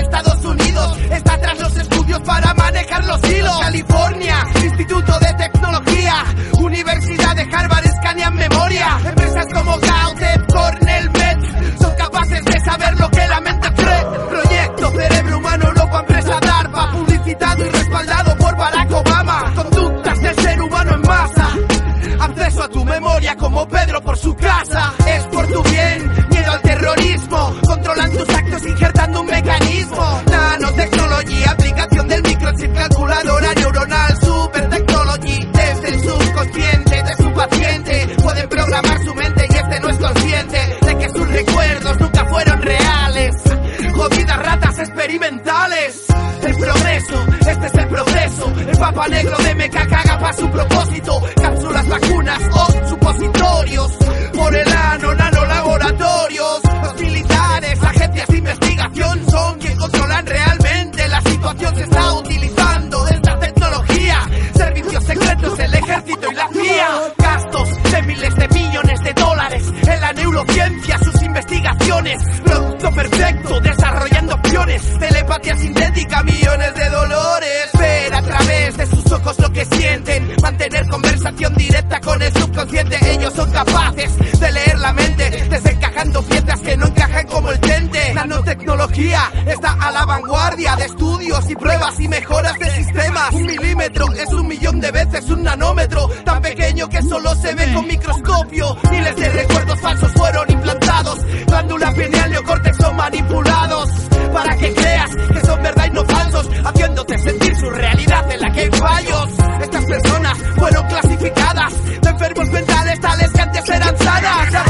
para manejar los hilos. California, Instituto de Tecnología, Universidad de Harvard escanean memoria. Empresas como Gautep, Cornell, Met son capaces de saber lo que la mente cree. Proyecto Cerebro Humano, loco empresa DARPA, publicitado y respaldado por Barack Obama. Conductas del ser humano en masa. Acceso a tu memoria como Pedro por su casa. Es por tu bien, miedo al terrorismo. Controlan tus actos injertando un mecanismo. Nanotecnología, del microchip, calculadora neuronal, super technology. Desde el subconsciente de su paciente pueden programar su mente y este no es consciente de que sus recuerdos nunca fueron reales. Jodidas ratas experimentales. El progreso, este es el progreso. El papa negro de meca caga para su propósito. Cápsulas, vacunas o supositorios. Por el ano, nanolaboratorios. Los militares, agencias de investigación son quien controlan realmente situación. Se está utilizando esta tecnología. Servicios secretos, el ejército y la CIA. Gastos de miles de millones de dólares en la neurociencia, sus investigaciones. Producto perfecto, desarrollando opciones. Telepatía sintética, millones de dolores. Ver a través de sus ojos lo que sienten. Mantener conversación directa con el subconsciente. Ellos son capaces de leer está a la vanguardia de estudios y pruebas y mejoras de sistemas. Un milímetro es un millón de veces un nanómetro, tan pequeño que solo se ve con microscopio. Miles de recuerdos falsos fueron implantados, glándula pineal, neocórtex son manipulados para que creas que son verdad y no falsos, haciéndote sentir su realidad en la que hay fallos. Estas personas fueron clasificadas de enfermos mentales tales que antes eran sanas.